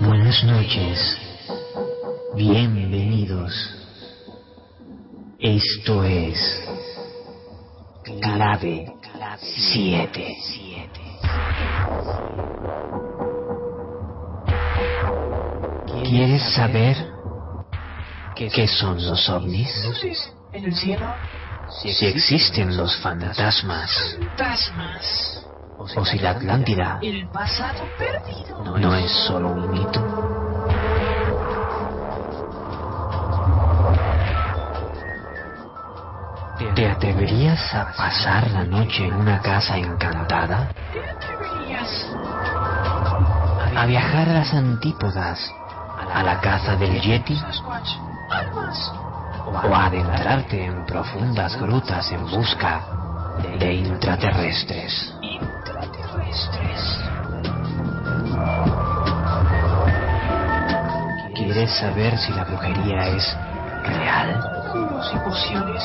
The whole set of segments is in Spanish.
Buenas noches. Bienvenidos. Esto es Clave 7. ¿Quieres saber qué son los ovnis? en el cielo. Si existen los fantasmas Fantasmas. O si la Atlántida no, es solo un mito. ¿Te atreverías a pasar la noche en una casa encantada? ¿A viajar a las antípodas? ¿A la casa del Yeti? ¿O a adentrarte en profundas grutas en busca de intraterrestres? ¿Quieres saber si la brujería es real? Y pociones.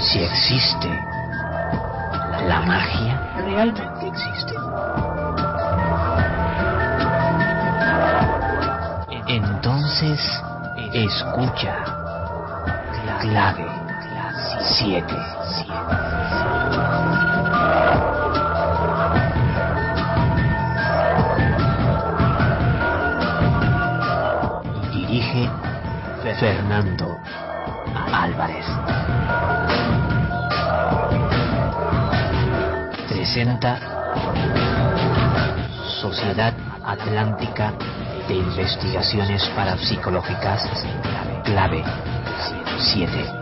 Si existe la magia? ¿Realmente existen? Entonces, escucha. Clave 7. Fernando Álvarez. Presenta Sociedad Atlántica de Investigaciones Parapsicológicas, clave 7.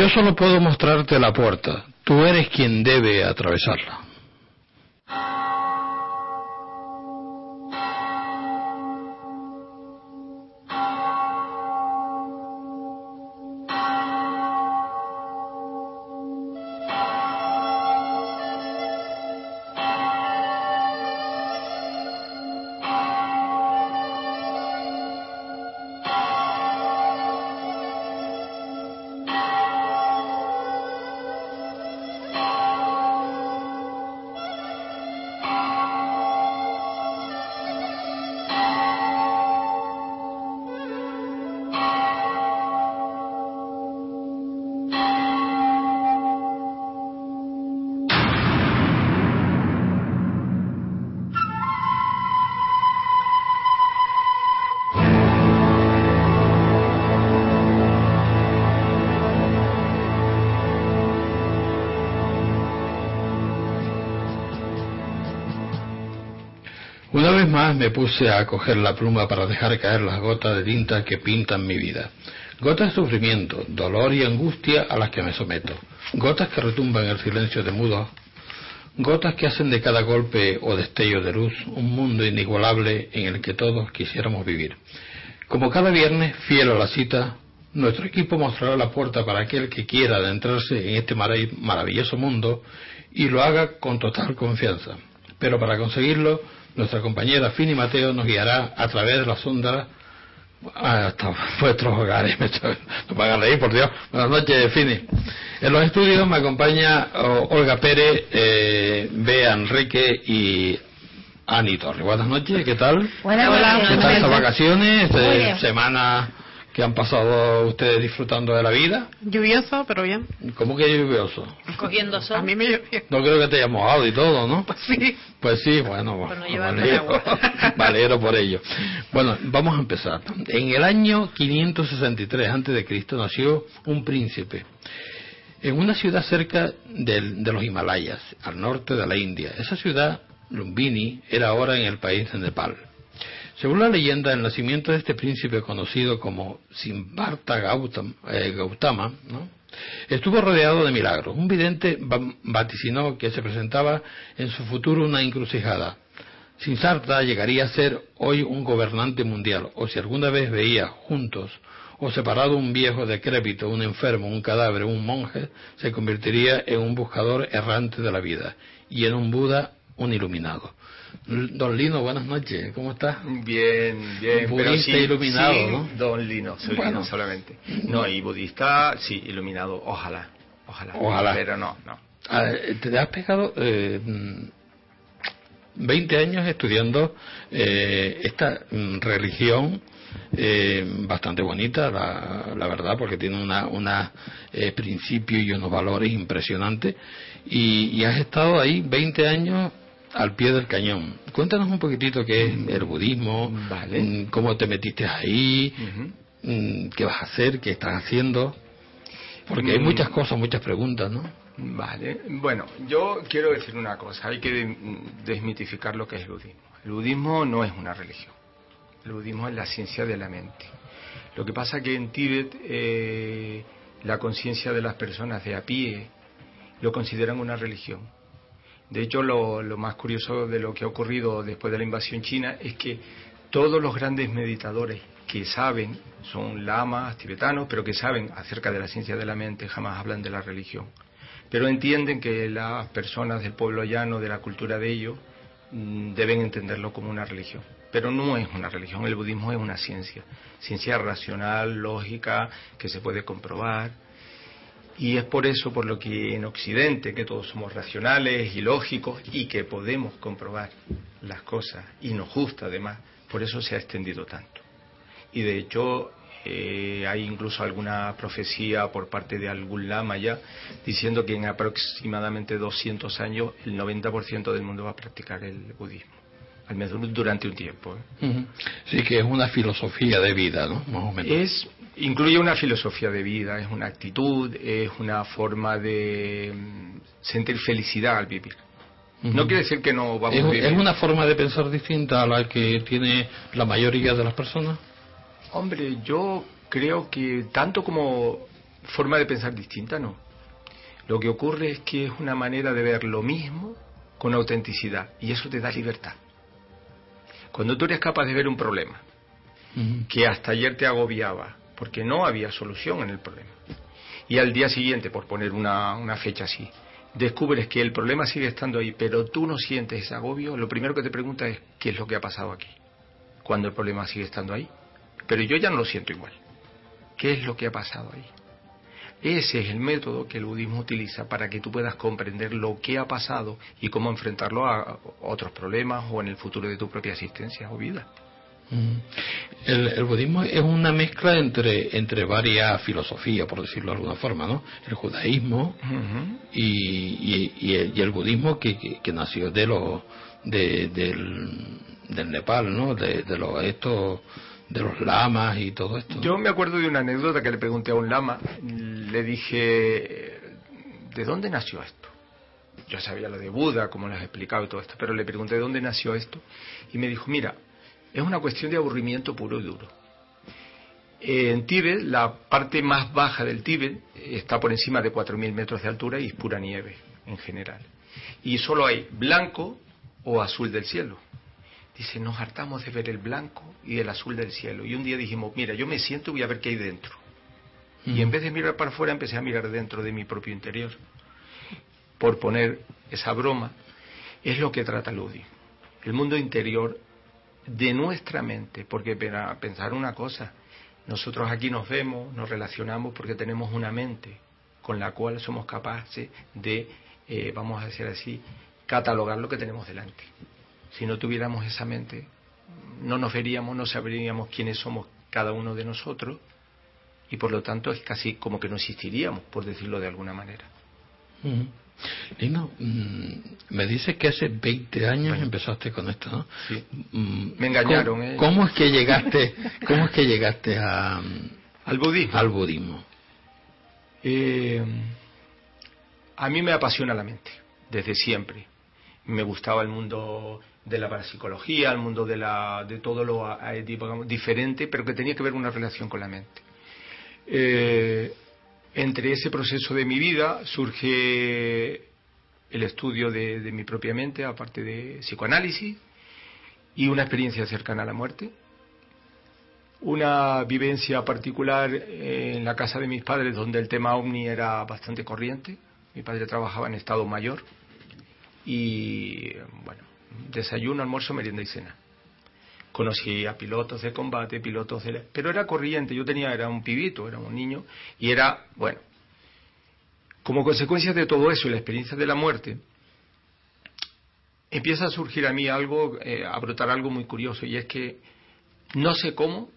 Yo solo puedo mostrarte la puerta. Tú eres quien debe atravesarla. Vez más me puse a coger la pluma para dejar caer las gotas de tinta que pintan mi vida. Gotas de sufrimiento, dolor y angustia a las que me someto. Gotas que retumban el silencio de mudos. Gotas que hacen de cada golpe o destello de luz un mundo inigualable en el que todos quisiéramos vivir. Como cada viernes, fiel a la cita, nuestro equipo mostrará la puerta para aquel que quiera adentrarse en este marav- maravilloso mundo y lo haga con total confianza. Pero para conseguirlo, nuestra compañera Fini Mateo nos guiará a través de las ondas hasta vuestros hogares. No hagan reír, por Dios. Buenas noches, Fini. En los estudios me acompaña oh, Olga Pérez, eh, Bea Enrique y Ani Torres. Buenas noches, ¿qué tal? Buenas noches. ¿Qué tal estas vacaciones? Eh, bien. semana ¿Qué han pasado ustedes disfrutando de la vida? Lluvioso, pero bien. ¿Cómo que lluvioso? Cogiendo A sol. mí me llovió. No creo que te hayas mojado y todo, ¿no? Pues sí. Pues sí, bueno, Por no llevarme valero, agua. valero por ello. Bueno, vamos a empezar. En el año 563 antes de Cristo nació un príncipe en una ciudad cerca del- de los Himalayas, al norte de la India. Esa ciudad, Lumbini, era ahora en el país de Nepal. Según la leyenda, el nacimiento de este príncipe conocido como Siddhartha Gautam- eh, Gautama, estuvo rodeado de milagros. Un vidente va- vaticinó que se presentaba en su futuro una encrucijada. Siddhartha llegaría a ser hoy un gobernante mundial, o si alguna vez veía juntos o separado un viejo decrépito, un enfermo, un cadáver, un monje, se convertiría en un buscador errante de la vida y en un Buda, un iluminado. Don Lino, buenas noches, ¿cómo estás? Bien, bien, pero Budista sí, iluminado, sí, ¿no? Don Lino, soy Bueno. Lino solamente. No, y budista, sí, iluminado, ojalá, ojalá. Ojalá. Pero no, no. Te has pegado eh, mm, 20 años estudiando eh, esta mm, religión eh, bastante bonita, la, la verdad, porque tiene una, una eh, principios y unos valores impresionantes. Y, y has estado ahí 20 años al pie del cañón. Cuéntanos un poquitito qué es el budismo, Vale. mm, cómo te metiste ahí, mm, qué vas a hacer, qué estás haciendo. Porque hay Mm. muchas cosas, muchas preguntas, ¿no? Vale, bueno, yo quiero decir una cosa, hay que de- desmitificar lo que es el budismo. El budismo no es una religión, el budismo es la ciencia de la mente. Lo que pasa que en Tíbet eh, la conciencia de las personas de a pie lo consideran una religión. De hecho, lo, más curioso de lo que ha ocurrido después de la invasión china es que todos los grandes meditadores que saben, son lamas tibetanos, pero que saben acerca de la ciencia de la mente, jamás hablan de la religión. Pero entienden que las personas del pueblo llano, de la cultura de ellos, mm, deben entenderlo como una religión. Pero no es una religión, el budismo es una ciencia. Ciencia racional, lógica, que se puede comprobar. Y es por eso por lo que en Occidente, que todos somos racionales y lógicos y que podemos comprobar las cosas, y nos gusta además, por eso se ha extendido tanto. Y de hecho eh, hay incluso alguna profecía por parte de algún lama ya diciendo que en aproximadamente 200 años el 90% del mundo va a practicar el budismo, al menos durante un tiempo. ¿eh? Sí, que es una filosofía de vida, ¿no? Más o menos. Es, incluye una filosofía de vida, es una actitud, es una forma de mm, sentir felicidad al vivir. No quiere decir que no vamos ¿Es, a es vivir. una forma de pensar distinta a la que tiene la mayoría de las personas? Hombre, yo creo que tanto como forma de pensar distinta, no. Lo que ocurre es que es una manera de ver lo mismo con autenticidad y eso te da libertad. Cuando tú eres capaz de ver un problema que hasta ayer te agobiaba porque no había solución en el problema y al día siguiente, por poner una, una fecha así, descubres que el problema sigue estando ahí, pero tú no sientes ese agobio, lo primero que te preguntas es qué es lo que ha pasado aquí, cuando el problema sigue estando ahí. Pero yo ya no lo siento igual. ¿Qué es lo que ha pasado ahí? Ese es el método que el budismo utiliza para que tú puedas comprender lo que ha pasado y cómo enfrentarlo a otros problemas o en el futuro de tu propia existencia o vida. Ujú. El, el budismo es una mezcla entre, entre varias filosofías, por decirlo de alguna forma, ¿no? El judaísmo y, y- y el, y el budismo que, que, que nació de los de, del, del Nepal, ¿no? De, de los estos de los lamas y todo esto. Yo me acuerdo de una anécdota que le pregunté a un lama, le dije, ¿de dónde nació esto? Yo sabía lo de Buda, como les he explicado y todo esto, pero le pregunté de dónde nació esto y me dijo, mira, es una cuestión de aburrimiento puro y duro. En Tíbet, la parte más baja del Tíbet está por encima de 4.000 metros de altura y es pura nieve en general. Y solo hay blanco o azul del cielo. Dice, nos hartamos de ver el blanco y el azul del cielo. Y un día dijimos, mira, yo me siento y voy a ver qué hay dentro. Y en vez de mirar para afuera, empecé a mirar dentro de mi propio interior. Por poner esa broma, es lo que trata budismo. El mundo interior de nuestra mente, porque para pensar una cosa, nosotros aquí nos vemos, nos relacionamos porque tenemos una mente con la cual somos capaces de, eh, vamos a decir así, catalogar lo que tenemos delante. Si no tuviéramos esa mente, no nos veríamos, no sabríamos quiénes somos cada uno de nosotros y por lo tanto es casi como que no existiríamos, por decirlo de alguna manera. Ujú. Lino, mm, me dices que hace 20 años empezaste con esto, ¿no? Sí. Mm, Me engañaron, ¿Cómo, ¿eh? cómo es que llegaste, cómo es que llegaste a, Al budismo. al budismo? Eh, a mí me apasiona la mente, desde siempre. Me gustaba el mundo de la parapsicología, el mundo de, la, de todo lo diferente, pero que tenía que ver una relación con la mente. Eh, entre ese proceso de mi vida surge el estudio de, mi propia mente, aparte de psicoanálisis, y una experiencia cercana a la muerte, una vivencia particular en la casa de mis padres donde el tema ovni era bastante corriente. Mi padre trabajaba en estado mayor y bueno, desayuno, almuerzo, merienda y cena. Conocí a pilotos de combate, pilotos de... Pero era corriente, yo tenía, era un pibito, era un niño y era, bueno, como consecuencia de todo eso y la experiencia de la muerte, empieza a surgir a mí algo, eh, a brotar algo muy curioso y es que no sé cómo,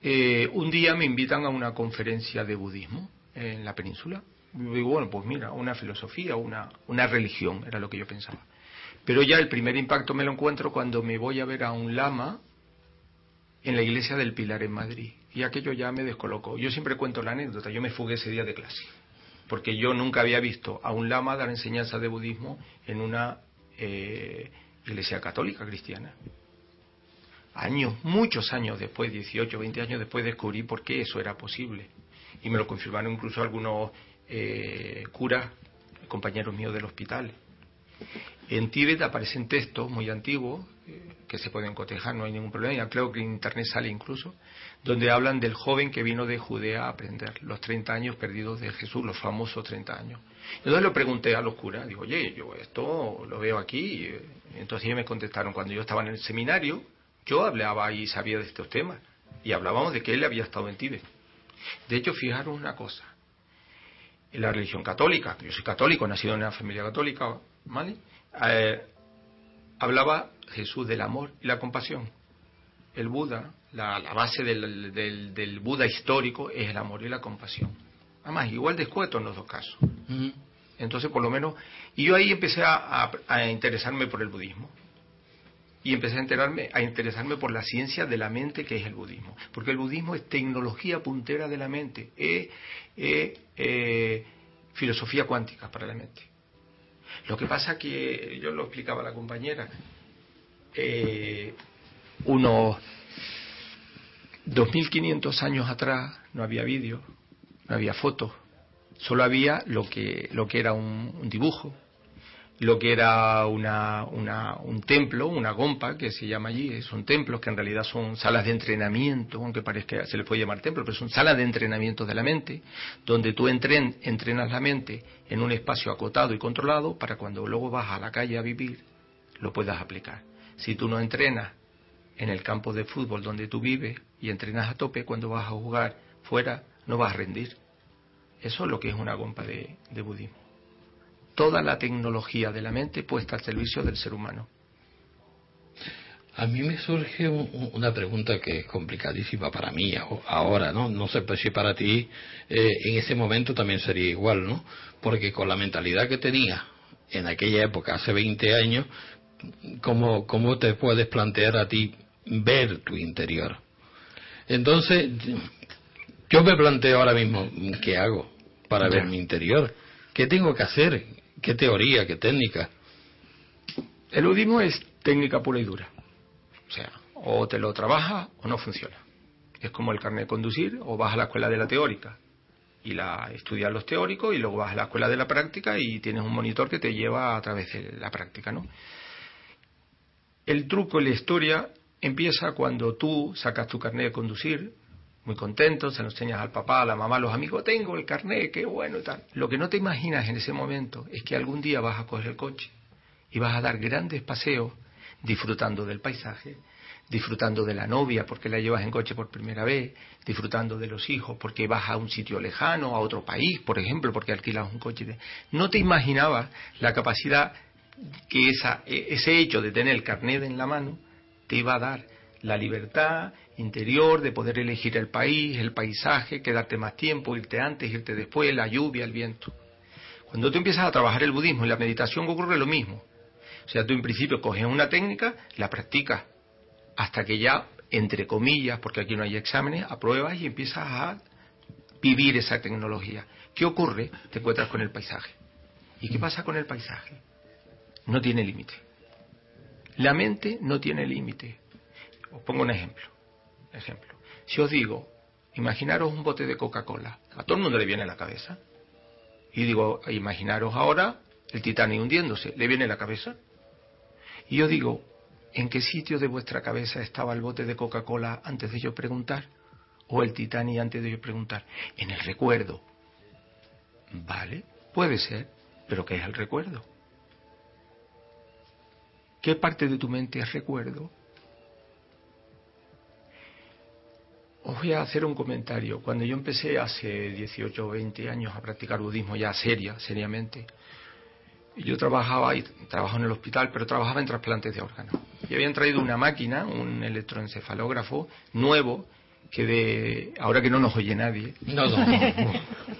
eh, un día me invitan a una conferencia de budismo en la península. Y digo, bueno, pues mira, una filosofía, una, una religión, era lo que yo pensaba. Pero ya el primer impacto me lo encuentro cuando me voy a ver a un lama en la iglesia del Pilar en Madrid. Y aquello ya me descolocó. Yo siempre cuento la anécdota, yo me fugué ese día de clase. Porque yo nunca había visto a un lama dar enseñanza de budismo en una eh, iglesia católica cristiana años, muchos años después, 18, 20 años después, descubrí por qué eso era posible. Y me lo confirmaron incluso algunos eh, curas, compañeros míos del hospital. En Tíbet aparecen textos muy antiguos eh, que se pueden cotejar, no hay ningún problema. Ya creo que en internet sale incluso, donde hablan del joven que vino de Judea a aprender, los 30 años perdidos de Jesús, los famosos 30 años. Entonces lo pregunté a los curas, digo, oye, yo esto lo veo aquí. Y entonces ellos me contestaron, cuando yo estaba en el seminario, yo hablaba y sabía de estos temas. Y hablábamos de que él había estado en Tíbet. De hecho, fijaros una cosa. En la religión católica, yo soy católico, nacido en una familia católica, ¿vale? Eh, hablaba Jesús del amor y la compasión. El Buda, la, la base del, del, del, Buda histórico es el amor y la compasión. Además, igual de escueto en los dos casos. Entonces, por lo menos, y yo ahí empecé a, a, a interesarme por el budismo y empecé a enterarme, a interesarme por la ciencia de la mente que es el budismo, porque el budismo es tecnología puntera de la mente, es, es eh, filosofía cuántica para la mente. Lo que pasa que yo lo explicaba a la compañera, eh, unos 2.500 años atrás no había vídeo, no había fotos, solo había lo que, lo que era un, un dibujo, lo que era una, una, un templo, una gompa, que se llama allí, son templos que en realidad son salas de entrenamiento, aunque parezca se les puede llamar templo, pero son salas de entrenamiento de la mente, donde tú entren, entrenas la mente en un espacio acotado y controlado para cuando luego vas a la calle a vivir, lo puedas aplicar. Si tú no entrenas en el campo de fútbol donde tú vives y entrenas a tope, cuando vas a jugar fuera, no vas a rendir. Eso es lo que es una gompa de budismo toda la tecnología de la mente puesta al servicio del ser humano. A mí me surge un, una pregunta que es complicadísima para mí ahora, ¿no? No sé pues, si para ti eh, en ese momento también sería igual, ¿no? Porque con la mentalidad que tenía en aquella época, hace 20 años, ¿cómo, cómo te puedes plantear a ti ver tu interior? Entonces, yo me planteo ahora mismo, ¿qué hago para ver mi interior? ¿Qué tengo que hacer? ¿Qué teoría? ¿Qué técnica? El budismo es técnica pura y dura. O sea, o te lo trabajas o no funciona. Es como el carnet de conducir, o vas a la escuela de la teórica y la estudias los teóricos y luego vas a la escuela de la práctica y tienes un monitor que te lleva a través de la práctica, ¿no? El truco en la historia empieza cuando tú sacas tu carnet de conducir, muy contento, se lo enseñas al papá, a la mamá, a los amigos, tengo el carnet, qué bueno y tal. Lo que no te imaginas en ese momento es que algún día vas a coger el coche y vas a dar grandes paseos disfrutando del paisaje, disfrutando de la novia porque la llevas en coche por primera vez, disfrutando de los hijos porque vas a un sitio lejano, a otro país, por ejemplo, porque alquilas un coche. No te imaginabas la capacidad que esa, ese hecho de tener el carnet en la mano te iba a dar La libertad interior de poder elegir el país, el paisaje, quedarte más tiempo, irte antes, irte después, la lluvia, el viento. Cuando tú empiezas a trabajar el budismo y la meditación ocurre lo mismo. O sea, tú en principio coges una técnica, la practicas hasta que ya, entre comillas, porque aquí no hay exámenes, apruebas y empiezas a vivir esa tecnología. ¿Qué ocurre? Te encuentras con el paisaje. ¿Y qué pasa con el paisaje? No tiene límite. La mente no tiene límite. Os pongo un ejemplo. Ejemplo. Si os digo, imaginaros un bote de Coca-Cola, a todo el mundo le viene a la cabeza. Y digo, imaginaros ahora el Titanic hundiéndose, ¿le viene a la cabeza? Y yo digo, ¿en qué sitio de vuestra cabeza estaba el bote de Coca-Cola antes de yo preguntar? ¿O el Titanic antes de yo preguntar? En el recuerdo. Vale, puede ser, pero ¿qué es el recuerdo? ¿Qué parte de tu mente es recuerdo? Os voy a hacer un comentario. Cuando yo empecé hace 18 o 20 años a practicar budismo ya seria, seriamente, yo trabajaba y trabajo en el hospital, pero trabajaba en trasplantes de órganos. Y habían traído una máquina, un electroencefalógrafo nuevo, que de ahora que no nos oye nadie,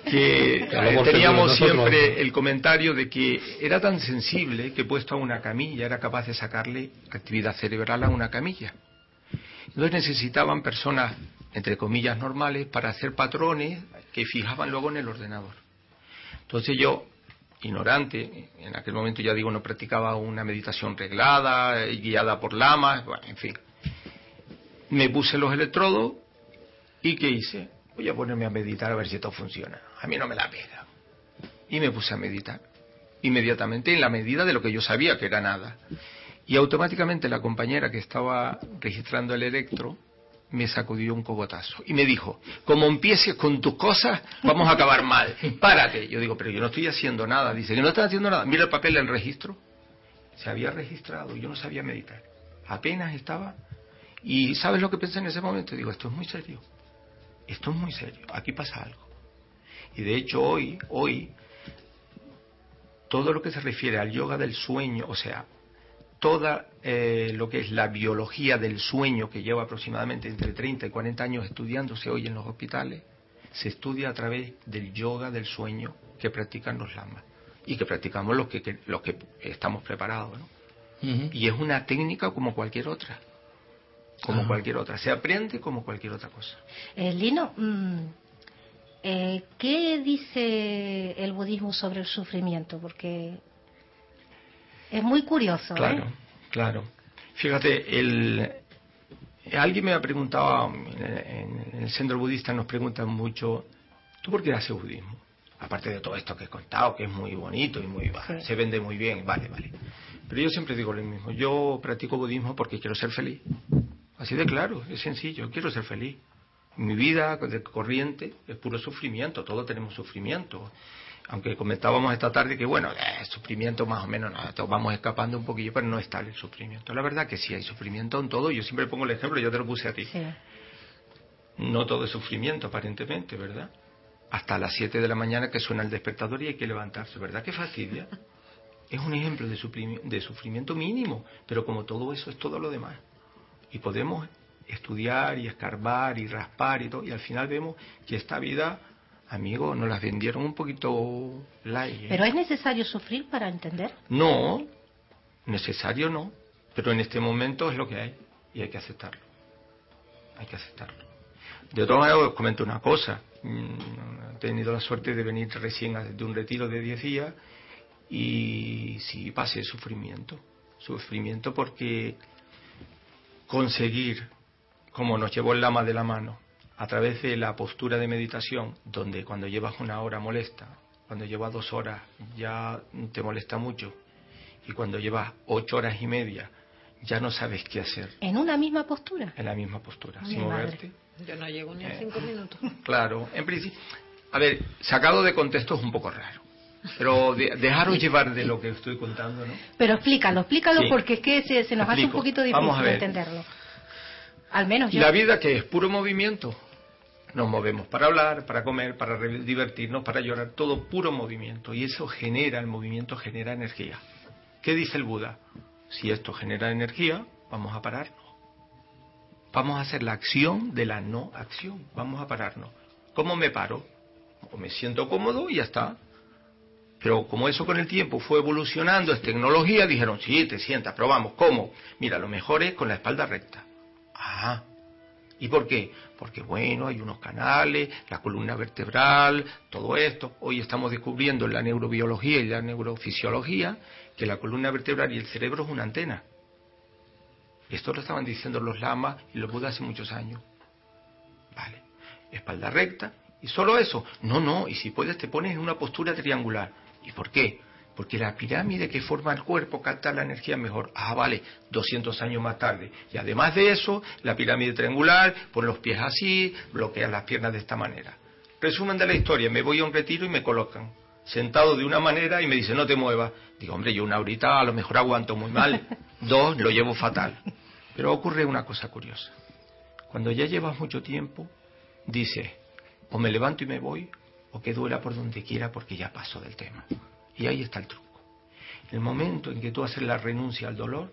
que teníamos siempre el comentario de que era tan sensible que puesto a una camilla era capaz de sacarle actividad cerebral a una camilla. Entonces necesitaban personas, entre comillas, normales para hacer patrones que fijaban luego en el ordenador. Entonces yo ignorante, en aquel momento ya digo no practicaba una meditación reglada, guiada por lamas, en fin. Me puse los electrodos y ¿qué hice? Voy a ponerme a meditar a ver si esto funciona. A mí no me la pega. Y me puse a meditar. Inmediatamente en la medida de lo que yo sabía que era nada. Y automáticamente la compañera que estaba registrando el electro me sacudió un cogotazo y me dijo, como empieces con tus cosas, vamos a acabar mal, párate. Yo digo, pero yo no estoy haciendo nada. Dice, que no estás haciendo nada. Mira el papel del registro. Se había registrado, yo no sabía meditar. Apenas estaba. Y ¿sabes lo que pensé en ese momento? Digo, esto es muy serio. Esto es muy serio. Aquí pasa algo. Y de hecho hoy, hoy, todo lo que se refiere al yoga del sueño, o sea, toda eh, lo que es la biología del sueño que lleva aproximadamente entre 30 y 40 años estudiándose hoy en los hospitales, se estudia a través del yoga del sueño que practican los lamas y que practicamos los que, los que estamos preparados. ¿no? Y es una técnica como cualquier otra, como cualquier otra, se aprende como cualquier otra cosa. Eh, Lino, mm, eh, ¿qué dice el budismo sobre el sufrimiento? Porque es muy curioso. Claro, ¿eh? claro. Fíjate, el, alguien me ha preguntado, en el centro budista nos preguntan mucho, ¿tú por qué haces budismo? Aparte de todo esto que he contado, que es muy bonito y muy se vende muy bien, vale, vale. Pero yo siempre digo lo mismo, yo practico budismo porque quiero ser feliz. Así de claro, es sencillo, quiero ser feliz. Mi vida de corriente es puro sufrimiento, todos tenemos sufrimiento aunque comentábamos esta tarde que bueno, el eh, sufrimiento más o menos, no, vamos escapando un poquillo, pero no está el sufrimiento. La verdad que sí hay sufrimiento en todo, yo siempre pongo el ejemplo, yo te lo puse a ti. No todo es sufrimiento aparentemente, ¿verdad? Hasta las 7 de la mañana que suena el despertador y hay que levantarse, ¿verdad? Qué fastidia. Es un ejemplo de, de sufrimiento mínimo, pero como todo eso es todo lo demás. Y podemos estudiar y escarbar y raspar y todo, y al final vemos que esta vida Amigo, nos las vendieron un poquito light. ¿eh? ¿Pero es necesario sufrir para entender? No, necesario no, pero en este momento es lo que hay y hay que aceptarlo. Hay que aceptarlo. De todas maneras, os comento una cosa. Mm, he tenido la suerte de venir recién de un retiro de 10 días y sí pasé sufrimiento. Sufrimiento porque conseguir, como nos llevó el lama de la mano, a través de la postura de meditación, donde cuando llevas una hora molesta, cuando llevas dos horas ya te molesta mucho, y cuando llevas ocho horas y media ya no sabes qué hacer. ¿En una misma postura? En la misma postura, sin moverte. Yo no llego ni a eh, cinco minutos. Claro, en principio. A ver, sacado de contexto es un poco raro. Pero dejaros llevar de lo que estoy contando, ¿no? Pero explícalo, explícalo porque es que se, nos hace un poquito difícil entenderlo. Al menos yo. La vida que es puro movimiento, nos movemos para hablar, para comer, para divertirnos, para llorar, todo puro movimiento. Y eso genera, el movimiento genera energía. ¿Qué dice el Buda? Si esto genera energía, vamos a pararnos. Vamos a hacer la acción de la no acción. Vamos a pararnos. ¿Cómo me paro? O me siento cómodo y ya está. Pero como eso con el tiempo fue evolucionando, es tecnología, dijeron, sí, te sientas, probamos. ¿Cómo? Mira, lo mejor es con la espalda recta. Ah. ¿Y por qué? Porque bueno, hay unos canales, la columna vertebral, todo esto. Hoy estamos descubriendo en la neurobiología y la neurofisiología que la columna vertebral y el cerebro es una antena. Esto lo estaban diciendo los lamas y los budas hace muchos años. Vale. Espalda recta. ¿Y solo eso? No, no. Y si puedes te pones en una postura triangular. ¿Y por qué? Porque la pirámide que forma el cuerpo capta la energía mejor. Ah, vale, 200 años más tarde. Y además de eso, la pirámide triangular, pon los pies así, bloquean las piernas de esta manera. Resumen de la historia, me voy a un retiro y me colocan sentado de una manera y me dicen no te muevas. Digo, hombre, yo una horita a lo mejor aguanto muy mal. Dos, lo llevo fatal. Pero ocurre una cosa curiosa. Cuando ya llevas mucho tiempo, dices, o me levanto y me voy, o que duela por donde quiera porque ya paso del tema. Y ahí está el truco. El momento en que tú haces la renuncia al dolor,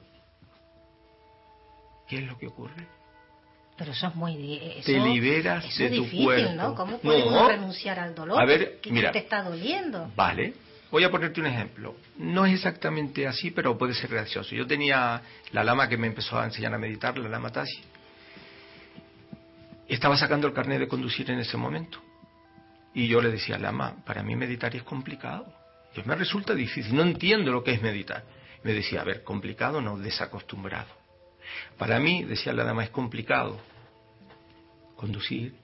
¿qué es lo que ocurre? Pero eso es muy... Eso, Te liberas eso de es tu difícil, cuerpo. ¿no? ¿Cómo podemos No. renunciar al dolor? A ver, ¿Qué mira. te está doliendo? Vale. Voy a ponerte un ejemplo. No es exactamente así, pero puede ser gracioso. Yo tenía la lama que me empezó a enseñar a meditar, la lama Tashi. Estaba sacando el carnet de conducir en ese momento. Y yo le decía, lama, para mí meditar es complicado. Me resulta difícil, no entiendo lo que es meditar. Me decía, a ver, complicado no, desacostumbrado. Para mí, decía la dama, es complicado conducir,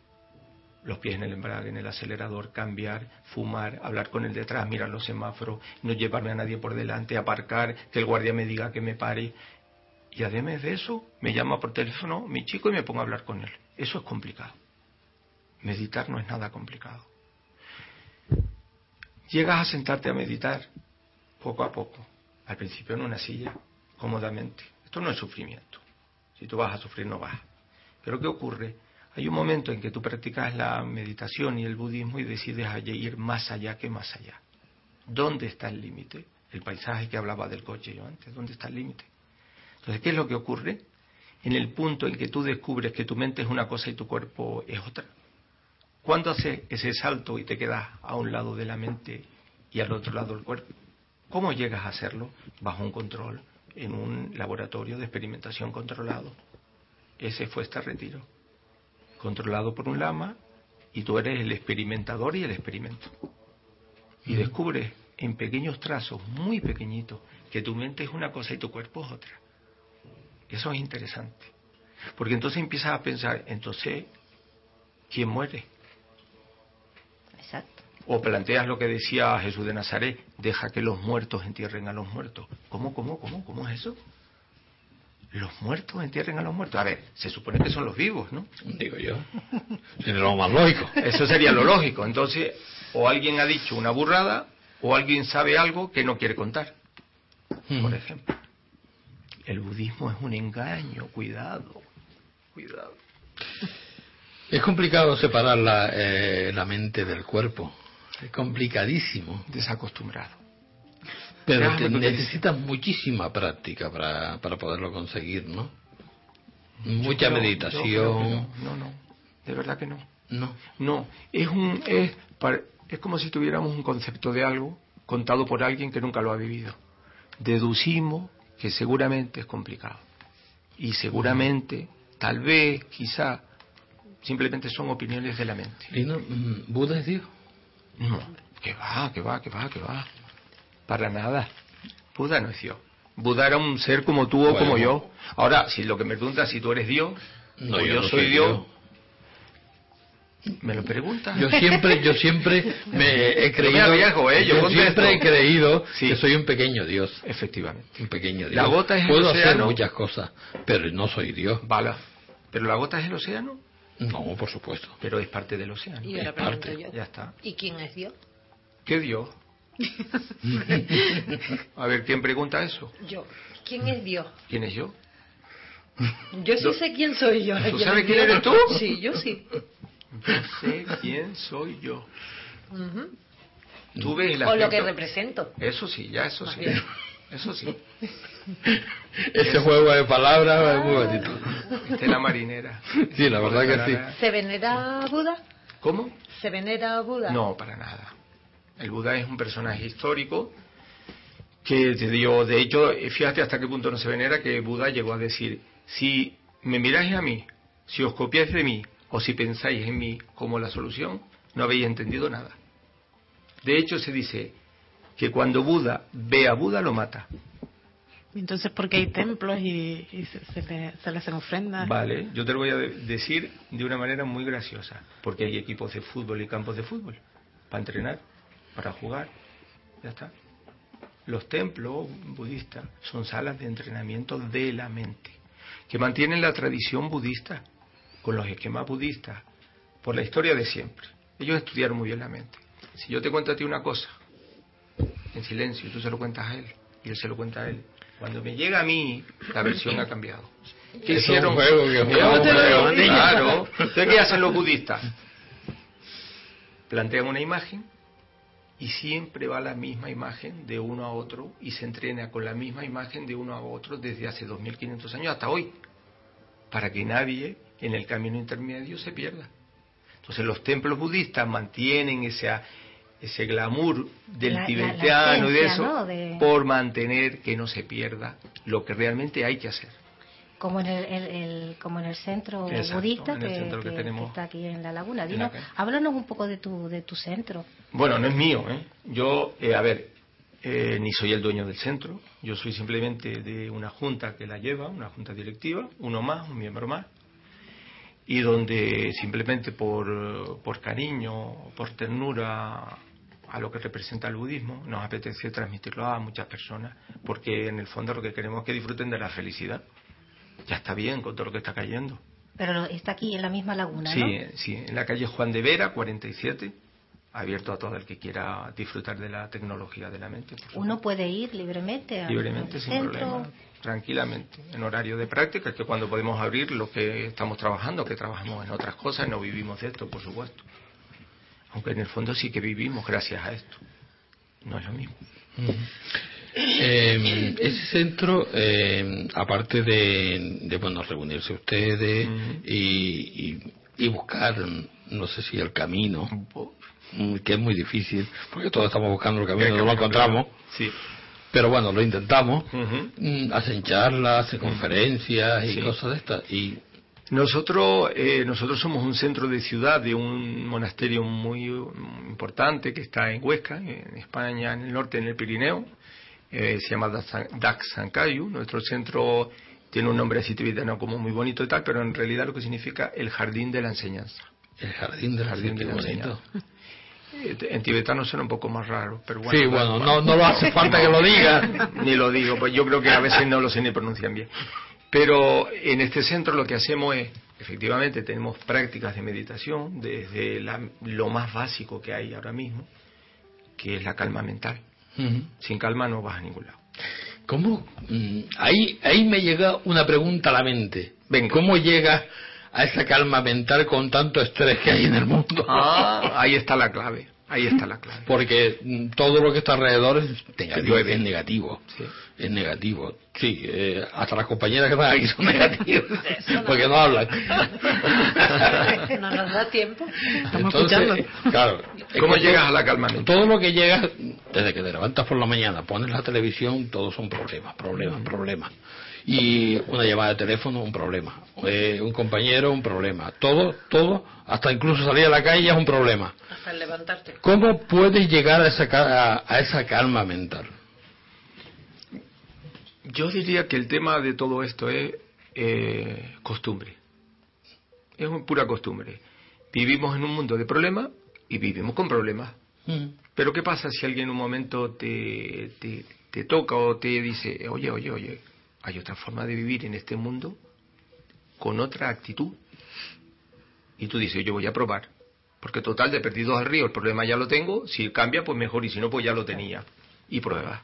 los pies en el embrague, en el acelerador, cambiar, fumar, hablar con el detrás, mirar los semáforos, no llevarme a nadie por delante, aparcar, que el guardia me diga que me pare. Y además de eso, me llama por teléfono mi chico y me pongo a hablar con él. Eso es complicado. Meditar no es nada complicado. Llegas a sentarte a meditar poco a poco, al principio en una silla, cómodamente. Esto no es sufrimiento. Si tú vas a sufrir, no vas. Pero ¿qué ocurre? Hay un momento en que tú practicas la meditación y el budismo y decides ir más allá que más allá. ¿Dónde está el límite? El paisaje que hablaba del coche yo antes, ¿dónde está el límite? Entonces, ¿qué es lo que ocurre? En el punto en que tú descubres que tu mente es una cosa y tu cuerpo es otra. ¿Cuándo haces ese salto y te quedas a un lado de la mente y al otro lado del cuerpo? ¿Cómo llegas a hacerlo? Bajo un control, en un laboratorio de experimentación controlado. Ese fue este retiro controlado por un lama y tú eres el experimentador y el experimento. Y descubres en pequeños trazos, muy pequeñitos, que tu mente es una cosa y tu cuerpo es otra. Eso es interesante. Porque entonces empiezas a pensar, entonces, ¿quién muere? O planteas lo que decía Jesús de Nazaret, deja que los muertos entierren a los muertos. ¿Cómo, cómo, cómo, cómo es eso? Los muertos entierren a los muertos. A ver, se supone que son los vivos, ¿no? Digo yo. Sería lo más lógico. Eso sería lo lógico. Entonces, o alguien ha dicho una burrada, o alguien sabe algo que no quiere contar. Por ejemplo, el budismo es un engaño. Cuidado, cuidado. Es complicado separar la, eh, la mente del cuerpo. Es complicadísimo. Desacostumbrado. Pero te- necesitas muchísima práctica para, para poderlo conseguir, ¿no? Mucha creo- meditación. no, no. De verdad que no. No. No, es un es es como si tuviéramos un concepto de algo contado por alguien que nunca lo ha vivido. Deducimos que seguramente es complicado. Y seguramente, tal vez, quizá, simplemente son opiniones de la mente. ¿Y no, mm, ¿Buda es Dios? No, que va, que va, que va, que va. Para nada. Buda no es Dios. Buda era un ser como tú o Bueno. como yo. Ahora, si lo que me preguntas si tú eres Dios, No, o yo yo no soy Dios, ¿me lo preguntas? Yo siempre, yo siempre me he Yo creído. me ¿eh? Yo contesto. siempre he creído Sí. que soy un pequeño Dios. Efectivamente. Un pequeño Dios. La gota es el Puedo hacer océano. muchas cosas, pero no soy Dios. Bala. Pero la gota es el océano, No, por supuesto. pero es parte del océano. Y ahora Es pregunto parte. yo. Ya está. ¿Y quién es Dios? ¿Qué Dios? A ver, ¿quién pregunta eso? Yo. ¿Quién es Dios? ¿Quién es yo? Yo sí No. sé quién soy yo. ¿Tú ¿Quién sabes es quién eres tú? Sí, yo sí. Yo sé quién soy yo. Tú ves el O lo que aspecto- represento. Eso sí, ya eso Más sí. bien. Eso sí. Ese juego de palabras es muy bonito. Estela marinera. Sí, la verdad que sí. ¿Se venera a Buda? ¿Cómo? ¿Se venera a Buda? No, para nada. El Buda es un personaje histórico que te dio, de hecho, eh, fíjate hasta qué punto no se venera que Buda llegó a decir, si me miráis a mí, si os copiáis de mí o si pensáis en mí como la solución, no habéis entendido nada. De hecho, se dice que cuando Buda ve a Buda lo mata. Entonces, ¿por qué hay templos y, y se, se le, se le hacen ofrendas? Vale, yo te lo voy a de- decir de una manera muy graciosa, porque hay equipos de fútbol y campos de fútbol para entrenar, para jugar, ya está. Los templos budistas son salas de entrenamiento de la mente, que mantienen la tradición budista, con los esquemas budistas, por la historia de siempre. Ellos estudiaron muy bien la mente. Si yo te cuento a ti una cosa, en silencio, tú se lo cuentas a él, y él se lo cuenta a él, cuando me llega a mí, la versión ha cambiado. ¿Qué Es un hicieron? juego que juego. Claro. Entonces, ¿qué hacen los budistas? Plantean una imagen y siempre va la misma imagen de uno a otro y se entrena con la misma imagen de uno a otro desde hace 2500 años hasta hoy, para que nadie en el camino intermedio se pierda. Entonces los templos budistas mantienen esa, ese glamour del La- la- la tibetano y de eso ¿no? de- por mantener que no se pierda lo que realmente hay que hacer. como en el, el- el- como en el centro Exacto, budista en el que, centro que que- tenemos que está aquí en la laguna. Dinos, háblanos un poco de tu de tu centro. Bueno, no es mío, ¿eh? Yo, eh, a ver, eh, ni soy el dueño del centro, yo soy simplemente de una junta que la lleva, una junta directiva, uno más, un miembro más, y donde simplemente por, por cariño, por ternura a lo que representa el budismo, nos apetece transmitirlo a muchas personas, porque en el fondo lo que queremos es que disfruten de la felicidad. Ya está bien con todo lo que está cayendo. Pero está aquí en la misma laguna, Sí, ¿no? sí, en la calle Juan de Vera, 47, abierto a todo el que quiera disfrutar de la tecnología de la mente. Uno puede ir libremente al, libremente, sin centro. problema, tranquilamente, en horario de práctica, que cuando podemos abrir lo que estamos trabajando, que trabajamos en otras cosas, no vivimos de esto, por supuesto. Aunque en el fondo sí que vivimos gracias a esto. No es lo mismo. Eh, ese centro, eh, aparte de, de, bueno reunirse ustedes y, y, y buscar, no sé si el camino, mm, que es muy difícil, porque todos estamos buscando el camino, no lo encontramos, Sí. pero bueno, lo intentamos. Mm, Hacen charlas, hacen conferencias y Sí. cosas de estas. Y Nosotros, eh, nosotros somos un centro de ciudad de un monasterio muy importante que está en Huesca, en España, en el norte, en el Pirineo. Eh, se llama Dax- Dax Sankayu. Nuestro centro tiene un nombre así tibetano como muy bonito y tal, pero en realidad lo que significa el jardín de la enseñanza. el jardín del Jardín de la enseñanza. Eh, En tibetano suena un poco más raro, pero bueno. Sí, bueno, no, no lo hace falta que lo diga. ni lo digo, pues yo creo que a veces no lo sé ni pronuncian bien. Pero en este centro lo que hacemos es, efectivamente, tenemos prácticas de meditación desde la- lo más básico que hay ahora mismo, que es la calma mental. Sin calma no vas a ningún lado. ¿Cómo? mm, Ahí, ahí me llega una pregunta a la mente. Venga. ¿Cómo llegas a esa calma mental con tanto estrés que hay en el mundo? Ah, ahí está la clave, ahí está la clave. Porque mm, todo lo que está alrededor es negativo. llueve. Es negativo. Sí. Es negativo. Sí, eh, hasta las compañeras que están aquí son negativas. porque no hablan. No nos da tiempo. Estamos Entonces, escuchando. Claro. es ¿Cómo llegas todo- a la calma? Todo lo que llega, desde que te levantas por la mañana, pones la televisión, todos son problemas, problemas, problemas. Y una llamada de teléfono, un problema. Eh, un compañero, un problema. Todo, todo, hasta incluso salir a la calle es un problema. Hasta el levantarte. ¿Cómo puedes llegar a esa, ca- a, a esa calma mental? Yo diría que el tema de todo esto es eh, costumbre. Es pura costumbre. Vivimos en un mundo de problemas y vivimos con problemas. Mm. Pero ¿qué pasa si alguien en un momento te, te, te toca o te dice, oye, oye, oye, hay otra forma de vivir en este mundo con otra actitud? Y tú dices, yo voy a probar. Porque total, de perdidos al río, el problema ya lo tengo, si cambia, pues mejor, y si no, pues ya lo tenía. Y pruebas.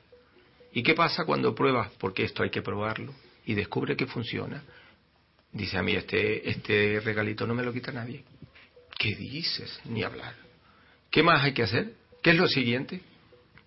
¿Y qué pasa cuando pruebas? Porque esto hay que probarlo. Y descubre que funciona. Dice a mí, este, este regalito no me lo quita nadie. ¿Qué dices? Ni hablar. ¿Qué más hay que hacer? ¿Qué es lo siguiente?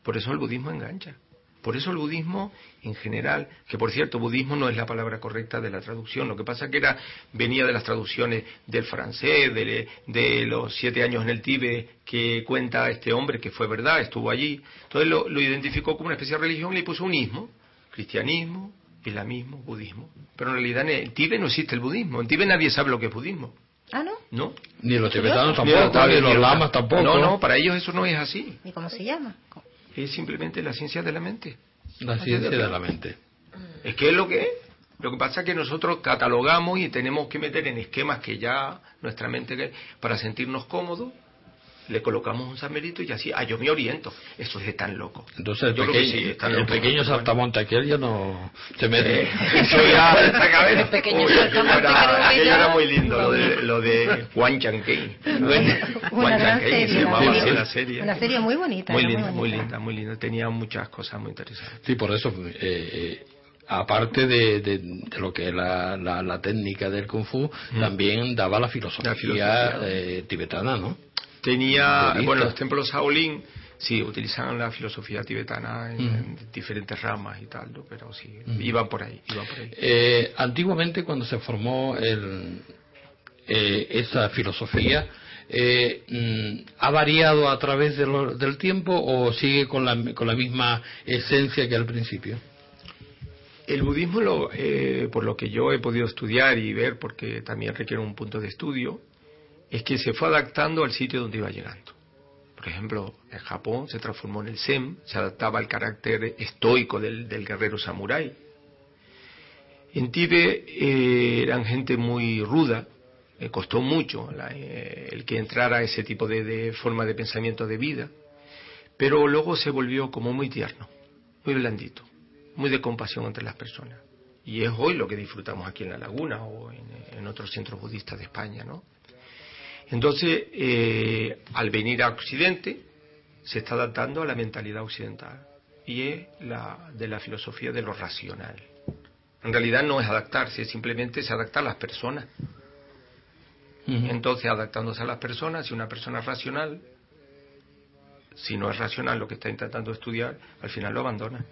Por eso el budismo engancha. Por eso el budismo en general, que por cierto, budismo no es la palabra correcta de la traducción, lo que pasa que era venía de las traducciones del francés, de, de los siete años en el Tíbet que cuenta este hombre que fue verdad, estuvo allí. Entonces lo, lo identificó como una especie de religión y le puso un ismo, cristianismo, islamismo, budismo. Pero en realidad en el Tíbet no existe el budismo, en Tíbet nadie sabe lo que es budismo. Ah, ¿no? ¿No? Ni los tibetanos Ni tampoco, ni los lamas tampoco. No, no, para ellos eso no es así. ¿Y cómo se llama? Es simplemente la ciencia de la mente. La ciencia de la mente. Es que es lo que es. Lo que pasa es que nosotros catalogamos y tenemos que meter en esquemas que ya nuestra mente, para sentirnos cómodos, le colocamos un samerito y así, ah, yo me oriento. Eso es de tan loco. Entonces el, Yo pequeño, sí, el pequeño saltamonte aquel ya no se mete. Eh, eso ya esta cabeza. El pequeño Uy, saltamonte aquello era, aquello era muy lindo, lo de, lo de Juan. Una gran se serie, llamaba así serie. la serie. Una serie muy bonita. Muy linda, muy linda, muy linda. Tenía muchas cosas muy interesantes. Sí, por eso, eh, eh, aparte de, de- de lo que es la, la- la técnica del Kung Fu, también daba la filosofía, La filosofía. eh, tibetana, ¿no? Tenía, bueno, los templos Shaolin, sí, utilizaban la filosofía tibetana en, Mm. en diferentes ramas y tal, ¿no? pero sí, iban por ahí, iban por ahí. Eh, antiguamente, cuando se formó el, eh, esa filosofía, eh, mm, ¿ha variado a través de lo- del tiempo o sigue con la, con la misma esencia que al principio? El budismo, lo, eh, por lo que yo he podido estudiar y ver, porque también requiere un punto de estudio, es que se fue adaptando al sitio donde iba llegando. Por ejemplo, en Japón se transformó en el Zen, se adaptaba al carácter estoico del, guerrero samurái. En Tíbet eh, eran gente muy ruda, eh, costó mucho eh, el que entrara a ese tipo de, de forma de pensamiento de vida, pero luego se volvió como muy tierno, muy blandito, muy de compasión entre las personas. Y es hoy lo que disfrutamos aquí en La Laguna o en, en otros centros budistas de España, ¿no? Entonces, eh, al venir a Occidente, se está adaptando a la mentalidad occidental y es la de la filosofía de lo racional. En realidad no es adaptarse, simplemente se adapta a las personas. Entonces, adaptándose a las personas, si una persona es racional, si no es racional lo que está intentando estudiar, al final lo abandona.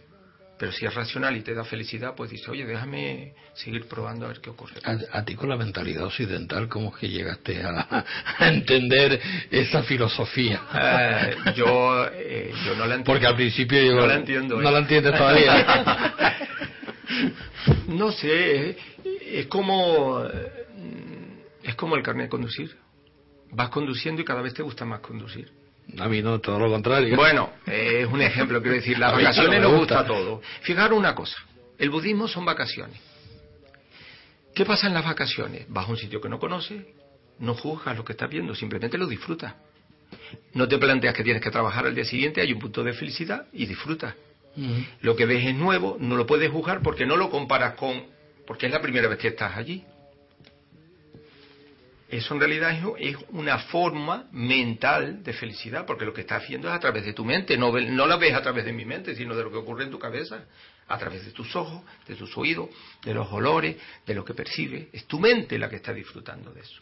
Pero si es racional y te da felicidad, pues dice, oye, déjame seguir probando a ver qué ocurre. A, a ti con la mentalidad occidental, ¿cómo es que llegaste a, a entender esa filosofía? Eh, yo, eh, yo no la entiendo. Porque al principio yo No la entiendo, no ¿eh? la entiendes todavía. No sé, es, como es como el carnet de conducir. Vas conduciendo y cada vez te gusta más conducir. A mí no, todo lo contrario. Bueno, eh, es un ejemplo, quiero decir, las vacaciones nos gusta. gusta todo. Fijaros una cosa, el budismo son vacaciones. ¿Qué pasa en las vacaciones? Vas a un sitio que no conoces, no juzgas lo que estás viendo, simplemente lo disfrutas. No te planteas que tienes que trabajar al día siguiente, hay un punto de felicidad y disfrutas. Lo que ves es nuevo, no lo puedes juzgar porque no lo comparas con... porque es la primera vez que estás allí. Eso en realidad es, una forma mental de felicidad, porque lo que estás haciendo es a través de tu mente, no, ve- no la ves a través de mi mente, sino de lo que ocurre en tu cabeza, a través de tus ojos, de tus oídos, de los olores, de lo que percibes. Es tu mente la que está disfrutando de eso.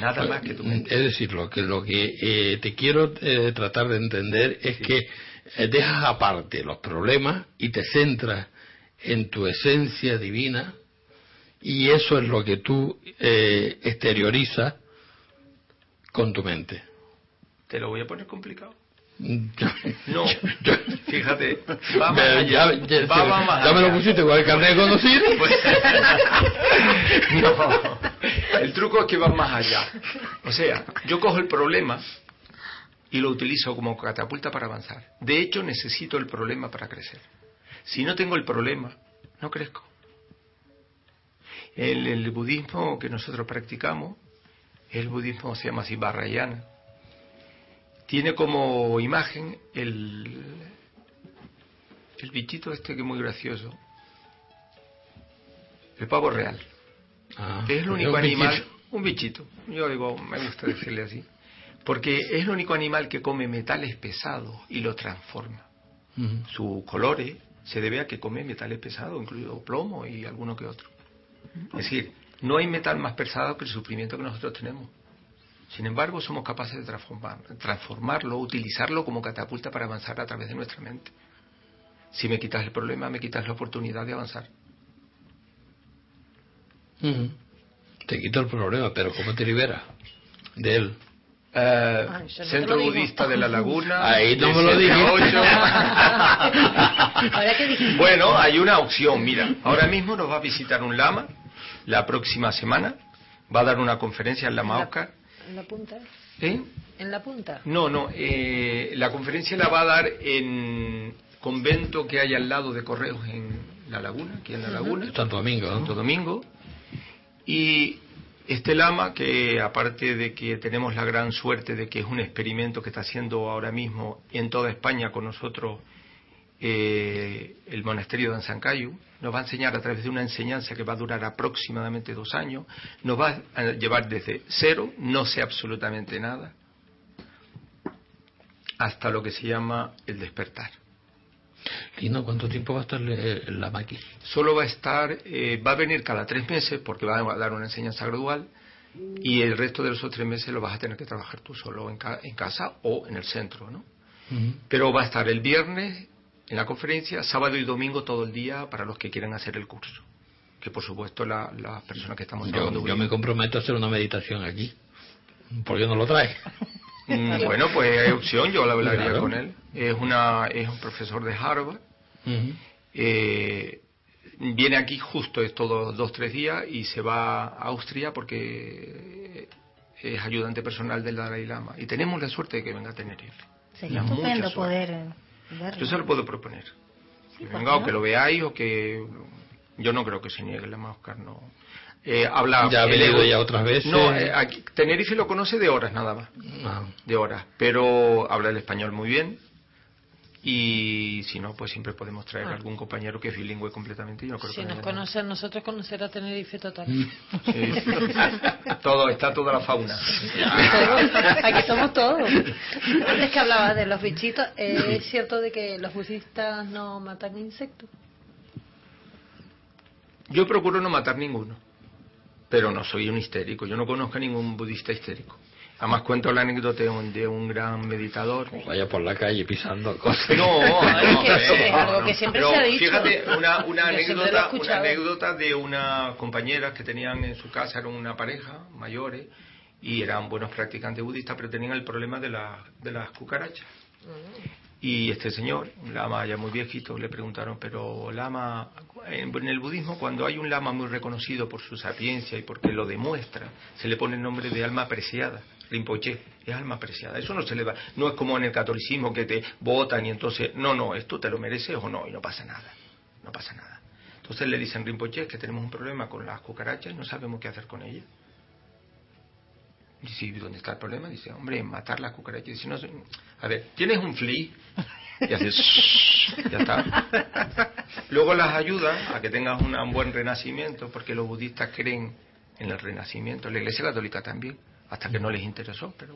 Nada más que tu mente. Es decir, lo que, lo que eh, te quiero eh, tratar de entender es que eh, dejas aparte los problemas y te centras en tu esencia divina y eso es lo que tú eh, exteriorizas con tu mente. Te lo voy a poner complicado. No, fíjate, va más ya, allá, ya- va- va más ya me lo pusiste con el carnet de conducir. Pues- no, el truco es que va más allá. O sea, yo cojo el problema y lo utilizo como catapulta para avanzar. De hecho, necesito el problema para crecer. Si no tengo el problema, no crezco. El, el budismo que nosotros practicamos, el budismo se llama así Vajrayana, tiene como imagen el, el bichito este que es muy gracioso, el pavo real. Ah, Es el un único animal, bichito. un bichito, yo digo, me gusta decirle así, porque es el único animal que come metales pesados y los transforma. Sus colores se debe a que come metales pesados, incluido plomo y alguno que otro. Es decir, no hay metal más pesado que el sufrimiento que nosotros tenemos. Sin embargo, somos capaces de transformar, transformarlo, utilizarlo como catapulta para avanzar a través de nuestra mente. Si me quitas el problema, me quitas la oportunidad de avanzar. Te quito el problema, pero ¿cómo te liberas de él? Eh, no Centro. Budista de la Laguna. Ahí no me lo dijiste. Bueno, hay una opción, mira. Ahora mismo nos va a visitar un lama la próxima semana. Va a dar una conferencia en Lama Oscar. En la punta. ¿Eh? En la punta. No, no. eh, la conferencia la va a dar en convento que hay al lado de Correos en La Laguna, aquí en La Laguna. Santo Domingo, Santo. Domingo. Y este lama, que aparte de que tenemos la gran suerte de que es un experimento que está haciendo ahora mismo en toda España con nosotros eh, el monasterio de Ansancayu, nos va a enseñar a través de una enseñanza que va a durar aproximadamente dos años, nos va a llevar desde cero, no sé absolutamente nada, hasta lo que se llama el despertar. Lino, ¿cuánto tiempo va a estar eh, lama aquí? Solo va a estar, eh, va a venir cada tres meses porque va a dar una enseñanza gradual y el resto de los otros tres meses lo vas a tener que trabajar tú solo en, ca- en casa o en el centro, ¿no? Pero va a estar el viernes en la conferencia, sábado y domingo todo el día para los que quieran hacer el curso. Que por supuesto la- las personas que estamos Yo, yo me comprometo a hacer una meditación aquí. ¿Por qué no lo traes? Mm, Bueno, pues hay opción, yo la hablaría Claro. con él. Es, una, es un profesor de Harvard. Eh, viene aquí justo estos dos, tres días y se va a Austria porque es ayudante personal del Dalai Lama. Y tenemos la suerte de que venga a Tenerife. Sería estupendo poder eh, verlo. Yo se lo puedo proponer. Sí, que ¿por venga o que lo veáis o que... Yo no creo que se niegue el Lama Oscar, no. Eh, habla... Ya ha el venido ego- ya otras veces. No, eh, aquí- Tenerife lo conoce de horas nada más. Ah. De horas. Pero habla el español muy bien. Y si no, pues siempre podemos traer Ah. algún compañero que es bilingüe completamente. y Yo creo Si que nos no- conocen nosotros, conocer a Tenerife total. Sí. Todo, está toda la fauna. Aquí somos todos. Antes que hablaba de los bichitos, ¿es cierto de que los budistas no matan insectos? Yo procuro no matar ninguno. Pero no soy un histérico. Yo no conozco a ningún budista histérico. Además cuento la anécdota de un, de un gran meditador. Vaya por la calle pisando cosas. No, No, es no, que eh, es algo que siempre Pero se ha dicho. Fíjate, una, anécdota, una anécdota de unas compañeras que tenían en su casa, eran una pareja, mayores, y eran buenos practicantes budistas, pero tenían el problema de, la- de las cucarachas. Y este señor, un lama ya muy viejito, le preguntaron, pero lama, en, el budismo cuando hay un lama muy reconocido por su sapiencia y porque lo demuestra, se le pone el nombre de alma apreciada. Rinpoche es alma apreciada. Eso no se le va, no es como en el catolicismo que te votan y entonces, no, no, esto te lo mereces o no, y no pasa nada. No pasa nada. Entonces le dicen Rinpoche que tenemos un problema con las cucarachas no sabemos qué hacer con ellas. Dice, ¿y dónde está el problema? Dice, hombre, matar las cucarachas. Dice, no, a ver, tienes un flea y haces, ya está. Luego las ayuda a que tengas una- un buen renacimiento, porque los budistas creen en el renacimiento, la Iglesia Católica también, hasta que no les interesó, pero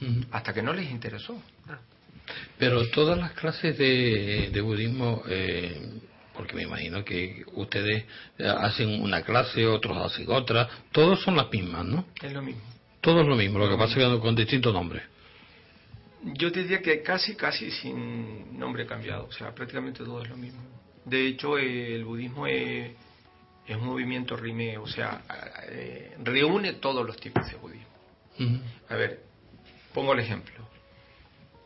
Ujú. hasta que no les interesó. Pero todas las clases de, de budismo, eh, porque me imagino que ustedes eh, hacen una clase, otros hacen otra, todos son las mismas, ¿no? Es lo mismo. Todo es lo mismo, lo que pasa es que con distintos nombres. Yo te diría que casi, casi sin nombre cambiado, o sea, prácticamente todo es lo mismo. De hecho, eh, el budismo es, es un movimiento rime, o sea, eh, reúne todos los tipos de budismo. A ver, pongo el ejemplo.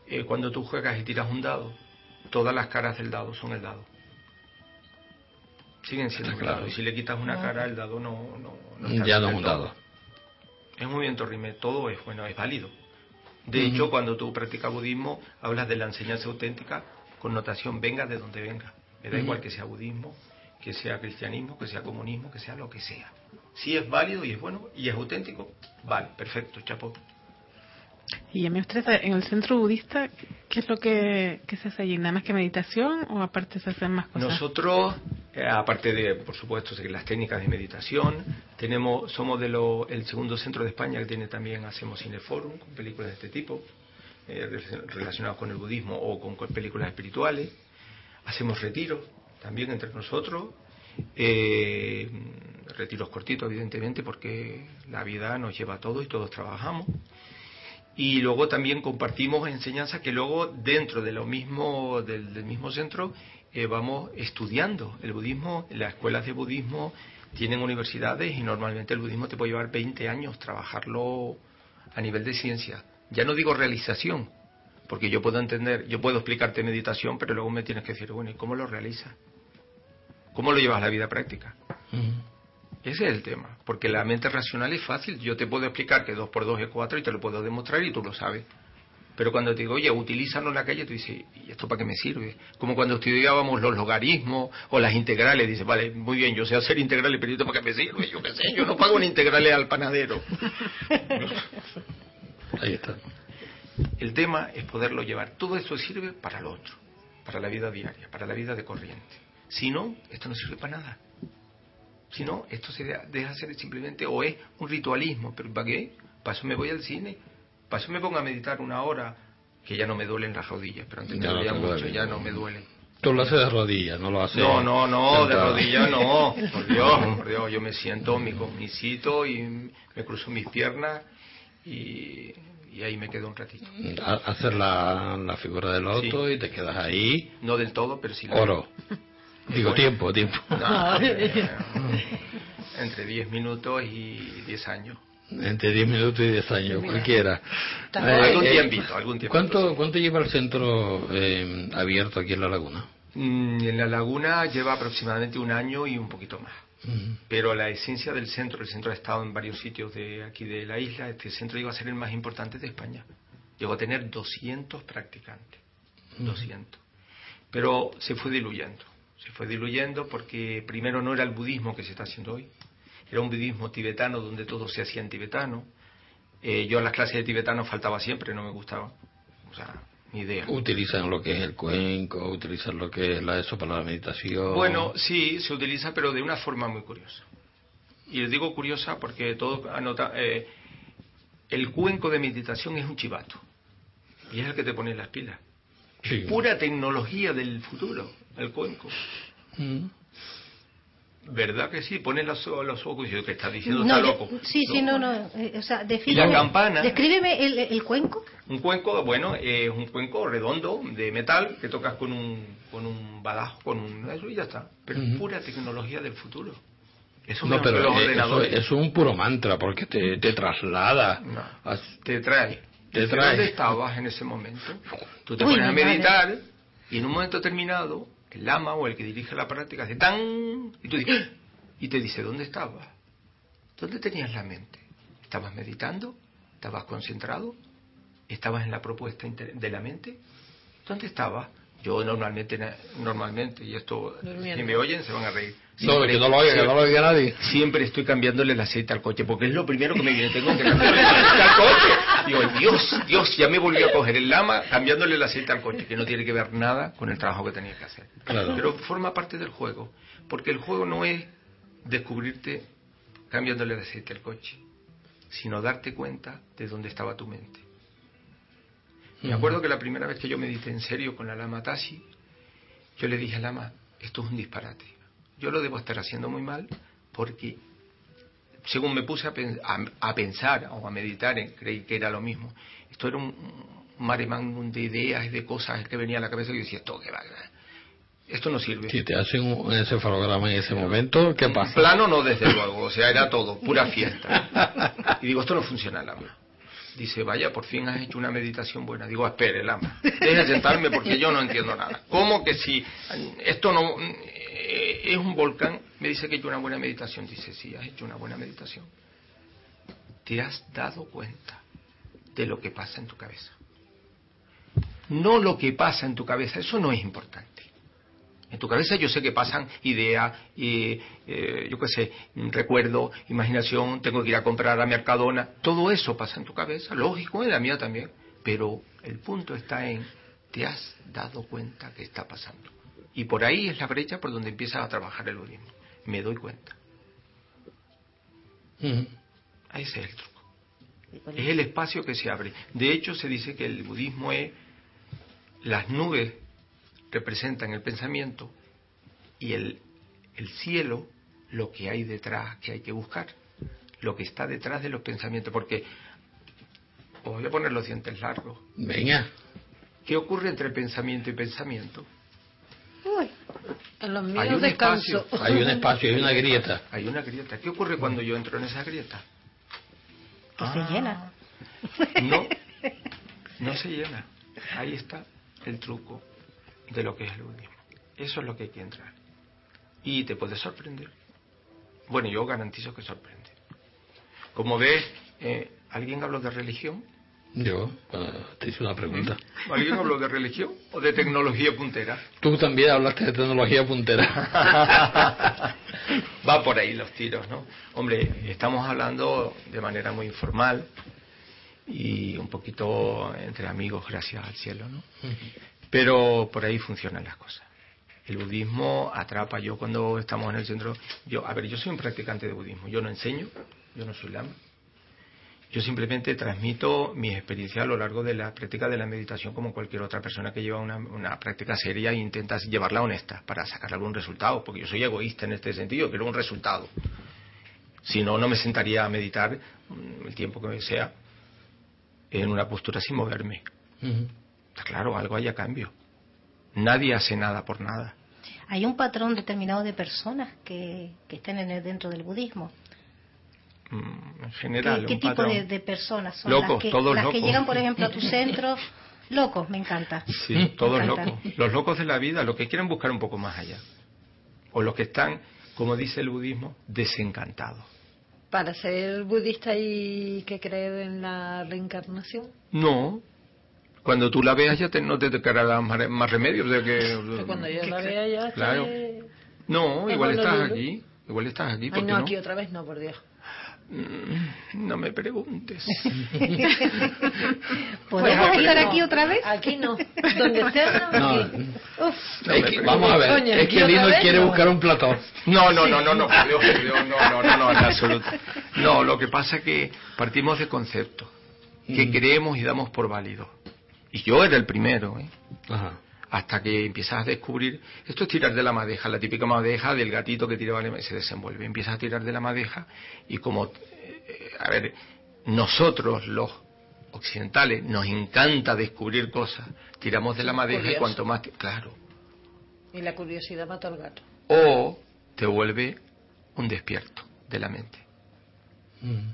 Eh, cuando tú juegas y tiras un dado, todas las caras del dado son el dado. Siguen siendo claro. dado. Y si le quitas una cara, el dado no, no, no está ya no es un todo. dado. Es un movimiento rime, todo es bueno, es válido. De hecho, cuando tú practicas budismo, hablas de la enseñanza auténtica con notación venga de donde venga. Me da igual que sea budismo, que sea cristianismo, que sea comunismo, que sea lo que sea. Si es válido y es bueno y es auténtico, vale, perfecto, chapo. Y a mí usted en el centro budista, ¿qué es lo que, que se hace allí? ¿Nada más que meditación o aparte se hacen más cosas? Nosotros, aparte de, por supuesto, las técnicas de meditación, tenemos, somos de lo- el segundo centro de España que tiene también, hacemos cineforum con películas de este tipo, eh, re- relacionadas con el budismo o con, películas espirituales. Hacemos retiros también entre nosotros, eh, retiros cortitos, evidentemente, porque la vida nos lleva a todo y todos trabajamos. y luego también compartimos enseñanzas que luego dentro de lo mismo del mismo centro eh, vamos estudiando el budismo las escuelas de budismo tienen universidades y normalmente el budismo te puede llevar 20 años trabajarlo a nivel de ciencia ya no digo realización porque yo puedo entender yo puedo explicarte meditación pero luego me tienes que decir bueno ¿y cómo lo realizas? ¿cómo lo llevas a la vida práctica? Ese es el tema, porque la mente racional es fácil. Yo te puedo explicar que 2 por 2 es 4 y te lo puedo demostrar y tú lo sabes. Pero cuando te digo, oye, utilízalo en la calle, tú dices, ¿y esto para qué me sirve? Como cuando estudiábamos los logaritmos o las integrales, dices, vale, muy bien, yo sé hacer integrales, pero ¿esto para qué me sirve? Yo qué sé, yo no pago en integrales al panadero. Ahí está. El tema es poderlo llevar. Todo eso sirve para lo otro, para la vida diaria, para la vida de corriente. Si no, esto no sirve para nada. Si no, esto se deja, deja ser simplemente, o es un ritualismo, pero ¿para qué? Para eso me voy al cine, para eso me pongo a meditar una hora, que ya no me duelen las rodillas, pero antes me Ya no dolía mucho, ya no. me duelen. Tú lo haces de rodillas, no lo haces. No, no, no, de rodillas no, por Dios, por Dios, yo me siento mi misito y me cruzo mis piernas y, y ahí me quedo un ratito. Ha- Hacer la, la figura del loto Sí. y te quedas ahí. No del todo, pero sí la- Oro. Digo, tiempo, tiempo. No, eh, entre 10 minutos y 10 años. Entre 10 minutos y 10 años, cualquiera. Algún eh, tiempito, algún tiempito, ¿Cuánto, sí. ¿Cuánto lleva el centro eh, abierto aquí en la laguna? Mm, En la laguna lleva aproximadamente un año y un poquito más. Pero la esencia del centro, el centro ha estado en varios sitios de aquí de la isla, este centro iba a ser el más importante de España. Llegó a tener 200 practicantes, 200. Pero se fue diluyendo, se fue diluyendo porque primero no era el budismo que se está haciendo hoy, era un budismo tibetano donde todo se hacía en tibetano. Eh, yo en las clases de tibetano faltaba siempre, no me gustaba. O sea, ni idea. Utilizan lo que es el cuenco, utilizan lo que es la eso para la meditación. Bueno, sí, se utiliza, pero de una forma muy curiosa. Y les digo curiosa porque todo anota. eh, el cuenco de meditación es un chivato. Y es el que te pone las pilas. Sí. Pura tecnología del futuro, el cuenco. Mm. ¿Verdad que sí? Pones los, los ojos y dices, ¿qué estás diciendo? No, está yo- loco. sí, sí, no, no. eh, o sea, define- la campana? Descríbeme el, el cuenco. Un cuenco, bueno, es un cuenco redondo de metal que tocas con un, con un badajo, con un. Eso y ya está. Pero es pura tecnología del futuro. Eso No, que pero los eh, eso es un puro mantra porque te, te traslada. No. a- te trae. Te Dice, trae. ¿Dónde estabas en ese momento? Tú te Uy, pones a madre. meditar y en un momento determinado el lama o el que dirige la práctica hace tan y tú dices, y te dice ¿dónde estabas? ¿Dónde tenías la mente? ¿Estabas meditando? ¿Estabas concentrado? ¿Estabas en la propuesta de la mente? ¿Dónde estabas? Yo normalmente, normalmente, y esto, Durmiendo. si me oyen, se van a reír. Que no lo oiga, que no lo oiga nadie. siempre estoy cambiándole el aceite al coche, porque es lo primero que me viene, tengo que cambiarle el aceite al coche. Digo, Dios, Dios, ya me volvió a coger el lama cambiándole el aceite al coche, que no tiene que ver nada con el trabajo que tenía que hacer. Claro. Pero forma parte del juego, porque el juego no es descubrirte cambiándole el aceite al coche, sino darte cuenta de dónde estaba tu mente. Me acuerdo que la primera vez que yo medité en serio con la lama Tashi, yo le dije al lama, esto es un disparate. Yo lo debo estar haciendo muy mal porque, según me puse a, pen- a- a pensar o a meditar, eh, creí que era lo mismo. Esto era un, mare magnum de ideas y de cosas que venía a la cabeza y yo decía, esto qué va, esto no sirve. Si te hacen un encefalograma en ese momento, ¿qué pasa? Plano no, desde luego, o sea, era todo, pura fiesta. Y digo, esto no funciona, Lama. Dice, vaya, por fin has hecho una meditación buena. Digo, espere, Lama, deje sentarme porque yo no entiendo nada. ¿Cómo que si esto no eh, es un volcán? Me dice que he hecho una buena meditación. Dice, sí, has hecho una buena meditación. Te has dado cuenta de lo que pasa en tu cabeza. No lo que pasa en tu cabeza, eso no es importante. En tu cabeza yo sé que pasan ideas, y, eh, yo qué sé, recuerdo, imaginación, tengo que ir a comprar a Mercadona. Todo eso pasa en tu cabeza, lógico, en la mía también. Pero el punto está en, te has dado cuenta que está pasando. Y por ahí es la brecha por donde empieza a trabajar el budismo. Me doy cuenta. Ujú. Ese es el truco. Es el espacio que se abre. De hecho, se dice que el budismo es las nubes representan el pensamiento y el, el cielo lo que hay detrás que hay que buscar, lo que está detrás de los pensamientos, porque Os voy a poner los dientes largos. Venga. ¿Qué ocurre entre pensamiento y pensamiento? En los Hay míos un descanso. espacio. Hay un espacio, hay una grieta. Hay una grieta. ¿Qué ocurre cuando yo entro en esa grieta? Que Ah. se llena. No, no se llena. Ahí está el truco de lo que es el budismo. Eso es lo que hay que entrar. Y te puede sorprender. Bueno, yo garantizo que sorprende. Como ves, eh, ¿alguien habló de religión? Yo, cuando te hice una pregunta. ¿Alguien habló de religión o de tecnología puntera? Tú también hablaste de tecnología puntera. Va por ahí los tiros, ¿no? Hombre, estamos hablando de manera muy informal y un poquito entre amigos, gracias al cielo, ¿no? Pero por ahí funcionan las cosas. El budismo atrapa. Yo cuando estamos en el centro, yo, a ver, yo soy un practicante de budismo. Yo no enseño, yo no soy lama. Yo simplemente transmito mi experiencia a lo largo de la práctica de la meditación como cualquier otra persona que lleva una, una práctica seria e intenta llevarla honesta para sacar algún resultado, porque yo soy egoísta en este sentido, quiero un resultado. Si no, no me sentaría a meditar mm, el tiempo que sea en una postura sin moverme. Está claro, algo hay a cambio. Nadie hace nada por nada. Hay un patrón determinado de personas que, que estén en el, dentro del budismo. Mm, En ¿Qué, general, qué un tipo de, de personas son Locos, las, que, todos las que llegan, por ejemplo, a tu centro? Locos, me encanta. Sí, todos locos. Los locos de la vida, los que quieren buscar un poco más allá. O los que están, como dice el budismo, desencantados. Para ser budista y que creer en la reencarnación. No. Cuando tú la veas ya te, no te tocará más, más remedio. o sea que, cuando yo la vea ya Claro. estaré- No, igual estás aquí. Igual estás aquí. Ay, ¿por qué no? aquí otra vez no, por Dios. Mm, No me preguntes. ¿Podemos Pues estar no. aquí otra vez? Aquí no. Donde sea, no. No. Uf. Es que- vamos a ver, Coño, es ¿y que Lino quiere No. buscar un platón. No, no, no, no, no, Dios, Dios, no, no, no, no, en absoluto. No, lo que pasa es que partimos de conceptos que Mm. creemos y damos por válidos. Y yo era el primero, ¿eh? Ajá. Hasta que empiezas a descubrir, esto es tirar de la madeja, la típica madeja del gatito que tira y se desenvuelve, empiezas a tirar de la madeja y como, eh, a ver, nosotros los occidentales nos encanta descubrir cosas, tiramos de la madeja y cuanto más, claro, Y la curiosidad mata al gato. o te vuelve un despierto de la mente. Mm.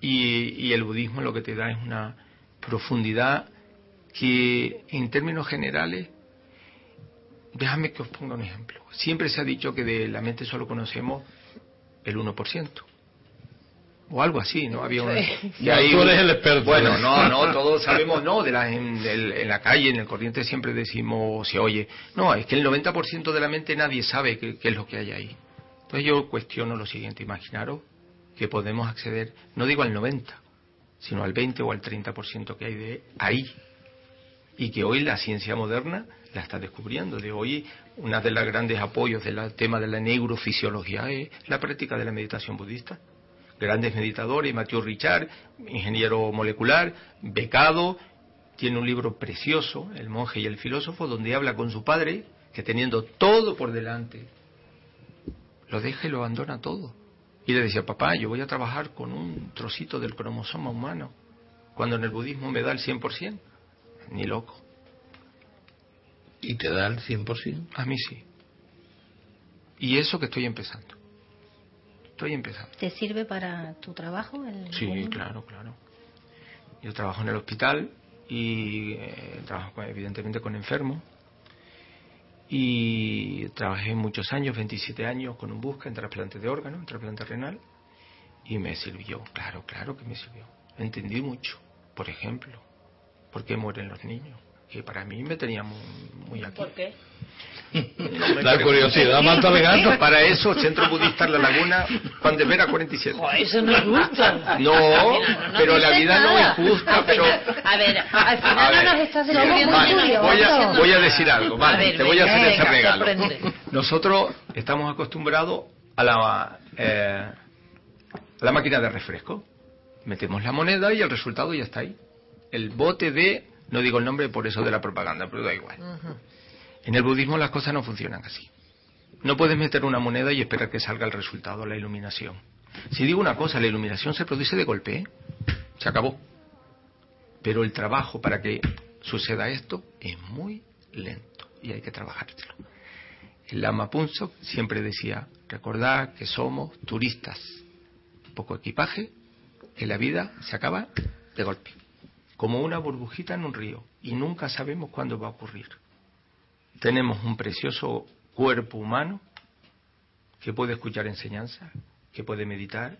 Y, y el budismo lo que te da es una profundidad que en términos generales, déjame que os ponga un ejemplo. Siempre se ha dicho que de la mente solo conocemos el 1%. O algo así, ¿no? Había una, y ahí- tú eres el experto. Bueno, no, no, todos sabemos, no, de la, en, el- en la calle, en el corriente siempre decimos, se oye, no, es que el 90% de la mente nadie sabe qué, qué es lo que hay ahí. Entonces yo cuestiono lo siguiente, imaginaros que podemos acceder, no digo al 90, sino al 20 o al 30% que hay de ahí. Y que hoy la ciencia moderna la está descubriendo. De hoy, una de los grandes apoyos del tema de la neurofisiología es la práctica de la meditación budista. Grandes meditadores, Mathieu Richard, ingeniero molecular, becado, tiene un libro precioso, El monje y el filósofo, donde habla con su padre, que teniendo todo por delante, lo deja y lo abandona todo. Y le decía, papá, yo voy a trabajar con un trocito del cromosoma humano, cuando en el budismo me da el 100%. Ni loco. Y te da el 100%. A mí sí. Y eso que estoy empezando. Estoy empezando. ¿Te sirve para tu trabajo? el Sí, claro, claro. Yo trabajo en el hospital y eh, trabajo evidentemente con enfermos. Y trabajé muchos años, 27 años, con un busca en trasplante de órgano, en trasplante renal. Y me sirvió, claro, claro que me sirvió. Entendí mucho. Por ejemplo, ¿por qué mueren los niños? Que para mí me tenía muy, muy aquí. ¿Por qué? No La curiosidad mata gato. Para eso, Centro Budista La Laguna, Juan de Vera 47. Oh, eso no es justo. No, pero la vida no es justa, pero... a ver, al final A no ver, nos estás descubriendo vale, voy, a, voy a decir algo, vale, A ver, te voy a hacer ese regalo. sorprende. Nosotros estamos acostumbrados a la, eh, a la máquina de refresco. Metemos la moneda y el resultado ya está ahí. El bote de, no digo el nombre por eso de la propaganda, pero da igual. En el budismo las cosas no funcionan así. No puedes meter una moneda y esperar que salga el resultado, la iluminación. Si digo una cosa, la iluminación se produce de golpe, ¿eh? Se acabó. Pero el trabajo para que suceda esto es muy lento y hay que trabajárselo. El Lama Punso siempre decía, recordad que somos turistas, poco equipaje, que la vida se acaba de golpe, como una burbujita en un río, y nunca sabemos cuándo va a ocurrir. Tenemos un precioso cuerpo humano que puede escuchar enseñanza, que puede meditar,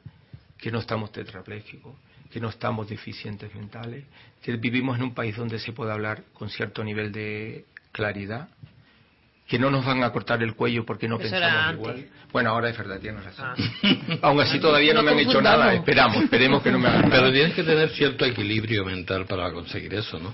que no estamos tetraplégicos, que no estamos deficientes mentales, que vivimos en un país donde se puede hablar con cierto nivel de claridad, que no nos van a cortar el cuello porque no Eso pensamos igual. Bueno, ahora es verdad, tienes razón. Ah. Aún así todavía no, No me han hecho nada, esperamos, esperemos que no me hagan nada. Pero tienes que tener cierto equilibrio mental para conseguir eso, ¿no?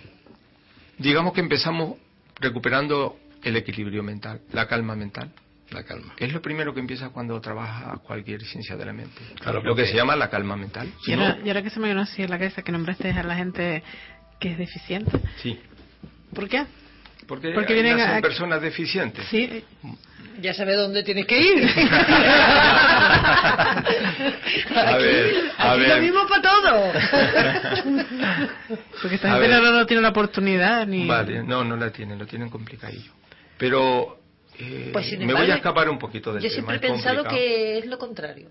Digamos que empezamos recuperando el equilibrio mental, la calma mental. La calma. Es lo primero que empieza cuando trabaja cualquier ciencia de la mente. Claro, lo que se llama la calma mental. Si Y ahora, no- y ahora que se me vino así en la cabeza que nombraste a la gente que es deficiente. sí. ¿Por qué? Porque, Porque vienen a- personas deficientes. Sí, Ya sabes dónde tienes que ir. A ver, a Aquí ver. lo mismo para todo. porque esta A gente no, no tiene la oportunidad ni... Vale, no, no la tienen, lo tienen complicadillo. Pero eh, Pues, me embargo, voy a escapar un poquito del Yo tema. siempre he pensado complicado. que es lo contrario.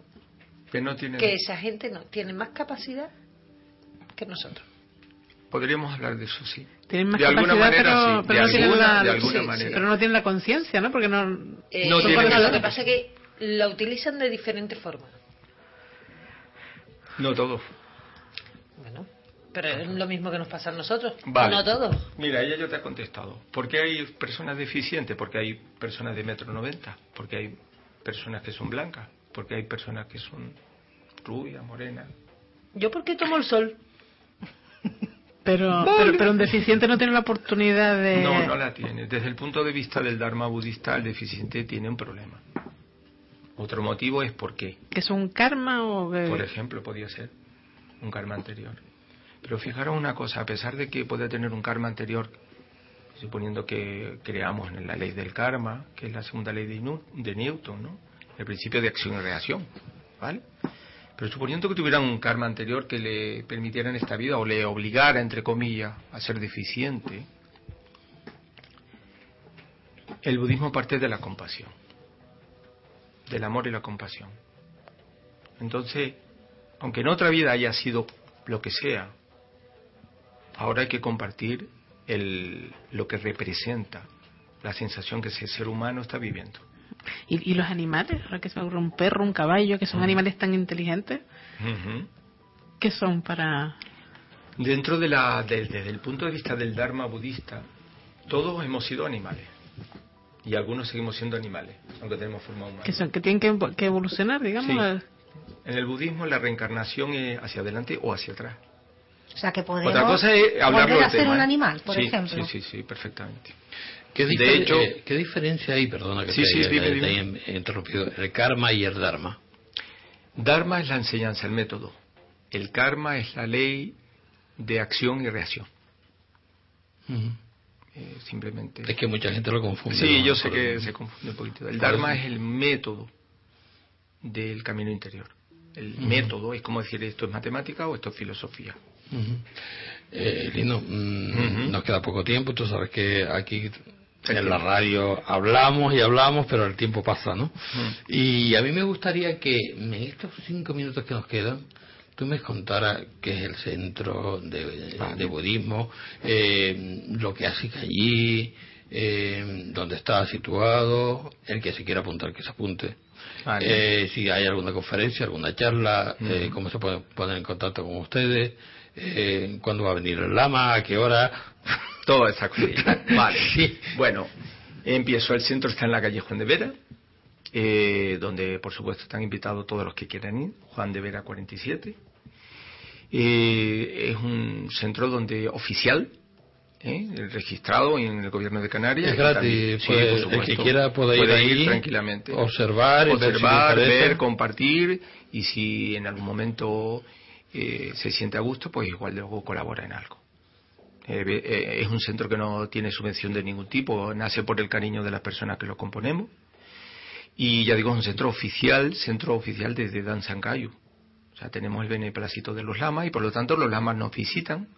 Que no tienen... Que esa gente no tiene más capacidad que nosotros. Podríamos hablar de eso, sí. Tienen más de capacidad, manera, pero, sí. pero de no tienen alguna, la, sí, pero no tienen la conciencia, ¿no? Porque no... Eh, No sí, tiene bueno, que lo que pasa es que la utilizan de diferentes formas. No todos. Bueno, pero es lo mismo que nos pasa a nosotros. Vale. No todos. Mira, ella yo te ha contestado. ¿Por qué hay personas deficientes? Porque hay personas de metro noventa. Porque hay personas que son blancas. Porque hay personas que son rubias, morenas. ¿Yo por qué tomo el sol? Pero, pero, pero un deficiente no tiene la oportunidad de... No, no la tiene. Desde el punto de vista del Dharma budista, el deficiente tiene un problema. Otro motivo es por qué. ¿Que es un karma o que... Por ejemplo, podía ser un karma anterior. Pero fijaros una cosa, a pesar de que puede tener un karma anterior, suponiendo que creamos en la ley del karma, que es la segunda ley de Newton, ¿no? El principio de acción y reacción, ¿vale? Pero suponiendo que tuvieran un karma anterior que le permitiera en esta vida o le obligara, entre comillas, a ser deficiente, el budismo parte de la compasión, del amor y la compasión. Entonces, aunque en otra vida haya sido lo que sea, ahora hay que compartir lo que representa la sensación que ese ser humano está viviendo. ¿Y, y los animales? Ahora que se me ocurre un perro, un caballo, que son animales tan inteligentes, Ujú. ¿qué son para...? Dentro de la, de- desde el punto de vista del Dharma budista, todos hemos sido animales. Y algunos seguimos siendo animales, aunque tenemos forma humana. que son que tienen que, que evolucionar, digamos. Sí. En el budismo la reencarnación es hacia adelante o hacia atrás. O sea, que podemos Otra cosa es hablarlo volver a ser un ¿eh? animal, por Sí, ejemplo. Sí, sí, sí, perfectamente. ¿Qué, De hecho- eh, ¿Qué diferencia hay, perdona que Sí, te, sí, dime, te dime. haya interrumpido, el karma y el dharma? Dharma es la enseñanza, el método. El karma es la ley de acción y reacción. Eh, simplemente. Es que mucha gente lo confunde. Sí, ¿no? yo sé que se confunde un poquito. El Dharma es el método del camino interior. El método es como decir esto es matemática o esto es filosofía. Ujú. Eh, Lino, mm, nos queda poco tiempo, tú sabes que aquí en la radio hablamos y hablamos, pero el tiempo pasa, ¿no? Y a mí me gustaría que en estos cinco minutos que nos quedan, tú me contaras qué es el centro de, de budismo, eh, lo que haces allí, eh, dónde está situado, el que se quiera apuntar que se apunte. Vale. Eh, si hay alguna conferencia, alguna charla, eh, cómo se puede poner en contacto con ustedes, eh, cuándo va a venir el lama, a qué hora. Toda esa cosita. Vale. Sí. Bueno, empiezo. El centro está en la calle Juan de Vera, eh, donde por supuesto están invitados todos los que quieran ir. Juan de Vera 47. Eh, es un centro donde oficial, ¿eh? registrado en el gobierno de Canarias. Es gratis, sí, puede- por el que quiera puede ir ahí, tranquilamente. observar, observar, ver si ver, compartir y si en algún momento eh, se siente a gusto, pues igual luego colabora en algo. Eh, eh, es un centro que no tiene subvención de ningún tipo, nace por el cariño de las personas que lo componemos. Y ya digo, es un centro oficial, centro oficial desde Danzancayo. O sea, tenemos el beneplácito de los lamas y por lo tanto los lamas nos visitan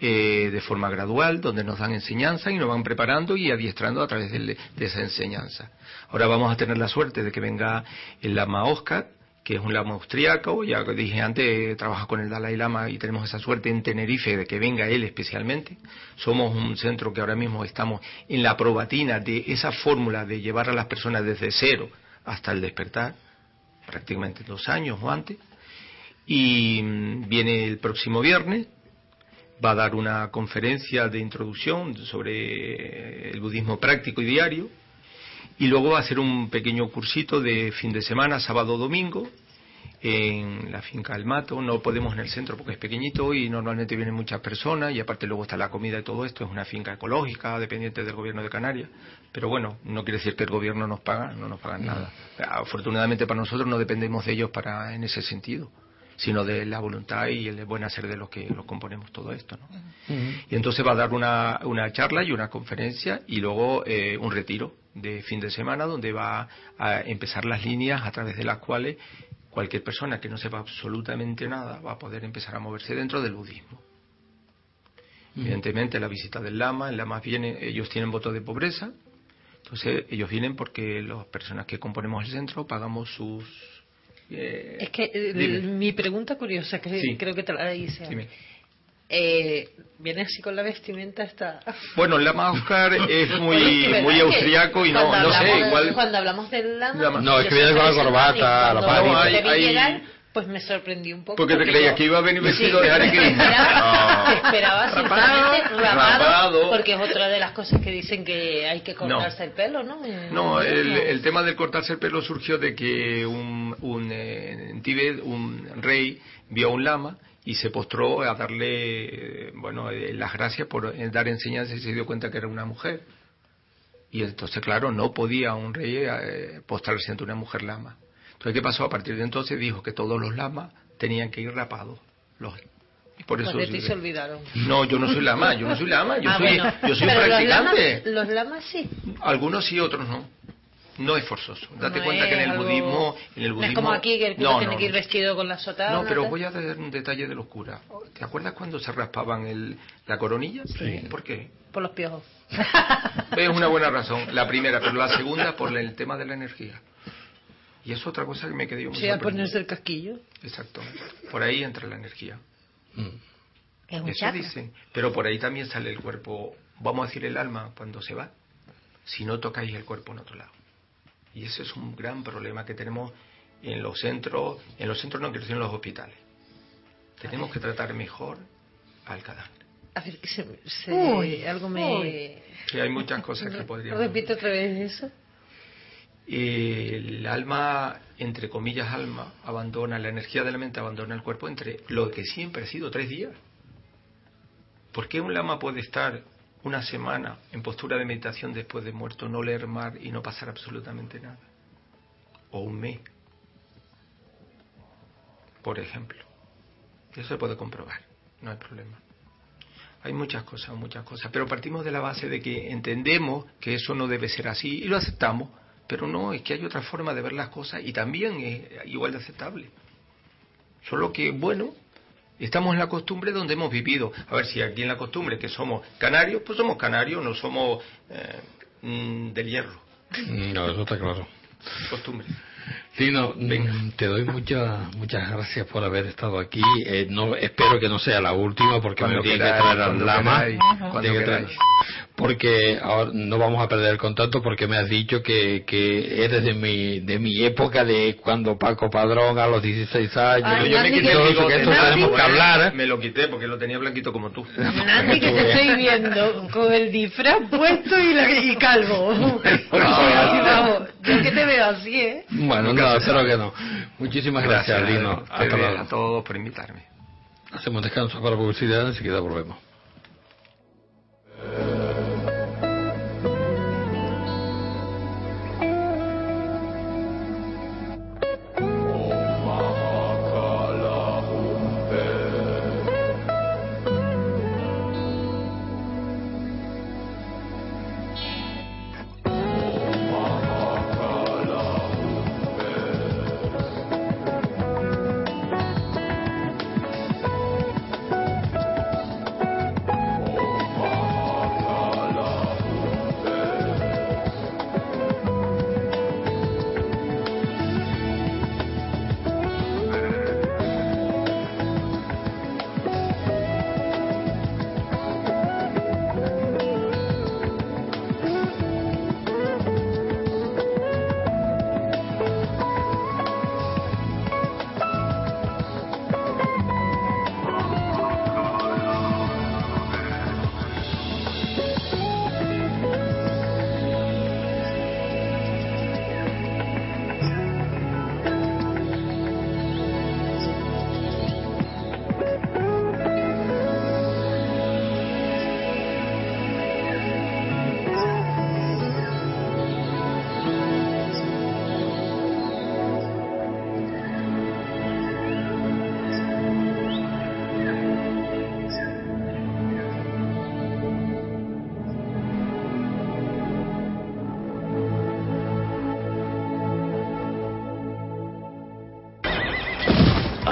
eh, de forma gradual, donde nos dan enseñanza y nos van preparando y adiestrando a través de, de esa enseñanza. Ahora vamos a tener la suerte de que venga el Lama Oscar, que es un lama austriaco, ya dije antes, trabaja con el Dalai Lama y tenemos esa suerte en Tenerife de que venga él especialmente. Somos un centro que ahora mismo estamos en la probatina de esa fórmula de llevar a las personas desde cero hasta el despertar, prácticamente dos años o antes. Y mm, viene el próximo viernes, va a dar una conferencia de introducción sobre el budismo práctico y diario y luego va a hacer un pequeño cursito de fin de semana, sábado domingo, en la finca del Mato. No podemos en el centro porque es pequeñito y normalmente vienen muchas personas y aparte luego está la comida y todo esto. Es una finca ecológica dependiente del gobierno de Canarias. Pero bueno, no quiere decir que el gobierno nos paga, no nos pagan nada. Afortunadamente para nosotros no dependemos de ellos para en ese sentido sino de la voluntad y el buen hacer de los que lo componemos todo esto. ¿no? Y entonces va a dar una, una charla y una conferencia y luego eh, un retiro de fin de semana donde va a empezar las líneas a través de las cuales cualquier persona que no sepa absolutamente nada va a poder empezar a moverse dentro del budismo. Evidentemente la visita del lama, el lama viene, ellos tienen voto de pobreza, entonces ellos vienen porque las personas que componemos el centro pagamos sus eh, es que eh, mi pregunta curiosa, que creo que te la hice. Eh, viene así con la vestimenta esta. Bueno, el lama Oscar es muy muy austriaco y no, no sé, igual. Cuando hablamos del lama. No, es que viene con la corbata, la pari pues me sorprendí un poco. ¿Por qué te creías que iba a venir vestido de Hare Krishna? Esperaba, simplemente rapado, porque es otra de las cosas que dicen que hay que cortarse el pelo, ¿no? No, el, el, tema del cortarse el pelo surgió de que un, un eh, en Tíbet un rey vio a un lama y se postró a darle, bueno, eh, las gracias por eh, dar enseñanza y se dio cuenta que era una mujer. Y entonces, claro, no podía un rey postrarse ante una mujer lama. Entonces, ¿qué pasó? A partir de entonces dijo que todos los lamas tenían que ir rapados. Los, por eso de ti se olvidaron. No, yo no soy lama, yo no soy lama, yo ah, soy, yo soy practicante. Los lamas, sí. Algunos sí, otros no. No es forzoso. Date cuenta que en el budismo, en el budismo. No es como aquí que el cura tiene que ir vestido con la sotana. No, pero voy a dar un detalle de los curas. ¿Te acuerdas cuando se raspaban el, la coronilla? Sí. ¿Por qué? Por los piojos. Es una buena razón. La primera, pero la segunda por el tema de la energía. Y es otra cosa que me quedó muy Sí, a ponerse el casquillo. Exacto. Por ahí entra la energía. Mm. Eso dicen. Pero por ahí también sale el cuerpo, vamos a decir el alma, cuando se va, si no tocáis el cuerpo en otro lado. Y ese es un gran problema que tenemos en los centros, en los centros no quiero decir en los hospitales. Tenemos que tratar mejor al cadáver. A ver, se, algo me... Sí, hay muchas cosas que podríamos... Repito otra vez eso el alma, entre comillas alma, abandona, la energía de la mente abandona el cuerpo entre lo que siempre ha sido tres días. ¿Por qué un lama puede estar una semana en postura de meditación después de muerto, no leer mar y no pasar absolutamente nada? O un mes, por ejemplo. Eso se puede comprobar, no hay problema. Hay muchas cosas, muchas cosas, pero partimos de la base de que entendemos que eso no debe ser así y lo aceptamos pero no, es que hay otra forma de ver las cosas y también es igual de aceptable. Solo que, bueno, estamos en la costumbre donde hemos vivido. A ver, si aquí en la costumbre que somos canarios, pues somos canarios, no somos eh, mm, del hierro. No, eso está claro. Costumbre. Lino, mm, te doy muchas muchas gracias por haber estado aquí. Eh, no Espero que no sea la última porque me tiene que traer al lama. Porque ahora no vamos a perder el contacto porque me has dicho que, que eres de mi de mi época de cuando Paco Padrón a los 16 años. yo me quité esto tenemos que hablar. ¿eh? Me lo quité porque lo tenía blanquito como tú. Nancy, que te estoy viendo con el disfraz puesto y, la, y calvo. Yo que te veo así, ¿eh? Bueno, no, espero que no. Muchísimas gracias, gracias Lino. A, a todos por invitarme. Hacemos descanso para publicidad, enseguida volvemos.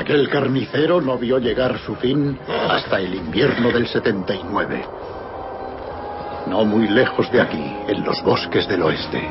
Aquel carnicero no vio llegar su fin hasta el invierno del 79. No muy lejos de aquí, en los bosques del oeste.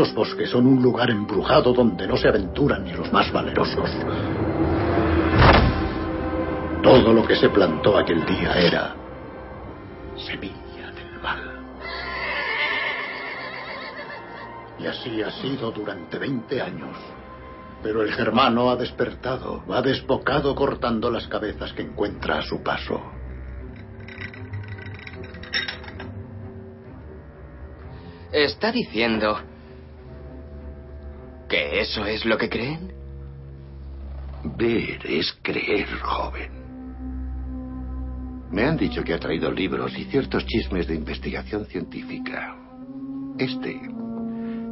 Esos bosques son un lugar embrujado donde no se aventuran ni los más valerosos. Todo lo que se plantó aquel día era semilla del mal. Y así ha sido durante 20 años. Pero el germano ha despertado, ha desbocado cortando las cabezas que encuentra a su paso. ¿Está diciendo que eso es lo que creen? Ver es creer, joven. Me han dicho que ha traído libros y ciertos chismes de investigación científica. Este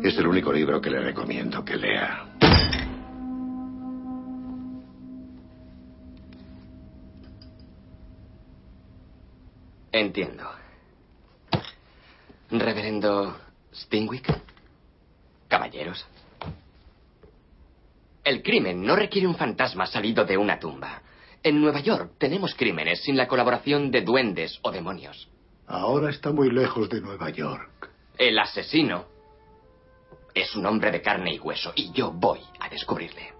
es el único libro que le recomiendo que lea. Entiendo. Reverendo Stingwick. Caballeros. El crimen no requiere un fantasma salido de una tumba. En Nueva York tenemos crímenes sin la colaboración de duendes o demonios. Ahora está muy lejos de Nueva York. El asesino es un hombre de carne y hueso y yo voy a descubrirle.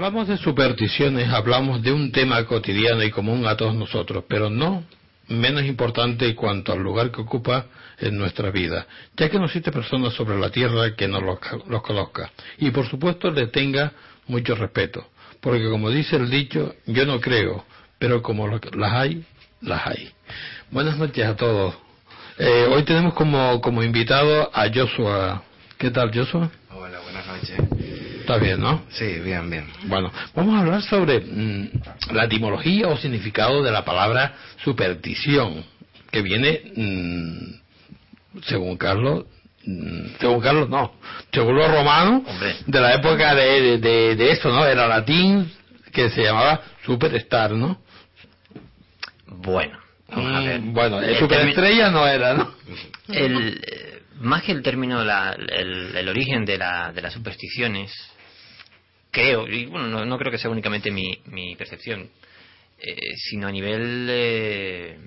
Hablamos de supersticiones, hablamos de un tema cotidiano y común a todos nosotros, pero no menos importante cuanto al lugar que ocupa en nuestra vida, ya que no existe persona sobre la tierra que no los, conozca y por supuesto le tenga mucho respeto, porque como dice el dicho, yo no creo, pero como las hay, las hay. Buenas noches a todos. Eh, hoy tenemos como, como invitado a Joshua. ¿Qué tal, Joshua? Está bien, ¿no? Sí, bien, bien. Bueno, vamos a hablar sobre mm, la etimología o significado de la palabra superstición, que viene, mm, según Carlos, mm, según Carlos no, según los romanos, de la época de, de, de, eso, ¿no? Era latín que se llamaba superstar, ¿no? Bueno, vamos a ver. Bueno, superestrella no era, ¿no? El, más que el término, el, origen de, la, de las supersticiones, creo, y bueno, no, creo que sea únicamente mi, mi percepción, eh, sino a nivel eh,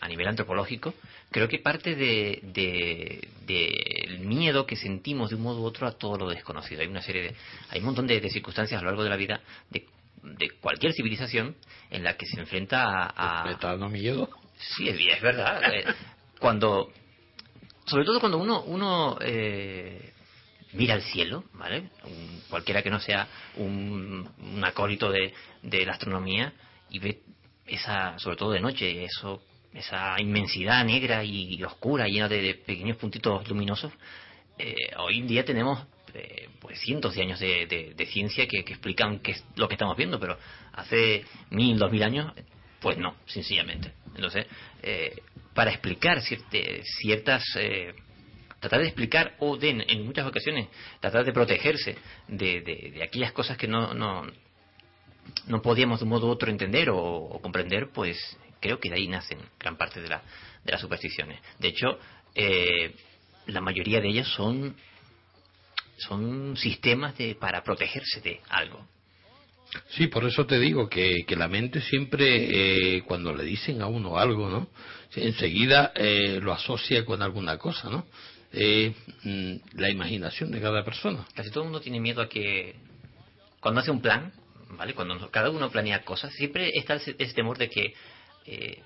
a nivel antropológico, creo que parte de, del miedo que sentimos de un modo u otro a todo lo desconocido. Hay una serie de, hay un montón de, circunstancias a lo largo de la vida de, de cualquier civilización en la que se enfrenta a, ¿Me está dando miedo? Sí, es, verdad. Eh, cuando, sobre todo cuando uno, uno mira al cielo, ¿vale? cualquiera que no sea un, acólito de, la astronomía, y ve esa, sobre todo de noche, eso, esa inmensidad negra y oscura, llena de, pequeños puntitos luminosos, eh, hoy en día tenemos eh, pues cientos de años de, de, ciencia que, explican qué es lo que estamos viendo, pero hace mil, dos mil años, pues no, sencillamente. Entonces, eh, para explicar ciertas tratar de explicar o de, en muchas ocasiones tratar de protegerse de, aquellas cosas que no, no, no podíamos de un modo u otro entender o, comprender, pues creo que de ahí nacen gran parte de, la, de las supersticiones. De hecho, eh, la mayoría de ellas son, son sistemas de, para protegerse de algo. Sí, por eso te digo que, que la mente siempre, eh, cuando le dicen a uno algo, ¿no? Enseguida eh, lo asocia con alguna cosa, ¿no? Mm, la imaginación de cada persona. Casi todo el mundo tiene miedo a que, cuando hace un plan, ¿vale? Cuando cada uno planea cosas, siempre está ese, temor de que eh,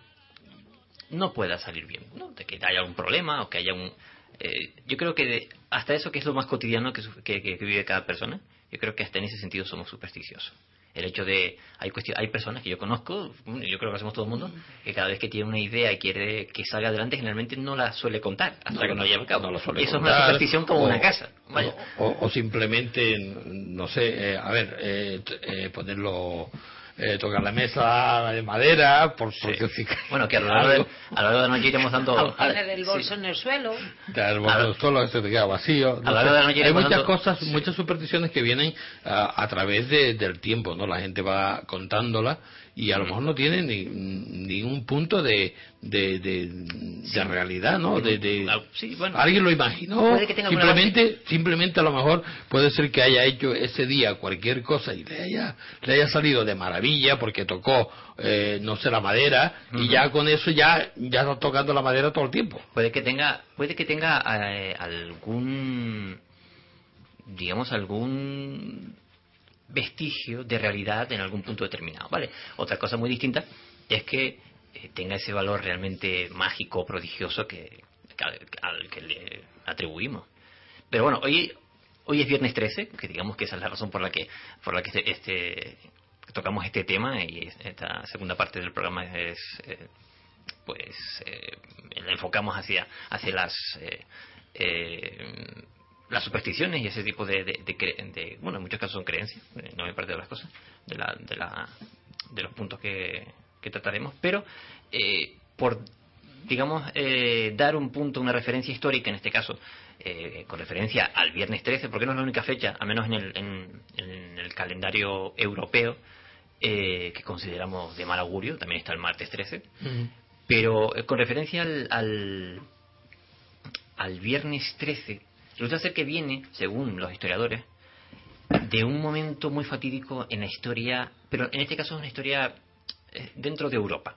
no pueda salir bien. De que haya un problema o que haya un... Eh, yo creo que hasta eso que es lo más cotidiano que, que, vive cada persona, yo creo que hasta en ese sentido somos supersticiosos el hecho de hay hay personas que yo conozco yo creo que hacemos todo el mundo que cada vez que tiene una idea y quiere que salga adelante generalmente no la suele contar hasta que no lleva a cabo. No y eso es una superstición como una casa O, simplemente no sé eh, a ver eh, eh, ponerlo eh, tocar la mesa de madera, por, porque Bueno, que a lo largo, de, a lo largo de la noche iremos dando... Poner el bolso en el suelo. El bolso en el suelo, se te queda vacío. Hay muchas cosas, muchas supersticiones que vienen a, través del tiempo, ¿no? La gente va contándola y a lo mejor no tiene ni, ningún punto de, de, de, realidad, ¿no? De, alguien lo imaginó, simplemente, simplemente a lo mejor puede ser que haya hecho ese día cualquier cosa y le haya, le haya salido de maravilla porque tocó, eh, no sé, la madera y ya con eso ya, ya está tocando la madera todo el tiempo. Puede que tenga, puede que tenga eh, algún, digamos, algún vestigio de realidad en algún punto determinado, ¿vale? Otra cosa muy distinta es que eh, tenga ese valor realmente mágico, prodigioso que, al, que le atribuimos. Pero bueno, hoy hoy es viernes 13, que digamos que esa es la razón por la que por la que este, este tocamos este tema y esta segunda parte del programa es eh, pues eh, la enfocamos hacia hacia las las supersticiones y ese tipo de, de, bueno, en muchos casos son creencias, eh, no me parte de las cosas, de, la, de, la, de los puntos que, que trataremos, pero eh, por, digamos, eh, dar un punto, una referencia histórica, en este caso, con referencia al viernes 13, porque no es la única fecha, al menos en el, en, el calendario europeo, que consideramos de mal augurio, también está el martes 13, pero con referencia al, al, al viernes 13, Resulta ser que viene, según los historiadores, de un momento muy fatídico en la historia, pero en este caso es una historia eh, dentro de Europa,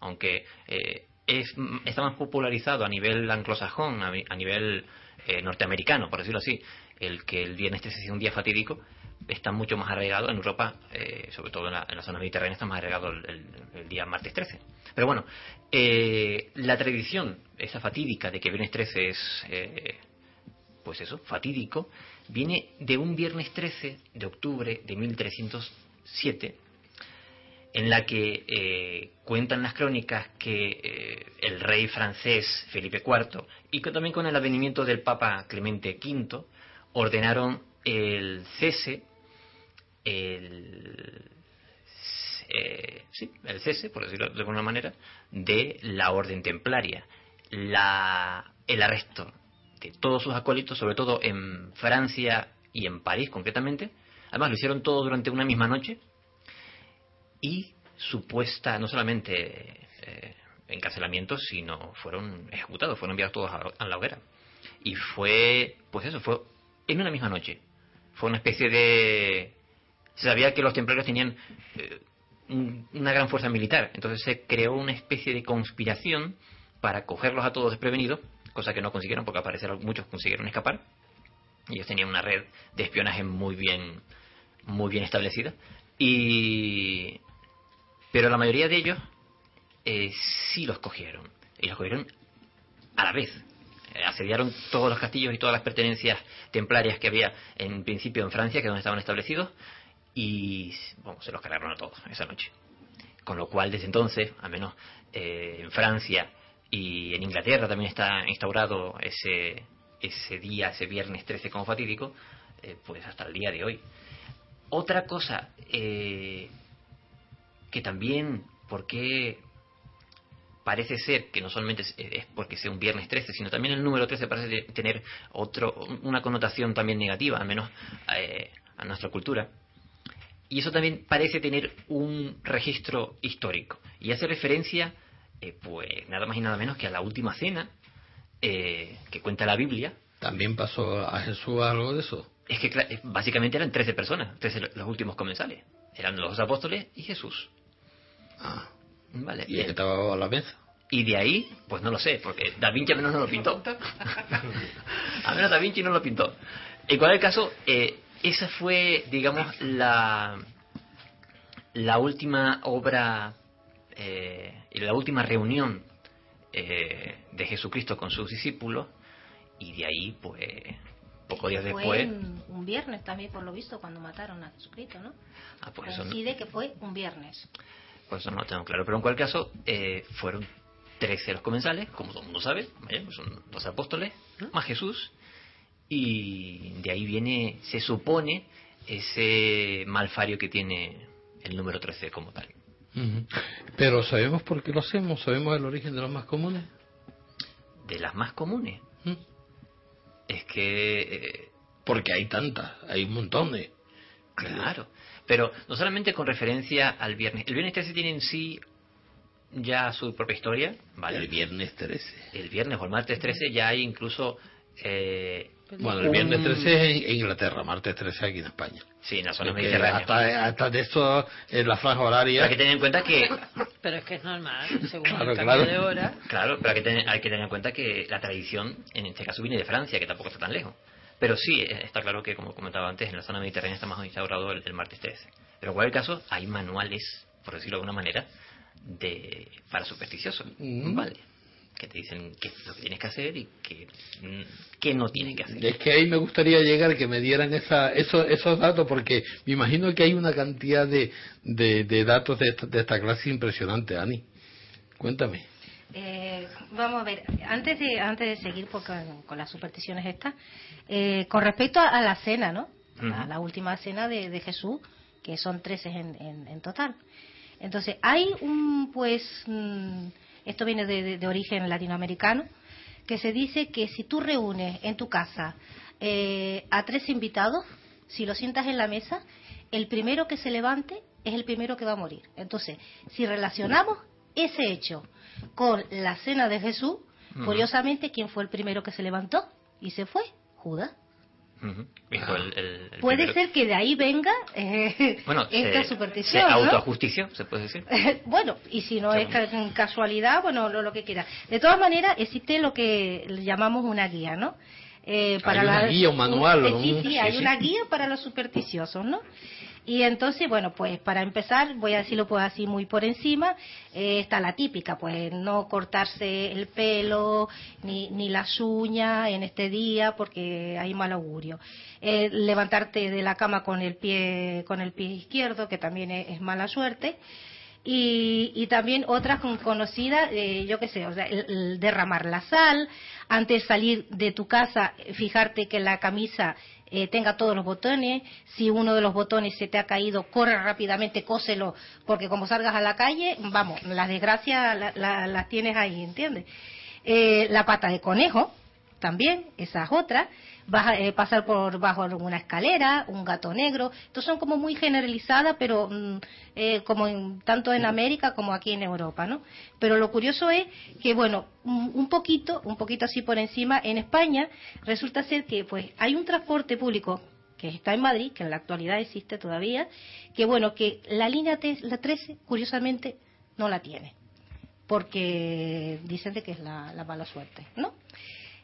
aunque eh, es, está más popularizado a nivel anglosajón, a, nivel eh, norteamericano, por decirlo así, el que el viernes 13 sea un día fatídico, está mucho más arraigado en Europa, sobre todo en la, zona mediterránea, está más arraigado el, día martes 13. Pero bueno, la tradición, esa fatídica de que viernes 13 es pues eso, fatídico, viene de un viernes 13 de octubre de 1307, en la que eh, cuentan las crónicas que eh, el rey francés Felipe IV y que también con el advenimiento del Papa Clemente V ordenaron el cese, el, eh, sí, el cese, por decirlo de alguna manera, de la orden templaria, la, el arresto todos sus acólitos, sobre todo en Francia y en París concretamente. Además lo hicieron todo durante una misma noche y supuesta, no solamente eh, encarcelamientos, sino fueron ejecutados, fueron enviados todos a, la hoguera. Y fue, pues eso, fue en una misma noche. Fue una especie de... Se sabía que los templarios tenían eh, una gran fuerza militar, entonces se creó una especie de conspiración para cogerlos a todos desprevenidos, cosa que no consiguieron porque al muchos consiguieron escapar. Ellos tenían una red de espionaje muy bien, muy bien establecida. Y... Pero la mayoría de ellos eh, sí los cogieron. Y los cogieron a la vez. Eh, asediaron todos los castillos y todas las pertenencias templarias que había en principio en Francia, que es donde estaban establecidos, y bueno, se los cargaron a todos esa noche. Con lo cual, desde entonces, al menos eh, en Francia y en Inglaterra también está instaurado ese, ese día, ese viernes 13 como fatídico, eh, pues hasta el día de hoy. Otra cosa que también, porque parece ser que no solamente es, porque sea un viernes 13, sino también el número 13 parece tener otro, una connotación también negativa, al menos eh, a nuestra cultura. Y eso también parece tener un registro histórico. Y hace referencia, eh, pues nada más y nada menos que a la última cena eh, que cuenta la Biblia. ¿También pasó a Jesús algo de eso? Es que básicamente eran 13 personas, 13 los últimos comensales. Eran los apóstoles y Jesús. Ah. ¿Y el que estaba a la mesa? Y de ahí, pues no lo sé, porque Da Vinci al menos no lo pintó. al menos Da Vinci no lo pintó. En cualquier caso, eh, esa fue, digamos, la, la última obra, eh, la última reunión eh, de Jesucristo con sus discípulos. Y de ahí, pues, pocos días después. Un viernes también, por lo visto, cuando mataron a Jesucristo, ¿no? Ah, pues que fue un viernes pues eso no lo tengo claro. Pero en cualquier caso, eh, fueron 13 los comensales, como todo el mundo sabe, pues son los apóstoles, más Jesús, y de ahí viene, se supone, ese malfario que tiene el número 13 como tal. Pero ¿sabemos por qué lo hacemos? ¿Sabemos el origen de los más comunes? De las más comunes. Es que... Eh, porque hay tantas, hay un montón de... Claro. Pero no solamente con referencia al viernes. El viernes 13 tiene en sí ya su propia historia, ¿vale? El viernes 13. El viernes o el martes 13 ya hay incluso... Eh, bueno, el viernes 13 es en Inglaterra, martes 13 aquí en España. Sí, en la zona mediterránea. Hasta, hasta de esto en la franja horaria. hay que tener en cuenta que. Pero es que es normal, según claro, el cambio de hora. Claro, pero hay que, tener, hay que tener en cuenta que la tradición, en este caso, viene de Francia, que tampoco está tan lejos. Pero sí, eh, está claro que, como comentaba antes, en la zona mediterránea está más instaurado el, martes 13. Pero en cualquier caso, hay manuales, por decirlo de alguna manera, de para supersticiosos, mm. ¿vale? Que te dicen qué es lo que tienes que hacer y qué, qué no tienes que hacer. Es que ahí me gustaría llegar, que me dieran esa, esos, esos datos, porque me imagino que hay una cantidad de, de, datos de esta, de esta clase impresionante, Ani. Cuéntame. Eh, vamos a ver, antes de, antes de seguir con las supersticiones estas, eh, con respecto a, la cena, ¿no? A la última cena de, Jesús, que son 13 en, en, total. Entonces, hay un, pues, mm, esto viene de, origen latinoamericano, que se dice que si tú reúnes en tu casa eh, a tres invitados, si lo sientas en la mesa, el primero que se levante es el primero que va a morir. Entonces, si relacionamos ese hecho con la cena de Jesús, curiosamente, ¿quién fue el primero que se levantó y se fue? Judas. Puede ser que de ahí venga eh, esta superstición. Se autojusticia, se puede decir. bueno, y si no es casualidad, bueno, lo, que quiera. De todas maneras, existe lo que llamamos una guía, ¿no? Eh, para hay una guía, un manual. sí, sí, hay una guía para los supersticiosos, ¿no? Y entonces, bueno, pues para empezar, voy a decirlo pues así muy por encima, eh, está la típica, pues no cortarse el pelo ni, ni las uñas en este día porque hay mal augurio. Eh, levantarte de la cama con el pie, con el pie izquierdo, que también es, mala suerte. Y, y, también otras conocidas, eh, yo qué sé, o sea, el, derramar la sal, antes de salir de tu casa, fijarte que la camisa eh, tenga todos los botones. Si uno de los botones se te ha caído, corre rápidamente, cóselo, porque como salgas a la calle, vamos, las desgracias las tienes ahí, ¿entiendes? Eh, la pata de conejo, también, esa es otra. Baja, eh, pasar por bajo una escalera, un gato negro. Estos son como muy generalizadas, pero mm, eh, como en, tanto en América como aquí en Europa, ¿no? Pero lo curioso es que, bueno, un poquito, un poquito así por encima, en España resulta ser que, pues, hay un transporte público que está en Madrid, que en la actualidad existe todavía, que bueno, que la línea la 13, curiosamente, no la tiene, porque dicen de que es la, mala suerte, ¿no?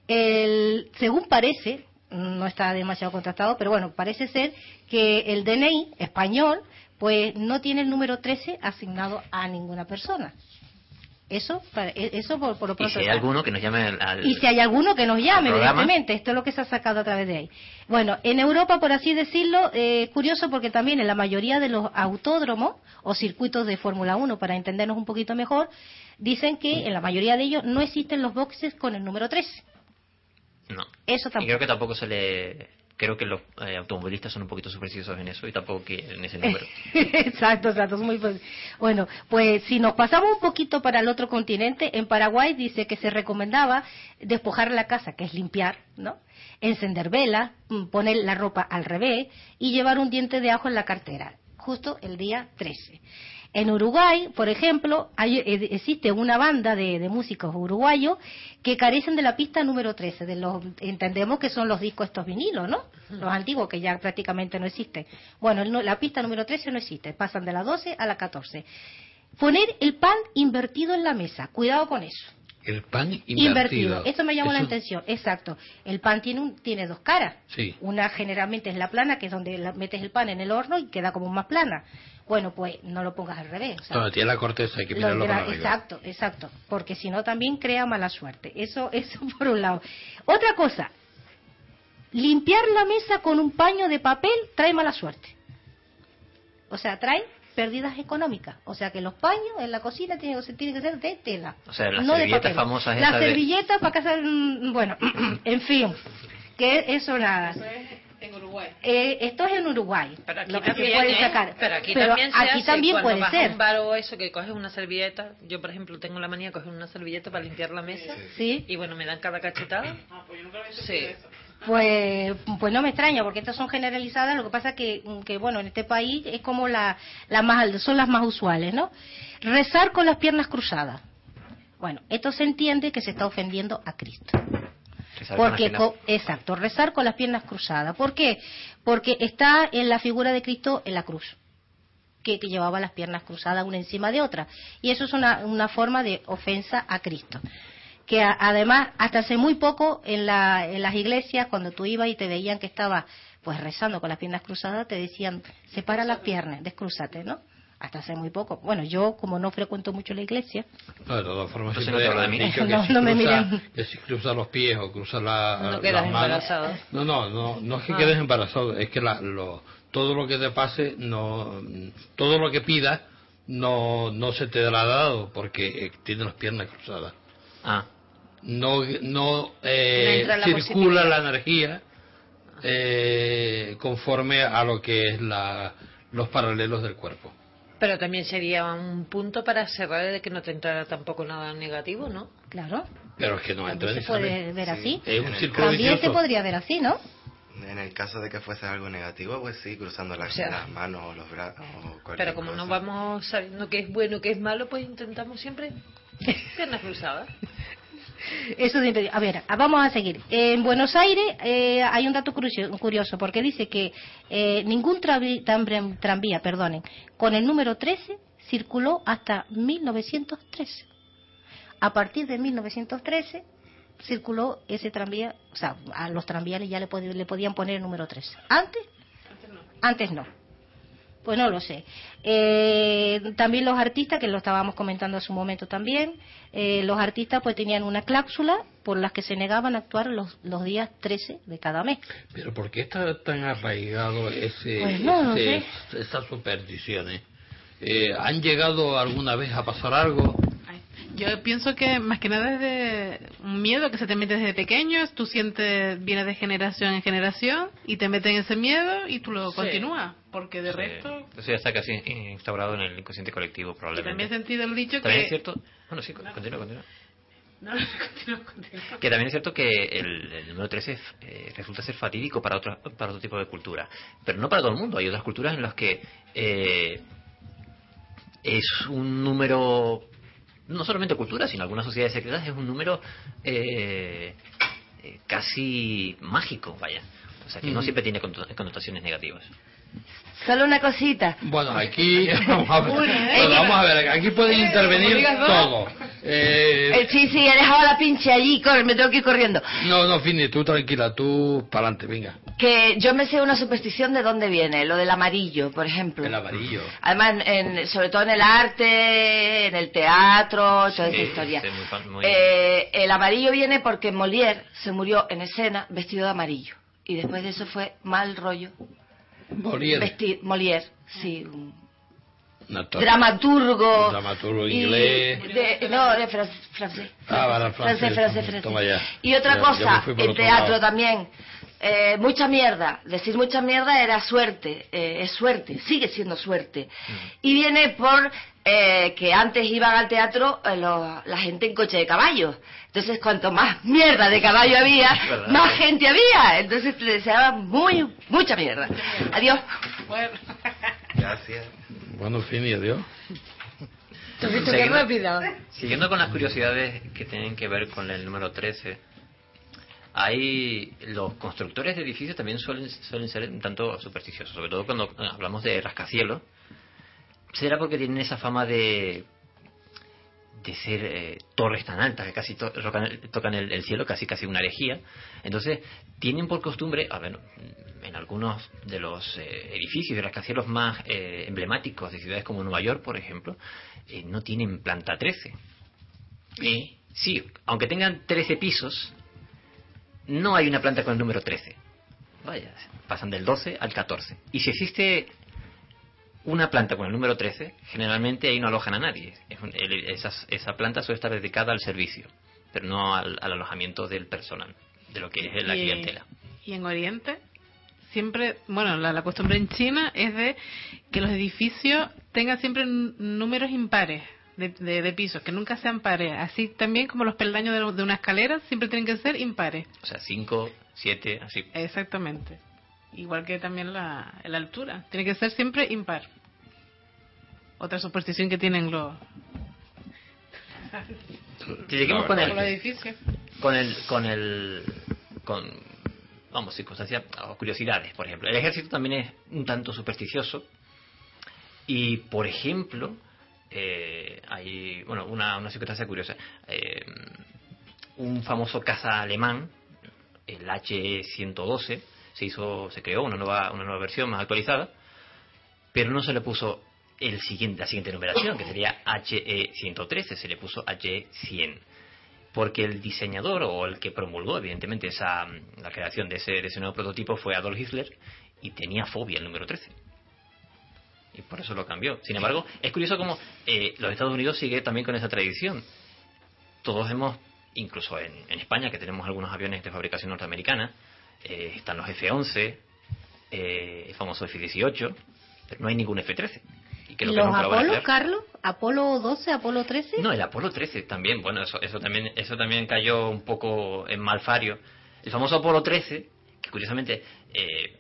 El, según parece, no está demasiado contrastado, pero bueno, parece ser que el DNI español, pues no tiene el número 13 asignado a ninguna persona. Eso, e, eso por, por lo pronto. Y si hay alguno que nos llame al, Y si hay alguno que nos llame, evidentemente. Esto es lo que se ha sacado a través de ahí. Bueno, en Europa, por así decirlo, eh, curioso porque también en la mayoría de los autódromos o circuitos de Fórmula 1, para entendernos un poquito mejor, dicen que en la mayoría de ellos no existen los boxes con el número 3. No. Eso tampoco. Y creo que tampoco se le creo que los eh, automovilistas son un poquito supersticiosos en eso y tampoco en ese número. exacto, exacto, es muy bueno. Pues si nos pasamos un poquito para el otro continente, en Paraguay dice que se recomendaba despojar la casa, que es limpiar, ¿no? Encender velas, mm, poner la ropa al revés y llevar un diente de ajo en la cartera, justo el día 13. En Uruguay, por ejemplo, hay, eh, existe una banda de, músicos uruguayos que carecen de la pista número 13. De los, entendemos que son los discos estos vinilos, ¿no? Los antiguos que ya prácticamente no existen. Bueno, la pista número 13 no existe. Pasan de la 12 a la 14. Poner el pan invertido en la mesa. Cuidado con eso. El pan invertido. invertido. Eso me llamó la atención. Exacto. El pan tiene, un, tiene dos caras. Sí. Una generalmente es la plana, que es donde metes el pan en el horno y queda como más plana. Bueno, pues no lo pongas al revés. O tiene la corteza, hay que mirarlo para Exacto, exacto. Porque si no también crea mala suerte. Eso, eso por un lado. Otra cosa. Limpiar la mesa con un paño de papel trae mala suerte. O sea, trae pérdidas económicas. O sea que los paños en la cocina tienen, tienen que ser de tela. O sea, las servilletas famosas Las servilletas para casar, bueno, en fin, que eso nada. En Uruguay. Eh, esto es en Uruguay. Pero aquí también, puede sacar. Pero aquí también, se aquí también puede ser. un bar o eso que coges una servilleta. Yo, por ejemplo, tengo la manía de coger una servilleta para limpiar la mesa. Sí. Y bueno, me dan cada cachetada. Ah, pues yo nunca sí. Pues, pues no me extraña, porque estas son generalizadas. Lo que pasa que, que bueno, en este país es como la, la más, son las más usuales, ¿no? Rezar con las piernas cruzadas. Bueno, esto se entiende que se está ofendiendo a Cristo. Porque, exacto, rezar con las piernas cruzadas. ¿Por qué? Porque está en la figura de Cristo en la cruz, que, que llevaba las piernas cruzadas una encima de otra. Y eso es una, una forma de ofensa a Cristo que además hasta hace muy poco en, la, en las iglesias cuando tú ibas y te veían que estaba pues rezando con las piernas cruzadas te decían separa las piernas descrúzate no hasta hace muy poco. Bueno yo como no frecuento mucho la iglesia no, de todas formas no, que no, si me cruza, que si cruza los pies o cruza la, no quedas embarazado. no no no no es que quedes embarazado es que la, lo, todo lo que te pase no todo lo que pidas no no se te dará dado porque eh, tiene las piernas cruzadas. Ah. No, no eh, circula la energía eh, conforme a lo que es la, los paralelos del cuerpo. Pero también sería un punto para cerrar de que no te entrara tampoco nada negativo, ¿no? Claro. Pero es que no entra se puede ver así. También se podría ver así, ¿no? En el caso de que fuese algo negativo, pues sí, cruzando las, manos o los brazos. pero como no vamos sabiendo qué es bueno, qué es malo, pues intentamos siempre piernas cruzadas. Eso A ver, vamos a seguir. En Buenos Aires eh, hay un dato curioso, porque dice que eh, ningún tranvía, perdonen, con el número 13 circuló hasta 1913. A partir de 1913 circuló ese tranvía, o sea, a los tranvías ya le, le podían poner el número 13. ¿Antes? Antes no. Antes no. Pues no lo sé. Eh, también los artistas, que lo estábamos comentando hace un momento también, eh, los artistas pues tenían una cláusula por las que se negaban a actuar los, los días 13 de cada mes. Pero ¿por qué está tan arraigado ese, pues esas supersticiones? Eh, ¿Han llegado alguna vez a pasar algo? Yo pienso que más que nada es de un miedo que se te mete desde pequeño, tú sientes, viene de generación en generación y te meten ese miedo y tú lo continúas, porque de resto... Eso ya está casi instaurado en el inconsciente colectivo probablemente. también he sentido el dicho ¿También es cierto? Bueno, sí, continúa, continúa. Que también es cierto que el, número 13 eh, resulta ser fatídico para otro, para otro tipo de cultura, pero no para todo el mundo. Hay otras culturas en las que eh, es un número, no solamente cultura, sino algunas sociedades secretas, es un número eh, casi mágico, vaya. O sea, que no siempre tiene connotaciones negativas. Solo una cosita. Bueno, aquí vamos a ver, vamos a ver aquí pueden intervenir todo. Eh, eh, sí, sí, he dejado la pinche allí, corre, me tengo que ir corriendo. No, no, Fini, tú tranquila, tú para adelante, venga. Que yo me sé una superstición de dónde viene, lo del amarillo, por ejemplo. El amarillo. Además, en, sobre todo en el arte, en el teatro, toda esa historia. Eh, el amarillo viene porque Molière se murió en escena vestido de amarillo. Y después de eso fue mal rollo Molière. Vestir, Molière, sí. Dramaturgo. Dramaturgo inglés. no, de francés. Ah, francés. Francés, francés, Y otra cosa, el teatro también. Eh, mucha mierda. Decir mucha mierda era suerte. Eh, es suerte. Sigue siendo suerte. Mm. Y viene por eh, que antes iban al teatro eh, la gente en coche de caballo. Entonces, cuanto más mierda de caballo había, más gente había. Entonces, le deseaba muy, mucha mierda. Adiós. Bueno. Gracias. Bueno, fin y adiós. Siguiendo, siguiendo con las curiosidades que tienen que ver con el número 13, hay los constructores de edificios también suelen, suelen ser un tanto supersticiosos, sobre todo cuando hablamos de rascacielos será porque tienen esa fama de de ser eh, torres tan altas que casi tocan, el, cielo, casi casi una herejía. Entonces, tienen por costumbre, a ver, en algunos de los eh, edificios de rascacielos más eh, emblemáticos de ciudades como Nueva York, por ejemplo, no tienen planta 13. sí, aunque tengan 13 pisos, no hay una planta con el número 13. Vaya, pasan del 12 al 14. Y si existe una planta con el número 13, generalmente ahí no alojan a nadie. esa planta suele estar dedicada al servicio, pero no al, alojamiento del personal, de lo que es la clientela. ¿Y en Oriente? Siempre, bueno, la, costumbre en China es de que los edificios tengan siempre números impares. De, pisos, que nunca sean pares. Así también como los peldaños de, una escalera siempre tienen que ser impares. O sea, 5, 7, así. Exactamente. Igual que también la, la altura. Tiene que ser siempre impar. Otra superstición que tienen los... Si lleguemos con el, con el... Con el... Con vamos, circunstancias o curiosidades, por ejemplo. El ejército también es un tanto supersticioso. Y, por ejemplo, eh, hay, bueno, una, una circunstancia curiosa. Eh, un famoso caza alemán, el H-112, se hizo, se creó una nueva, una nueva versión más actualizada, pero no se le puso el siguiente, la siguiente numeración, que sería HE113, se le puso HE100. Porque el diseñador o el que promulgó, evidentemente, esa, la creación de ese, de ese nuevo prototipo fue Adolf Hitler y tenía fobia el número 13 y por eso lo cambió. Sin embargo, es curioso cómo eh, los Estados Unidos sigue también con esa tradición. Todos hemos, incluso en, España, que tenemos algunos aviones de fabricación norteamericana, eh, están los F-11, eh, el famoso F-18, pero no hay ningún F-13. ¿Los Apolo, Carlos? ¿Apolo 12, Apolo 13? No, el Apolo 13 también. Bueno, eso, eso, también, eso también cayó un poco en malfario. El famoso Apolo 13, que curiosamente eh,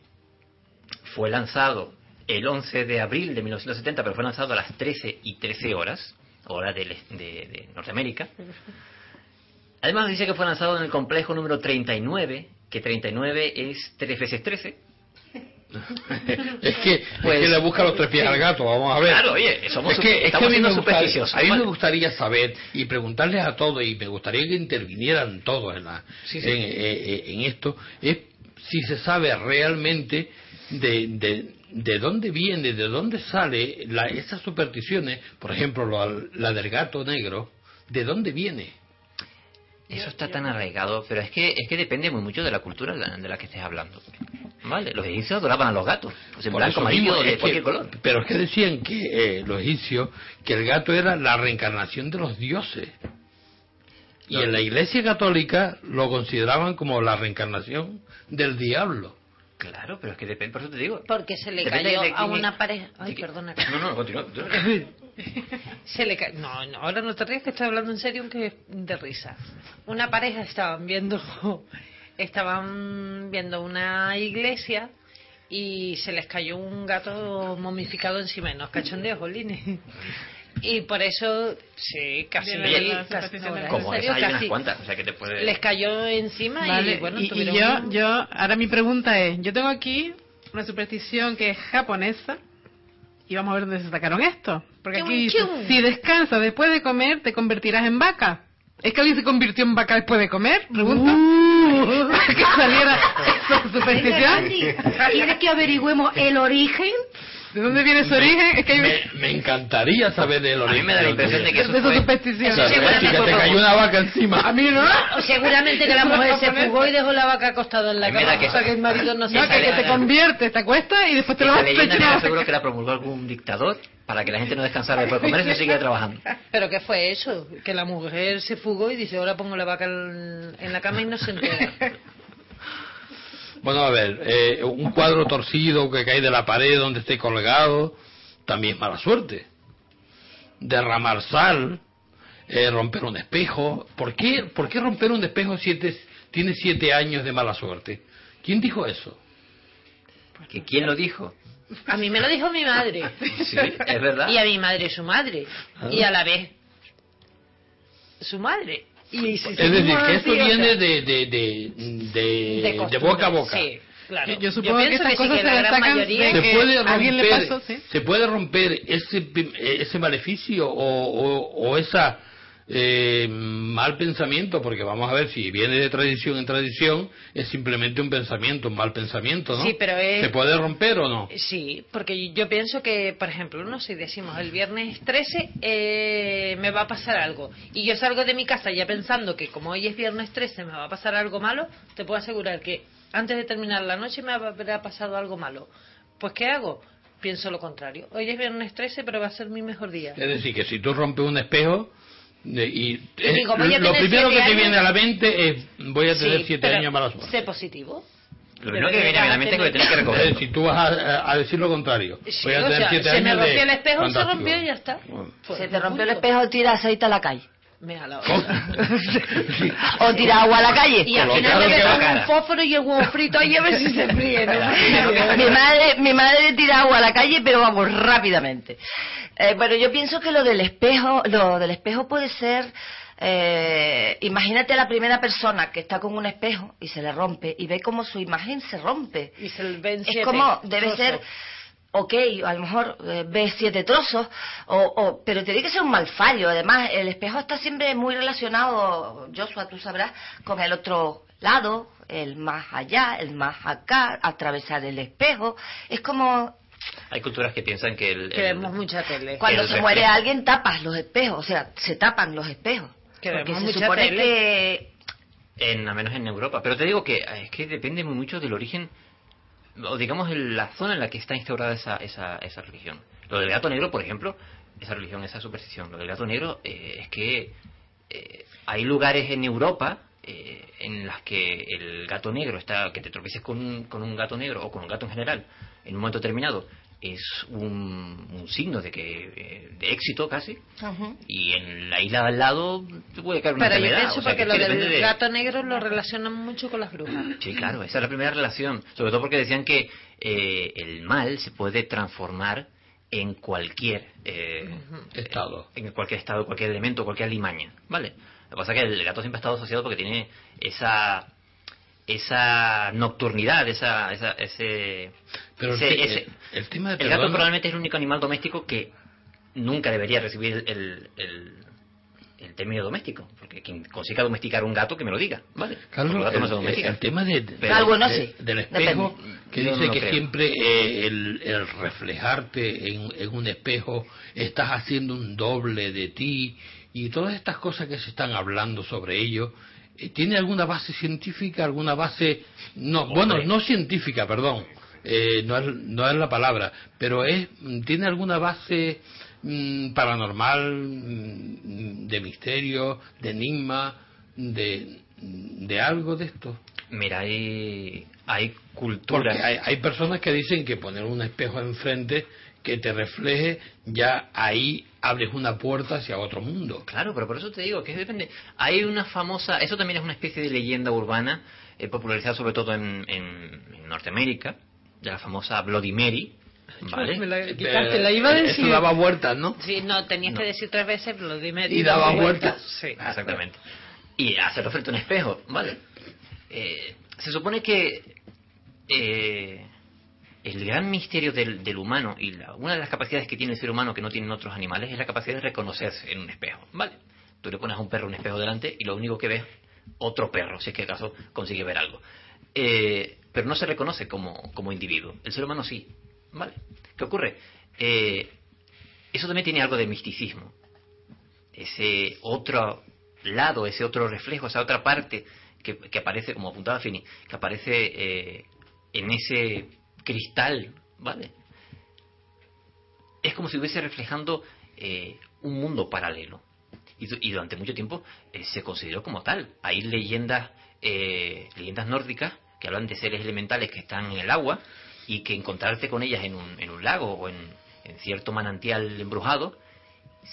fue lanzado el 11 de abril de 1970, pero fue lanzado a las 13 y 13 horas, hora de, de Norteamérica. Además dice que fue lanzado en el complejo número 39, que 39 es 3 veces 13 es, que, pues, le busca los tres pies al gato, vamos a ver. Claro, oye, somos es que, a mí, me gustaría, a mí me gustaría saber y preguntarles a todos, y me gustaría que intervinieran todos en, la, eh, eh, En, esto, es si se sabe realmente de, de, de dónde viene, de dónde sale la, esas supersticiones, por ejemplo, la del gato negro, de dónde viene. Eso está tan arraigado, pero es que es que depende muy mucho de la cultura de la que estés hablando. ¿Vale? Los egipcios adoraban a los gatos, pues en blanco, amarillo, de cualquier color. Pero es que decían que eh, los egipcios que el gato era la reencarnación de los dioses. Y en la Iglesia Católica lo consideraban como la reencarnación del diablo. Claro, pero es que depende, por eso te digo. Porque se le cayó a una pareja. Ay, perdona. No, no, continúa. Se le no, no, ahora no te ríes que estoy hablando en serio, aunque de risa. Una pareja estaban viendo, estaban viendo una iglesia y se les cayó un gato momificado encima nos cachondeos, jolines. Y por eso, sí, casi, como hay unas cuantas, o sea que te puede... Les cayó encima y bueno, y, yo, yo, ahora mi pregunta es, yo tengo aquí una superstición que es japonesa y vamos a ver dónde se sacaron esto. Porque aquí si descansas después de comer, te convertirás en vaca. ¿Es que alguien se convirtió en vaca después de comer? Pregunta. Uh. que saliera esa superstición. ¿Quieres que averigüemos el origen? ¿De dónde viene su origen? Es que me, me, encantaría saber del origen. A mí me da la impresión de que eso de fue... superstición. que te cayó una vaca encima. A mí no. seguramente que la mujer se fugó y dejó la vaca acostada en la cama. Que, que el marido no se no, que, que te convierte, te acuestas y después te lo vas a echar. seguro que la promulgó algún dictador para que la gente no descansara después de comer y seguía trabajando. ¿Pero qué fue eso? Que la mujer se fugó y dice, ahora pongo la vaca en la cama y no se entera. Bueno, a ver, eh, un cuadro torcido que cae de la pared donde esté colgado, también es mala suerte. Derramar sal, eh, romper un espejo. ¿Por qué, ¿Por qué romper un espejo siete, tiene siete años de mala suerte? ¿Quién dijo eso? ¿Que ¿Quién lo dijo? A mí me lo dijo mi madre. Sí, es verdad. Y a mi madre su madre. Ah. Y a la vez su madre es decir, que esto viene de, de, de, de, boca a boca. Sí. Claro. Yo supongo que estas cosas se destacan se puede romper, se puede romper ese ese maleficio o, o, o esa eh, mal pensamiento, porque vamos a ver si viene de tradición en tradición, es simplemente un pensamiento, un mal pensamiento, ¿no? Sí, pero ¿Se puede romper o no? Sí, porque yo pienso que, por ejemplo, no sé, decimos el viernes 13 eh, me va a pasar algo, y yo salgo de mi casa ya pensando que como hoy es viernes 13 me va a pasar algo malo, te puedo asegurar que antes de terminar la noche me habrá pasado algo malo. Pues ¿qué hago? Pienso lo contrario. Hoy es viernes 13, pero va a ser mi mejor día. Es decir, que si tú rompes un espejo, y, eh, lo primero que te viene a la mente es voy a tener siete años mala suerte. Sé positivo. Lo primero que viene a la mente es que tienes que recoger. Si tú vas a, decir lo contrario, voy a tener siete años. Se me rompió el espejo, se rompió y ya está. se te rompió el espejo, tira aceite a la calle. Me la o tira agua a la calle. Y al final le meto un fósforo y el huevo frito ahí a ver si se fríe. mi, madre, mi madre tira agua a la calle, pero vamos, rápidamente. Eh, bueno, yo pienso que lo del espejo, lo del espejo puede ser, eh, imagínate a la primera persona que está con un espejo y se le rompe y ve cómo su imagen se rompe. Y se vence es como, debe ser, ok, a lo mejor eh, ve siete trozos, o, pero tiene que ser un mal fallo. Además, el espejo está siempre muy relacionado, Joshua, tú sabrás, con el otro lado, el más allá, el más acá, atravesar el espejo. Es como hay culturas que piensan que el... que vemos mucha tele. Cuando se muere alguien tapas los espejos, o sea, se tapan los espejos. Que porque se supone que... En, al menos en Europa. Pero te digo que es que depende muy mucho del origen, o digamos la zona en la que está instaurada esa, esa, esa religión. Lo del gato negro, por ejemplo, esa religión, esa superstición. Lo del gato negro eh, es que eh, hay lugares en Europa eh, en las que el gato negro está, que te tropieces con con un gato negro o con un gato en general, en un momento determinado es un, signo de que eh, de éxito casi. Y en la isla de al lado puede caer una pero yo pienso porque lo del gato negro lo relacionan mucho con las brujas. Sí claro esa es la primera relación. Sobre todo porque decían que eh, el mal se puede transformar en cualquier eh, estado. en cualquier estado cualquier elemento cualquier limaña vale lo que pasa es que el gato siempre ha estado asociado porque tiene esa esa nocturnidad, esa, esa ese, Pero el, el, tema el gato probablemente es el único animal doméstico que nunca debería recibir el, el, el término doméstico, porque quien consiga domesticar un gato que me lo diga, ¿vale? Carlos, el, tema de, del espejo, que dice que siempre eh, el, reflejarte en, en un espejo estás haciendo un doble de ti y todas estas cosas que se están hablando sobre ello ¿Tiene alguna base científica, alguna base... No, bueno, no científica, perdón, eh, no, es, no es la palabra, pero es tiene alguna base mm, paranormal, mm, de misterio, de enigma, de, de algo de esto. Mira, hay, hay. Porque hay, hay personas que dicen que poner un espejo enfrente que te refleje, ya ahí abres una puerta hacia otro mundo. Claro, pero por eso te digo que depende. Hay una famosa, eso también es una especie de leyenda urbana, eh, popularizada sobre todo en, en, Norteamérica, de la famosa Bloody Mary. ¿Vale? Me la, quitaste, la iba a decir. Eso daba vueltas, ¿no? Sí, no, tenías que decir tres veces Bloody Mary. Y daba vueltas. Sí, exactamente. Y hacerlo frente a un espejo, ¿vale? Eh, se supone que eh, el gran misterio del, humano y la, una de las capacidades que tiene el ser humano que no tienen otros animales es la capacidad de reconocerse en un espejo, ¿vale? Tú le pones a un perro un espejo delante y lo único que ves otro perro, si es que acaso consigue ver algo. Eh, pero no se reconoce como, como individuo. El ser humano sí, ¿vale? ¿Qué ocurre? Eh, eso también tiene algo de misticismo. Ese otro lado, ese otro reflejo, esa otra parte que, que aparece, como apuntaba Fini, que aparece eh, en ese cristal, ¿vale? Es como si estuviese reflejando eh, un mundo paralelo. Y, durante mucho tiempo eh, se consideró como tal. Hay leyendas, eh, leyendas nórdicas que hablan de seres elementales que están en el agua y que encontrarte con ellas en un, en un lago o en, en cierto manantial embrujado,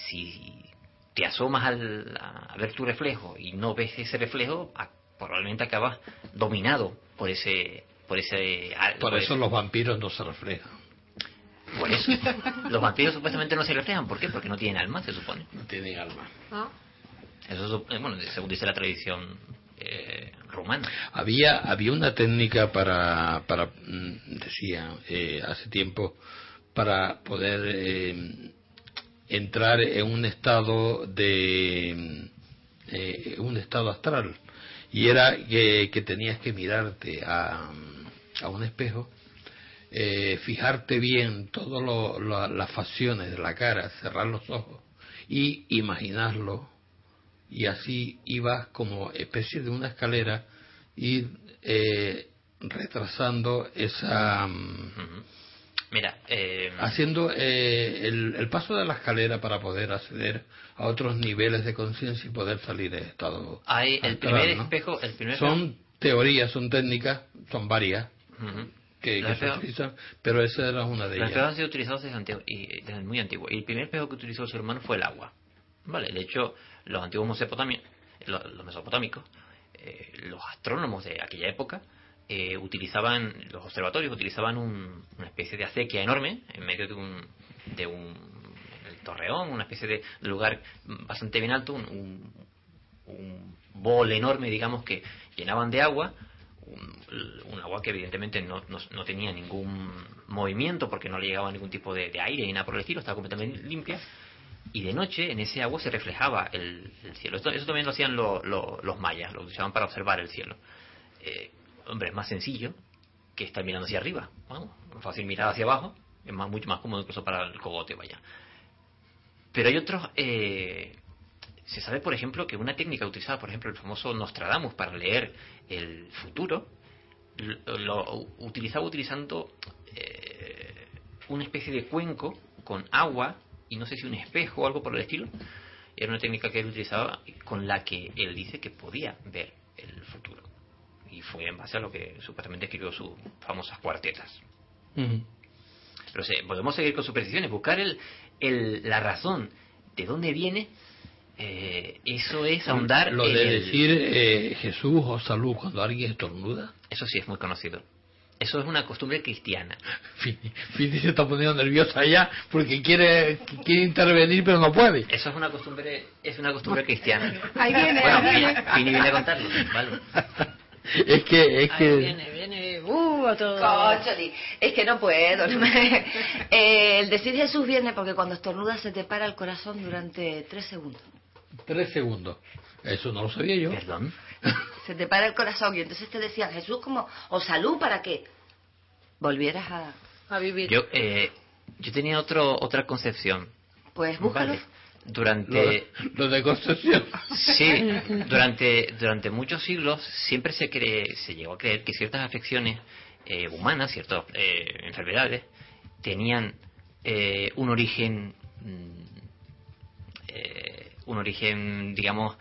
si te asomas al, a ver tu reflejo y no ves ese reflejo, probablemente acabas dominado por ese por ese por, eso los vampiros no se reflejan. Por eso. Los vampiros supuestamente no se reflejan ¿por qué? porque no tienen alma se supone. No tienen alma. ¿Ah? eso eh, bueno según dice la tradición eh, romana había había una técnica para para mm, decía eh, hace tiempo para poder eh, entrar en un estado de un estado astral y era que, tenías que mirarte a, a un espejo, eh, fijarte bien todas las facciones de la cara, cerrar los ojos y imaginarlo. Y así ibas como especie de una escalera y eh, retrasando esa Mira, eh, haciendo eh, el, paso de la escalera para poder acceder a otros niveles de conciencia y poder salir de estado. Hay el primer espejo, el primer son teorías, son técnicas, son varias que, se utilizan, pero esa era una de ellas. Los espejos han sido utilizados desde, y, desde, muy antiguo. Y el primer espejo que utilizó el ser humano fue el agua. Vale, de hecho, los antiguos mesopotámicos, los, mesopotámicos, eh, los astrónomos de aquella época eh, utilizaban, los observatorios utilizaban una especie de acequia enorme en medio de un, de un torreón, una especie de lugar bastante bien alto, un, un, bol enorme, digamos, que llenaban de agua, un, agua que evidentemente no, no, tenía ningún movimiento porque no le llegaba ningún tipo de, aire ni nada por el estilo, estaba completamente limpia. Y de noche en ese agua se reflejaba el, cielo. eso también lo hacían los mayas, lo utilizaban para observar el cielo. Eh, hombre, es más sencillo que estar mirando hacia arriba. fácil mirar hacia abajo, es más, mucho más cómodo incluso para el cogote, vaya. Pero hay otros... Eh, se sabe, por ejemplo, que una técnica utilizada, por ejemplo, el famoso Nostradamus para leer el futuro, lo, utilizaba utilizando eh, una especie de cuenco con agua y no sé si un espejo o algo por el estilo. Era una técnica que él utilizaba con la que él dice que podía ver el futuro y fue en base a lo que supuestamente escribió sus famosas cuartetas. Pero podemos seguir con supersticiones, buscar el, el, la razón de dónde viene, eh, eso es ahondar. Lo de decir eh, Jesús o salud cuando alguien estornuda. Eso sí es muy conocido. Eso es una costumbre cristiana. Fini, se está poniendo nerviosa ya porque quiere, quiere intervenir pero no puede. Eso es una costumbre, es una costumbre cristiana. Ahí viene, bueno, Fini viene a contarlo. Vale. es que es que viene viene uh, a todo. es que no puedo eh, el decir Jesús viene porque cuando estornudas se te para el corazón durante tres segundos. tres segundos. Eso no lo sabía yo. Perdón. Se te para el corazón y entonces te decía Jesús como o salud para que volvieras a, a vivir. Yo eh, yo tenía otro otra concepción. Pues búscalo durante lo, de construcción sí durante durante muchos siglos siempre se cree se llegó a creer que ciertas afecciones eh, humanas ciertas eh, enfermedades tenían eh, un origen mm, un origen digamos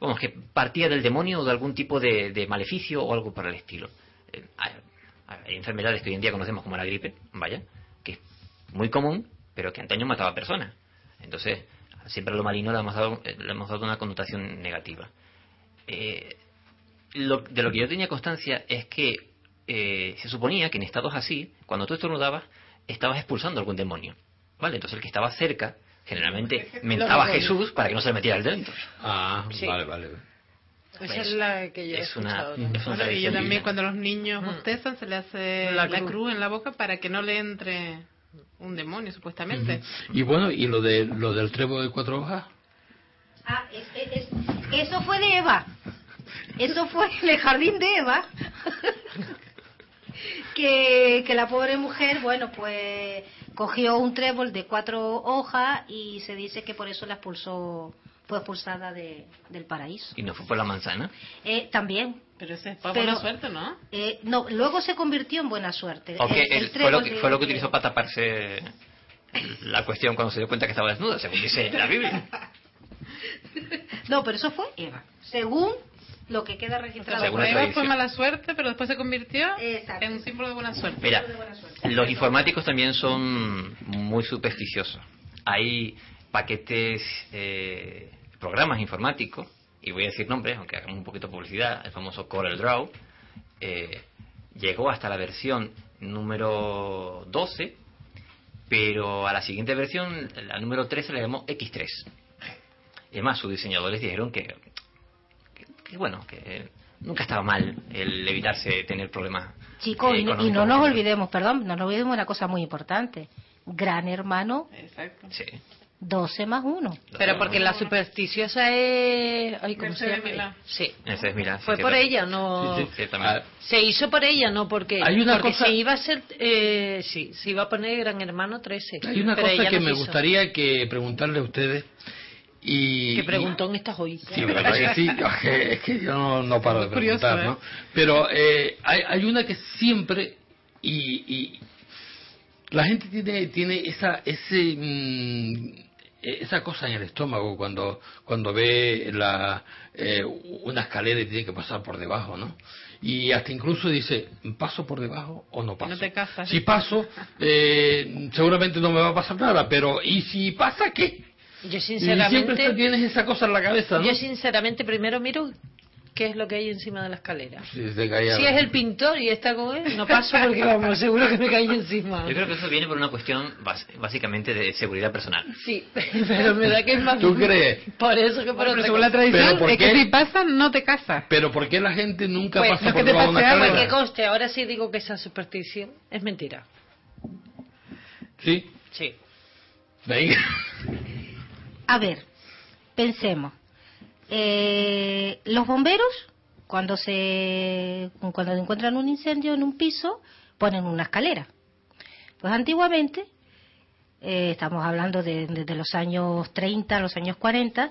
vamos que partía del demonio o de algún tipo de, de maleficio o algo para el estilo hay, hay enfermedades que hoy en día conocemos como la gripe vaya que muy común, pero que antaño mataba personas. Entonces, siempre a lo marino le hemos dado, le hemos dado una connotación negativa. Eh, lo, de lo que yo tenía constancia es que eh, se suponía que en estados así, cuando tú estornudabas, estabas expulsando algún demonio. ¿Vale? Entonces el que estaba cerca, generalmente mentaba a Jesús para que no se le metiera el dentro. Ah, vale, vale. Esa es la que yo he es una, es una y yo también cuando los niños bostezan se le hace La la, cruz. cruz. en la boca para que no le entre un demonio supuestamente. Y bueno, ¿y lo, de, lo del trébol de cuatro hojas? Ah, es- es- es- eso fue de Eva. Eso fue en el jardín de Eva. que, que la pobre mujer, bueno, pues cogió un trébol de cuatro hojas y se dice que por eso la expulsó, fue expulsada de, del paraíso. Y no fue por la manzana. Eh, también. Pero ese es para Pero- buena suerte, ¿no? Eh, no, luego se convirtió en buena suerte. O que El- el él fue, lo que, de- fue lo que utilizó para taparse la cuestión cuando se dio cuenta que estaba desnuda, según dice la Biblia. No, pero eso fue Eva. Según lo que queda registrado. Según la Eva fue mala suerte, pero después se convirtió Exacto. en un símbolo de buena suerte. Mira, los informáticos también son muy supersticiosos. Hay paquetes, eh, programas informáticos, y voy a decir nombres, aunque hagamos un poquito de publicidad, el famoso CorelDRAW, eh, llegó hasta la versión número 12, pero a la siguiente versión, la número 13, le llamó X3. Y además, sus diseñadores dijeron que, que- que, bueno, que nunca estaba mal el evitarse tener problemas. Chicos, eh, y, no- y no nos olvidemos, perdón, no nos olvidemos una cosa muy importante. Gran hermano, Exacto. Sí. 12 más 1. Pero porque la supersticiosa es... Ay, ¿cómo se llama? Sí. Ese es, mira, sí, Fue sí, por sí. ella, no... Sí, sí, ciertamente. Se hizo por ella, no porque... Hay una porque cosa- se iba a hacer... Eh, sí, se iba a poner Gran Hermano 13. Hay una pero cosa que no me gustaría que preguntarle a ustedes. Y, ¿Qué preguntón estás hoy? Sí, ¿verdad que sí? Es que, es que yo no, no paro de curioso, preguntar, ¿eh? ¿no? Pero eh, hay, hay una que siempre y, y la gente tiene tiene esa ese mm, esa cosa en el estómago cuando cuando ve la eh, una escalera y tiene que pasar por debajo, ¿no? Y hasta incluso dice, ¿paso por debajo o no paso? No te casas. Si paso, eh, seguramente no me va a pasar nada, pero ¿y si pasa qué? Yo Y siempre sinceramente... te- tienes esa cosa en la cabeza, ¿no? Yo sinceramente primero miro qué es lo que hay encima de la escalera. Si caía- Si es el pintor y está con él, no paso porque vamos, seguro que me cae encima. Yo creo que eso viene por una cuestión básicamente de seguridad personal. Sí, pero me da que es más... ¿Tú crees? Por eso que por Bueno, según la tradición, ¿Pero por es que qué? si pasa, no te casas. Pero ¿por qué la gente nunca Pues, pasa no por que te una pase algo. Porque escalera? conste, ahora sí digo que esa superstición es mentira. Sí, Sí. venga. A ver, pensemos. Eh, los bomberos, cuando se cuando encuentran un incendio en un piso, ponen una escalera. Pues antiguamente, eh, estamos hablando de, desde los años 30, los años 40,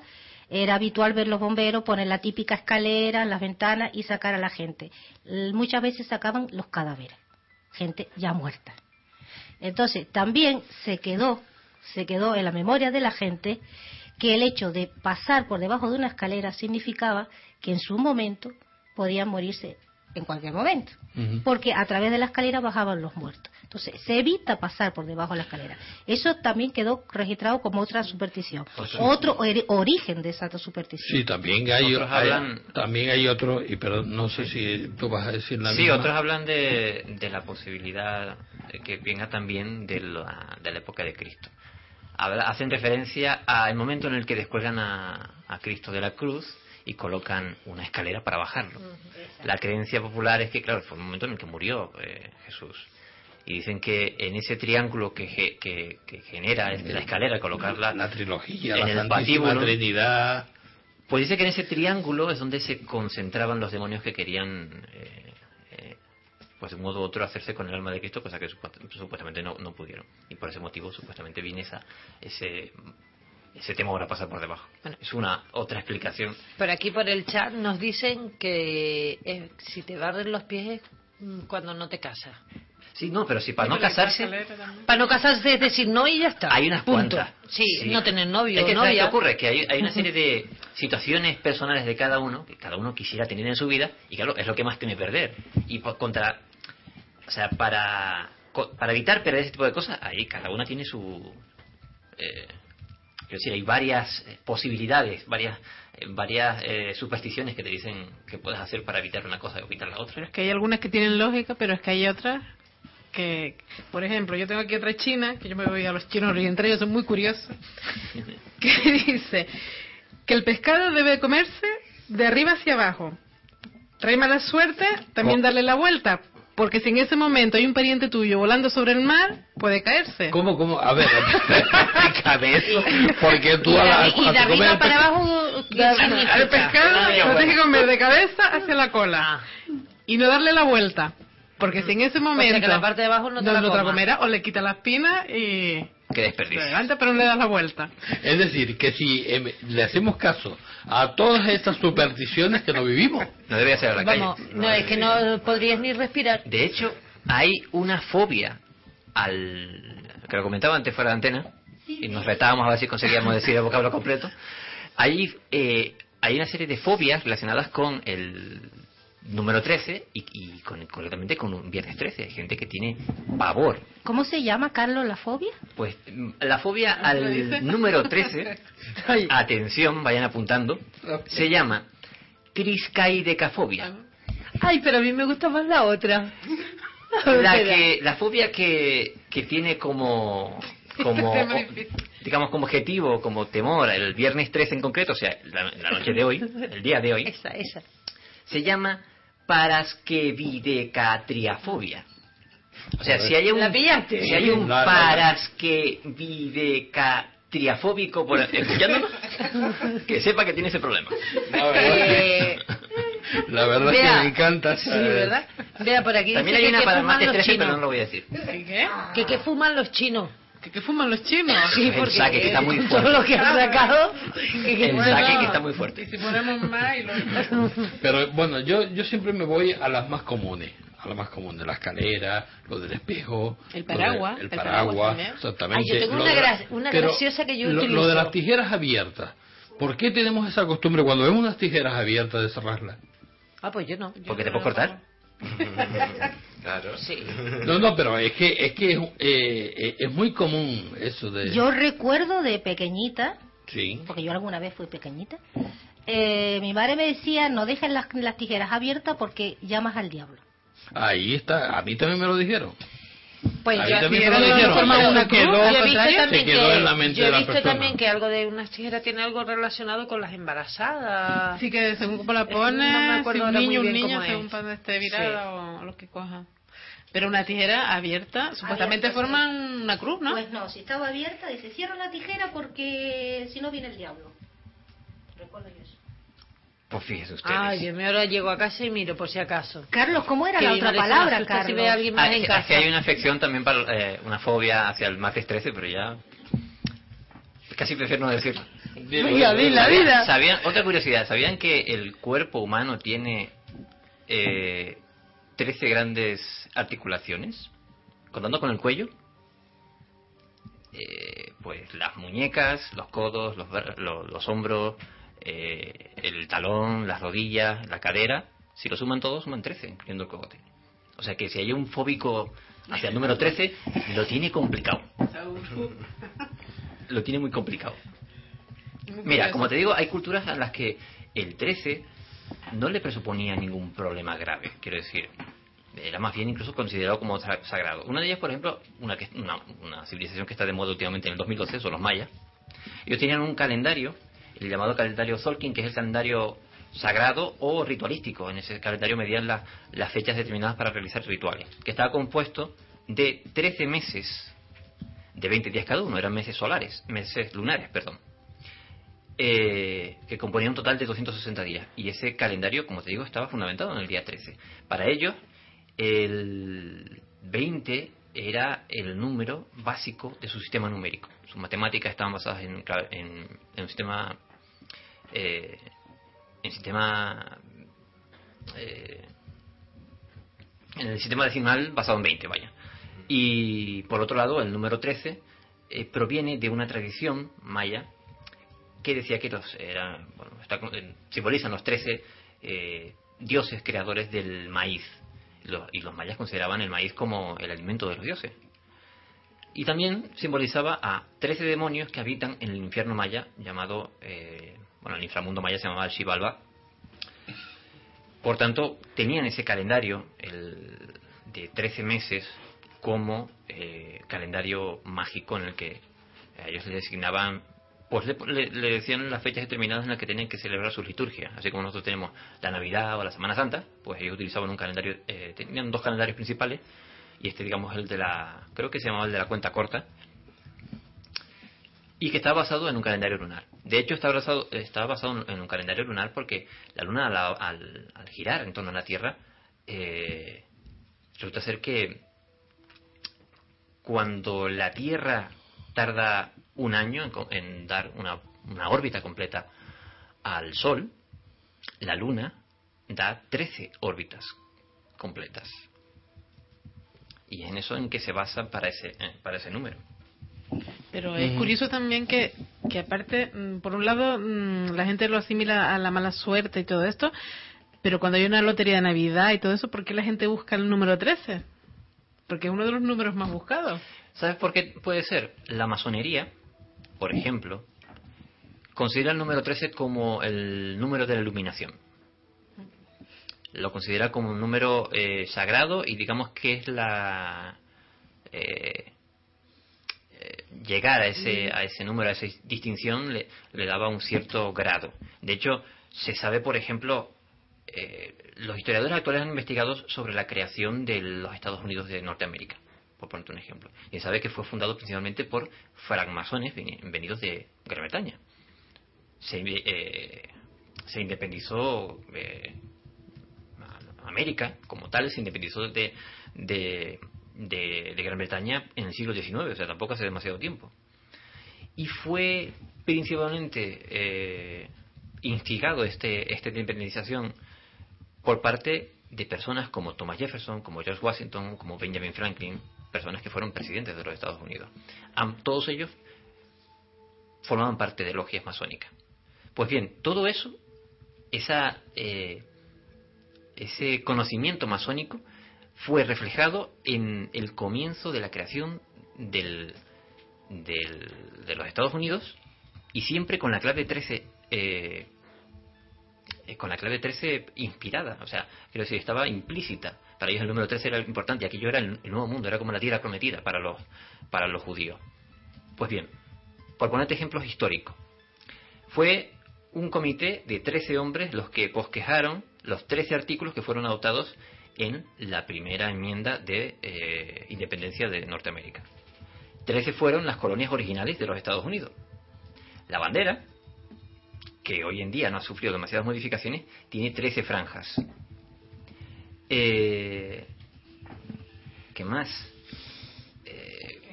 era habitual ver los bomberos poner la típica escalera en las ventanas y sacar a la gente. Muchas veces sacaban los cadáveres, gente ya muerta. Entonces, también se quedó, se quedó en la memoria de la gente que el hecho de pasar por debajo de una escalera significaba que en su momento podían morirse en cualquier momento, porque a través de la escalera bajaban los muertos. Entonces, se evita pasar por debajo de la escalera. Eso también quedó registrado como otra superstición, otro ori- origen de esa superstición. Sí, también hay, Otros hay- hablan- también hay otro, y pero no sé si tú vas a decir la Sí, misma. otros hablan de, de la posibilidad de que venga también de la, de la época de Cristo. Habla- hacen referencia al momento en el que descuelgan a, a Cristo de la cruz y colocan una escalera para bajarlo. La creencia popular es que, claro, fue el momento en el que murió eh, Jesús. Y dicen que en ese triángulo que, ge- que, que genera este, la escalera, colocarla la trilogía, en la el patíbulo, Trinidad. pues dice que en ese triángulo es donde se concentraban los demonios que querían, eh, pues de un modo u otro, hacerse con el alma de Cristo, cosa que supu- supuestamente no, no pudieron. Y por ese motivo, supuestamente, viene esa, ese, ese temor a pasar por debajo. es una otra explicación. Por aquí por el chat nos dicen que eh, si te barren los pies es mm, cuando no te casas. Sí, no, pero si para no casarse, Para no casarse es decir no y ya está. hay unas Punto. cuantas. Sí, no tener novio Es que, ¿sabes qué novia. ocurre? Que hay, hay una serie de situaciones personales de cada uno que cada uno quisiera tener en su vida y claro, es lo que más teme perder. Y por contra, o sea, para para evitar perder ese tipo de cosas, ahí cada una tiene su... Eh, quiero decir, hay varias eh, posibilidades, varias eh, varias eh, supersticiones que te dicen que puedes hacer para evitar una cosa y evitar la otra. Pero es que hay algunas que tienen lógica, pero es que hay otras que, por ejemplo, yo tengo aquí otra china, que yo me voy a los chinos y entre ellos son muy curiosos, que dice que el pescado debe comerse de arriba hacia abajo. Trae mala suerte, también darle la vuelta, porque si en ese momento hay un pariente tuyo volando sobre el mar, puede caerse. ¿Cómo, cómo? A ver, eso. Porque tú y a la, y de arriba para abajo, El pescado lo tienes que comer de cabeza hacia la cola. Y no darle la vuelta. Porque si en ese momento... O que la parte de abajo no te, no, la, no te la comerá, o le quita la espina y... Qué desperdicio. Adelante, pero no le das la vuelta. Es decir, que si em, le hacemos caso a todas estas supersticiones que no vivimos. No debería ser a la Vamos, calle. no, es que no podrías ni respirar. De hecho, hay una fobia al. que lo comentaba antes fuera de antena, y nos retábamos a ver si conseguíamos decir el vocablo completo. Hay, eh, hay una serie de fobias relacionadas con el número 13 y, y con, concretamente con un viernes 13. Hay gente que tiene pavor. ¿Cómo se llama, Carlos, la fobia? Pues la fobia ¿Cómo lo al número 13, atención, vayan apuntando, se llama triscaidecafobia. Ay, pero a mí me gusta más la otra. La, que, la fobia que, que tiene como, como digamos como objetivo, como temor, el viernes 13 en concreto, o sea, la, la noche de hoy, el día de hoy, Esa, esa. se llama paraskevidecatriafobia. O sea, si hay un, ¿La pillaste? si hay un No, no, no. paraskevidecatriafóbico por escuchándonos, que sepa que tiene ese problema. Eh, La verdad Vea. que me encanta. sí, ¿verdad? Vea, por aquí También dice hay que, una que para más de los 13, pero no lo voy a decir. ¿Qué? Que, que fuman los chinos. ¿Que, que fuman los chinos? Sí, El saque que está muy todo fuerte. lo que han sacado. que- que- El bueno, saque que está muy fuerte. Y si ponemos más y lo... Pero bueno, yo, yo siempre me voy a las más comunes. A las más comunes, la escalera, lo del espejo. El lo de- paraguas, el el paraguas, paraguas también. exactamente. Ay, yo tengo lo una gra- una graciosa que yo lo, utilizo. Lo de las tijeras abiertas. ¿Por qué tenemos esa costumbre cuando vemos unas tijeras abiertas de cerrarlas? Ah, pues yo no. Porque te puedes cortar. Claro. Sí. No, no, pero es que es que es, eh, eh, es muy común eso de. Yo recuerdo de pequeñita, Sí. porque yo alguna vez fui pequeñita, eh, mi madre me decía, no dejes las, las tijeras abiertas porque llamas al diablo. Ahí está. A mí también me lo dijeron. Pues yo, he visto también que, en la mente yo he de la visto persona. también que algo de unas tijeras tiene algo relacionado con las embarazadas. Así que según cómo la pones, no si un niño, un niño, según es. para esté virada o lo que coja. Pero una tijera abierta, supuestamente Abierta, sí. forman una cruz, ¿no? Pues no, si estaba abierta, dice, cierra la tijera porque si no viene el diablo. Recuerdo yo eso. Pues fíjese ustedes. Ay, Dios mío, ahora llego a casa y miro por si acaso. Carlos, ¿cómo era Que la otra palabra, Carlos? si ve a alguien más Ah, en es, casa. es que hay una afección también para eh, una fobia hacia el martes 13, pero ya casi prefiero no decirlo. Dila, ¿Sabían- dila. sabían- otra curiosidad, ¿sabían que el cuerpo humano tiene eh, 13 grandes articulaciones? Contando con el cuello. Eh, pues las muñecas, los codos, los, bra- lo- los hombros, eh, el talón, las rodillas, la cadera. Si lo suman todos, suman 13, incluyendo el cogote. O sea que si hay un fóbico hacia el número 13, lo tiene complicado. Lo tiene muy complicado. Mira, como te digo, hay culturas en las que el 13 no le presuponía ningún problema grave, quiero decir. Era más bien incluso considerado como sa- sagrado. Una de ellas, por ejemplo, una, que, una, una civilización que está de moda últimamente en el 2012, son los mayas. Ellos tenían un calendario, el llamado calendario Zolkin, que es el calendario sagrado o ritualístico. En ese calendario medían la- las fechas determinadas para realizar rituales, que estaba compuesto de 13 meses de 20 días cada uno, eran meses solares, meses lunares, perdón eh, que componía un total de 260 días. Y ese calendario, como te digo, estaba fundamentado en el día 13. Para ellos, el 20 era el número básico de su sistema numérico. Sus matemáticas estaban basadas en un sistema. Eh, en sistema. eh, en el sistema decimal basado en 20, vaya. Y por otro lado, el número 13 eh, proviene de una tradición maya que decía que los eran, bueno, eh, simbolizan los 13 eh, dioses creadores del maíz. y los mayas consideraban el maíz como el alimento de los dioses. Y también simbolizaba a 13 demonios que habitan en el infierno maya, llamado, bueno, el inframundo maya se llamaba el Xibalba. Por tanto, tenían ese calendario el, de 13 meses como eh, calendario mágico en el que ellos le designaban, pues le, decían las fechas determinadas en las que tenían que celebrar su liturgia. Así como nosotros tenemos la Navidad o la Semana Santa, pues ellos utilizaban un calendario, eh, tenían dos calendarios principales y este digamos el de la creo que se llamaba el de la cuenta corta y que está basado en un calendario lunar. De hecho, está basado, está basado en un calendario lunar porque la luna al, girar en torno a la Tierra eh, resulta ser que cuando la Tierra tarda un año en, en dar una, una, órbita completa al Sol, la Luna da 13 órbitas completas. Y es en eso en que se basa para ese, para ese número. Pero es curioso también que, que aparte, mm, por un lado, mm, la gente lo asimila a la mala suerte y todo esto, pero cuando hay una lotería de Navidad y todo eso, ¿por qué la gente busca el número 13? Porque es uno de los números más buscados. ¿Sabes por qué puede ser? La masonería, por ejemplo, considera el número 13 como el número de la iluminación lo considera como un número eh, sagrado y digamos que es la eh, eh, llegar a ese a ese número a esa distinción le, le daba un cierto grado. De hecho se sabe por ejemplo los historiadores actuales han investigado sobre la creación de los Estados Unidos de Norteamérica por poner un ejemplo. Y se sabe que fue fundado principalmente por francmasones venidos de Gran Bretaña. Se, se independizó América, como tal, se independizó de, de, Gran Bretaña en el siglo XIX, o sea, tampoco hace demasiado tiempo. Y fue principalmente eh, instigado este, esta independización por parte de personas como Thomas Jefferson, como George Washington, como Benjamin Franklin, personas que fueron presidentes de los Estados Unidos. todos ellos formaban parte de logias masónicas. Pues bien, todo eso, esa eh, ese conocimiento masónico fue reflejado en el comienzo de la creación del, de los Estados Unidos y siempre con la clave 13 eh, con la clave 13 inspirada, o sea, quiero decir, estaba implícita. Para ellos el número 13 era importante, aquello era el, nuevo mundo, era como la tierra prometida para los, para los judíos. Pues bien, por ponerte ejemplos históricos, fue un comité de 13 hombres los que posquejaron los 13 artículos que fueron adoptados en la primera enmienda de eh, independencia de Norteamérica. 13 fueron las colonias originales de los Estados Unidos. La bandera, que hoy en día no ha sufrido demasiadas modificaciones, tiene 13 franjas. Eh, ¿Qué más?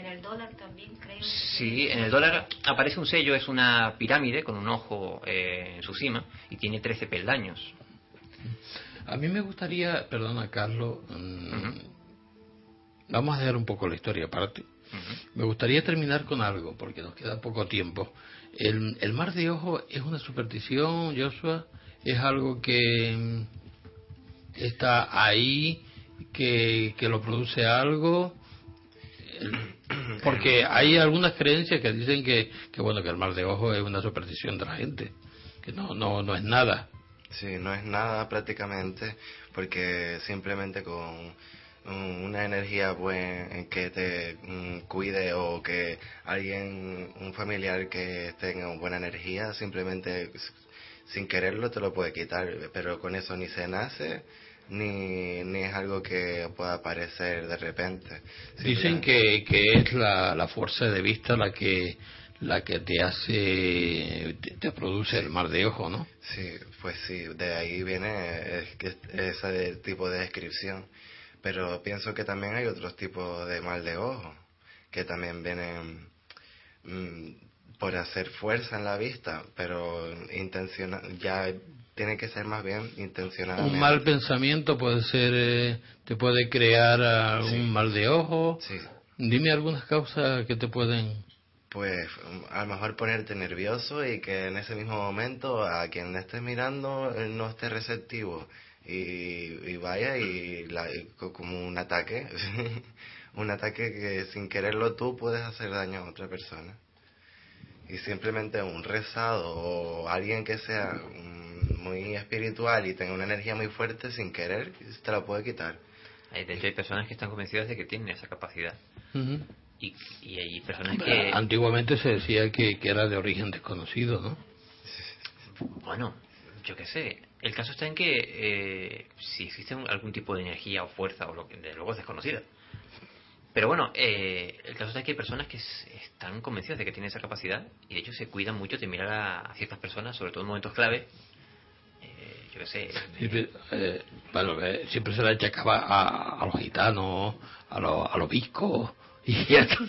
en el dólar también creo. Sí, en el dólar aparece un sello, es una pirámide con un ojo eh, en su cima y tiene 13 peldaños. A mí me gustaría, perdona Carlos, mm, vamos a dejar un poco la historia aparte. Me gustaría terminar con algo, porque nos queda poco tiempo. El, el mar de ojo es una superstición, Joshua, es algo que mm, está ahí, que, que lo produce algo. Porque hay algunas creencias que dicen que, que, bueno que el mar de ojo es una superstición de la gente, que no no no es nada. Sí, no es nada prácticamente, porque simplemente con una energía buena que te mm, cuide o que alguien, un familiar que tenga buena energía, simplemente sin quererlo te lo puede quitar, pero con eso ni se nace ni, ni es algo que pueda aparecer de repente. Dicen que, que es la, la fuerza de vista la que la que te hace, te, produce el mar de ojo, ¿no? Sí, pues sí, de ahí viene ese tipo de descripción. Pero pienso que también hay otros tipos de mal de ojo, que también vienen mm, por hacer fuerza en la vista, pero intencional, ya tiene que ser más bien intencional. Un mal pensamiento puede ser, eh, te puede crear un mal de ojo. Sí. Dime algunas causas que te pueden pues a lo mejor ponerte nervioso y que en ese mismo momento a quien le estés mirando no esté receptivo y, vaya y, como un ataque, un ataque que sin quererlo tú puedes hacer daño a otra persona. Y simplemente un rezado o alguien que sea muy espiritual y tenga una energía muy fuerte sin querer, te la puede quitar. De hecho, hay personas que están convencidas de que tienen esa capacidad. Y, y, hay personas que... Antiguamente se decía que, que era de origen desconocido, ¿no? Bueno, yo qué sé. El caso está en que eh, si existe algún tipo de energía o fuerza, o lo que de luego es desconocida. Pero bueno, eh, el caso está en que hay personas que están convencidas de que tienen esa capacidad y de hecho se cuidan mucho de mirar a, ciertas personas, sobre todo en momentos clave. Eh, yo qué sé. Siempre, bueno, siempre se le achacaba a, a los gitanos, a, los, a los viscos.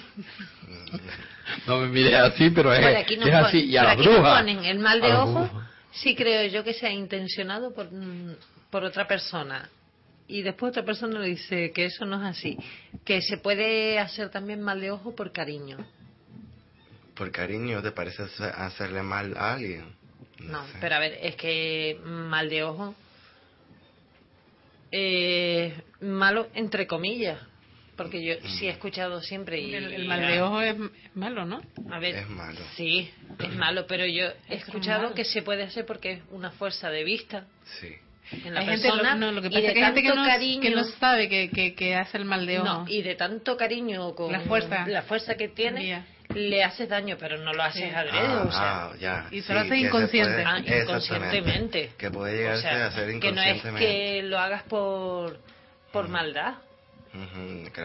Y no me mires así, pero es, así. Y a la bruja. ponen el mal de ojo sí creo yo que sea intencionado por, mm, por otra persona y después otra persona le dice que eso no es así, que se puede hacer también mal de ojo por cariño. ¿Por cariño te parece hacerle mal a alguien? No, pero a ver, es que mal de ojo, eh, malo entre comillas, porque yo sí he escuchado siempre. Y, el, mal de ojo es malo, ¿no? A ver, es malo. Sí, es malo, pero yo he escuchado que se puede hacer porque es una fuerza de vista. Sí. En la persona, gente, no, lo que pasa es que hay gente que no, cariño, que no sabe que, que, hace el mal de ojo. No, y de tanto cariño con la fuerza, la fuerza que tiene, le haces daño, pero no lo haces adrede, ah, o sea, ah, ya, y se lo hace inconsciente. ah, inconscientemente. Que puede llegarse a hacer inconscientemente. Que no es que lo hagas por, por maldad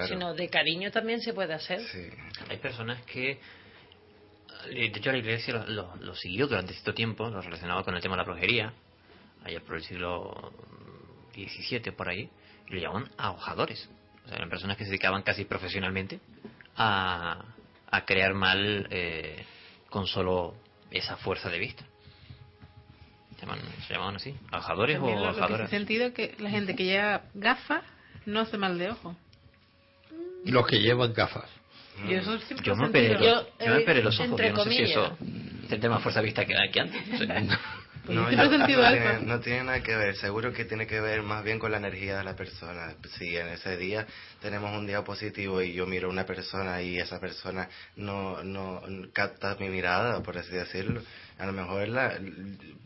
sino de cariño también se puede hacer. Hay personas que, de hecho la iglesia lo, siguió durante cierto tiempo, lo relacionaba con el tema de la brujería, allá por el siglo XVII por ahí, y lo llamaban ahojadores. O sea, eran personas que se dedicaban casi profesionalmente a, a crear mal eh, con solo esa fuerza de vista. Se llamaban, así, ahojadores o ahojadores. En sentido que la gente que lleva gafas no hace mal de ojo. Los que llevan gafas. yo me operé, yo, yo me los ojos, yo no sé si eso es más fuerza vista que, que antes. No, no, tiene, nada que ver, seguro que tiene que ver más bien con la energía de la persona. Si en ese día tenemos un día positivo y yo miro a una persona y esa persona no, no capta mi mirada, por así decirlo, a lo mejor la,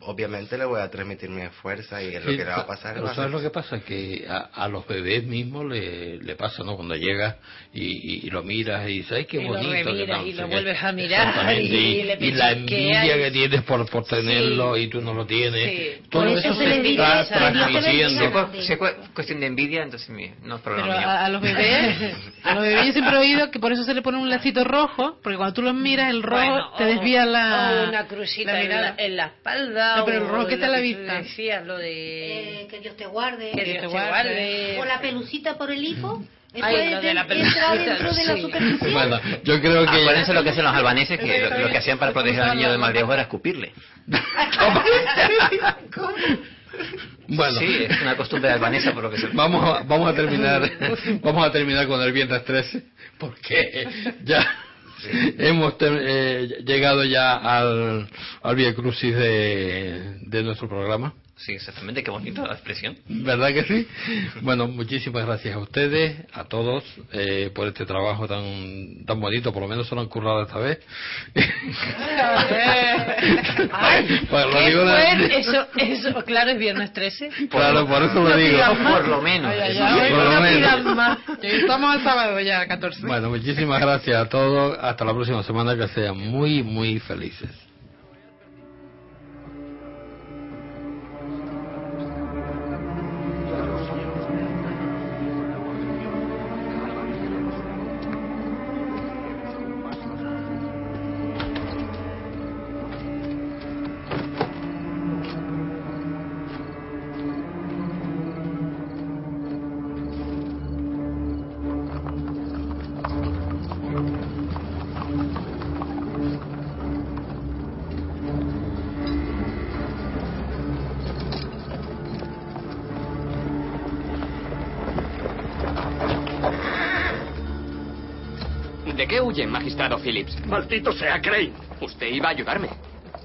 obviamente le voy a transmitir mi fuerza y es lo que le va a pasar. Pero ¿sabes lo que pasa? Que a, los bebés mismos le, le pasa, ¿no? Cuando llegas y, lo miras y dices, ¡ay, qué bonito! Lo y lo vuelves a mirar y, la envidia que tienes por, por tenerlo y tú no lo tienes. Todo eso, se, le está transmitiendo. Si es cuestión de envidia, entonces no es problema Pero A, los bebés, a los bebés yo siempre he oído que por eso se le pone un lacito rojo, porque cuando tú los miras, el rojo te desvía la... una en, la, espalda. No, pero el rojo que te la vista. Decías, lo de. Eh, que Dios te guarde. Que Dios te guarde. O la pelucita por el hijo. Ay, lo de la pelucita, dentro de la superstición. Bueno, yo creo que. Acuérdense lo que hacen los albaneses, que lo, que hacían para proteger al niño de mal de ojo era escupirle. Bueno, sí, es una costumbre albanesa por lo que se... Vamos a, vamos a terminar vamos a terminar con el viernes 13 porque ya Hemos eh, llegado ya al, al Via Crucis de, de nuestro programa. Sí, exactamente, qué bonita la expresión. ¿Verdad que sí? Bueno, muchísimas gracias a ustedes, a todos, eh, por este trabajo tan tan bonito, por lo menos se lo han currado esta vez. pues lo digo eso, eso, claro, es viernes 13. Claro, por eso lo digo. Por lo menos. por lo menos. Estamos el sábado ya, 14. Bueno, muchísimas gracias a todos. Hasta la próxima semana, que sean muy, muy felices. Phillips. Maldito sea Crane. Usted iba a ayudarme.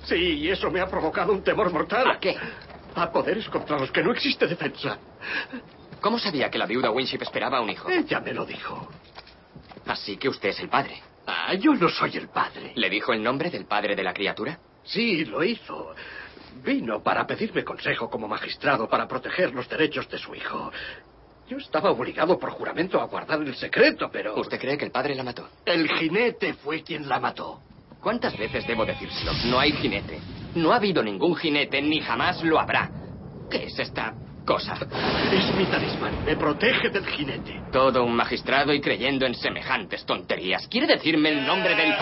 Sí, y eso me ha provocado un temor mortal. ¿A qué? A poderes contra los que no existe defensa. ¿Cómo sabía que la viuda Winship esperaba un hijo? Ella me lo dijo. Así que usted es el padre. Ah, yo no soy el padre. ¿Le dijo el nombre del padre de la criatura? Sí, lo hizo. Vino para pedirme consejo como magistrado para proteger los derechos de su hijo. Yo estaba obligado por juramento a guardar el secreto, pero... ¿Usted cree que el padre la mató? El jinete fue quien la mató. ¿Cuántas veces debo decírselo? No hay jinete. No ha habido ningún jinete, ni jamás lo habrá. ¿Qué es esta cosa? Es mi talismán. Me protege del jinete. Todo un magistrado y creyendo en semejantes tonterías. ¿Quiere decirme el nombre del...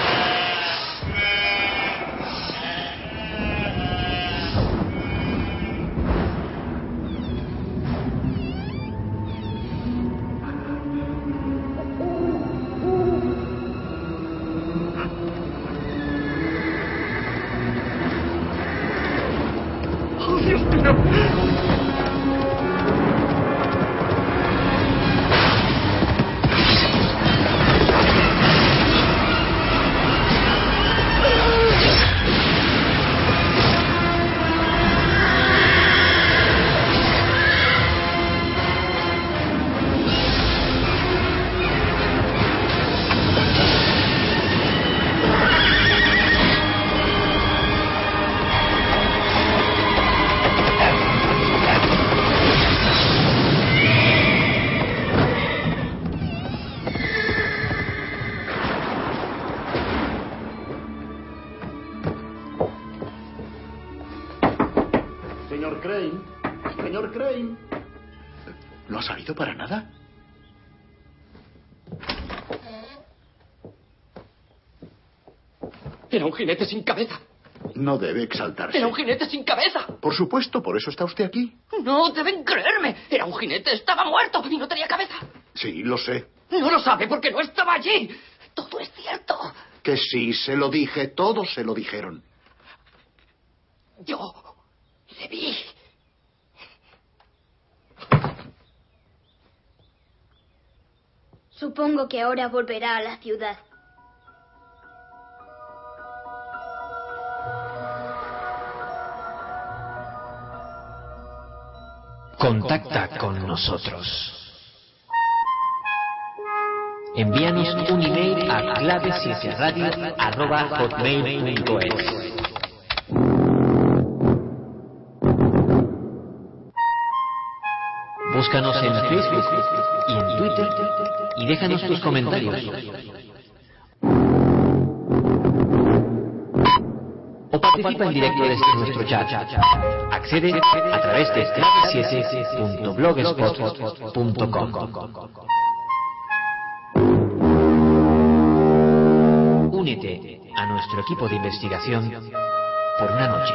jinete sin cabeza. No debe exaltarse. Era un jinete sin cabeza. Por supuesto, por eso está usted aquí. No deben creerme. Era un jinete, estaba muerto y no tenía cabeza. Sí, lo sé. No lo sabe porque no estaba allí. Todo es cierto. Que sí, se lo dije, todos se lo dijeron. Yo le vi. Supongo que ahora volverá a la ciudad. Contacta con nosotros. Envíanos un email a clave Búscanos en Facebook y en Twitter y déjanos tus comentarios. Participa en directo desde nuestro chat. Accede a través de clavesiese.blogspot.com. Únete a nuestro equipo de investigación por una noche.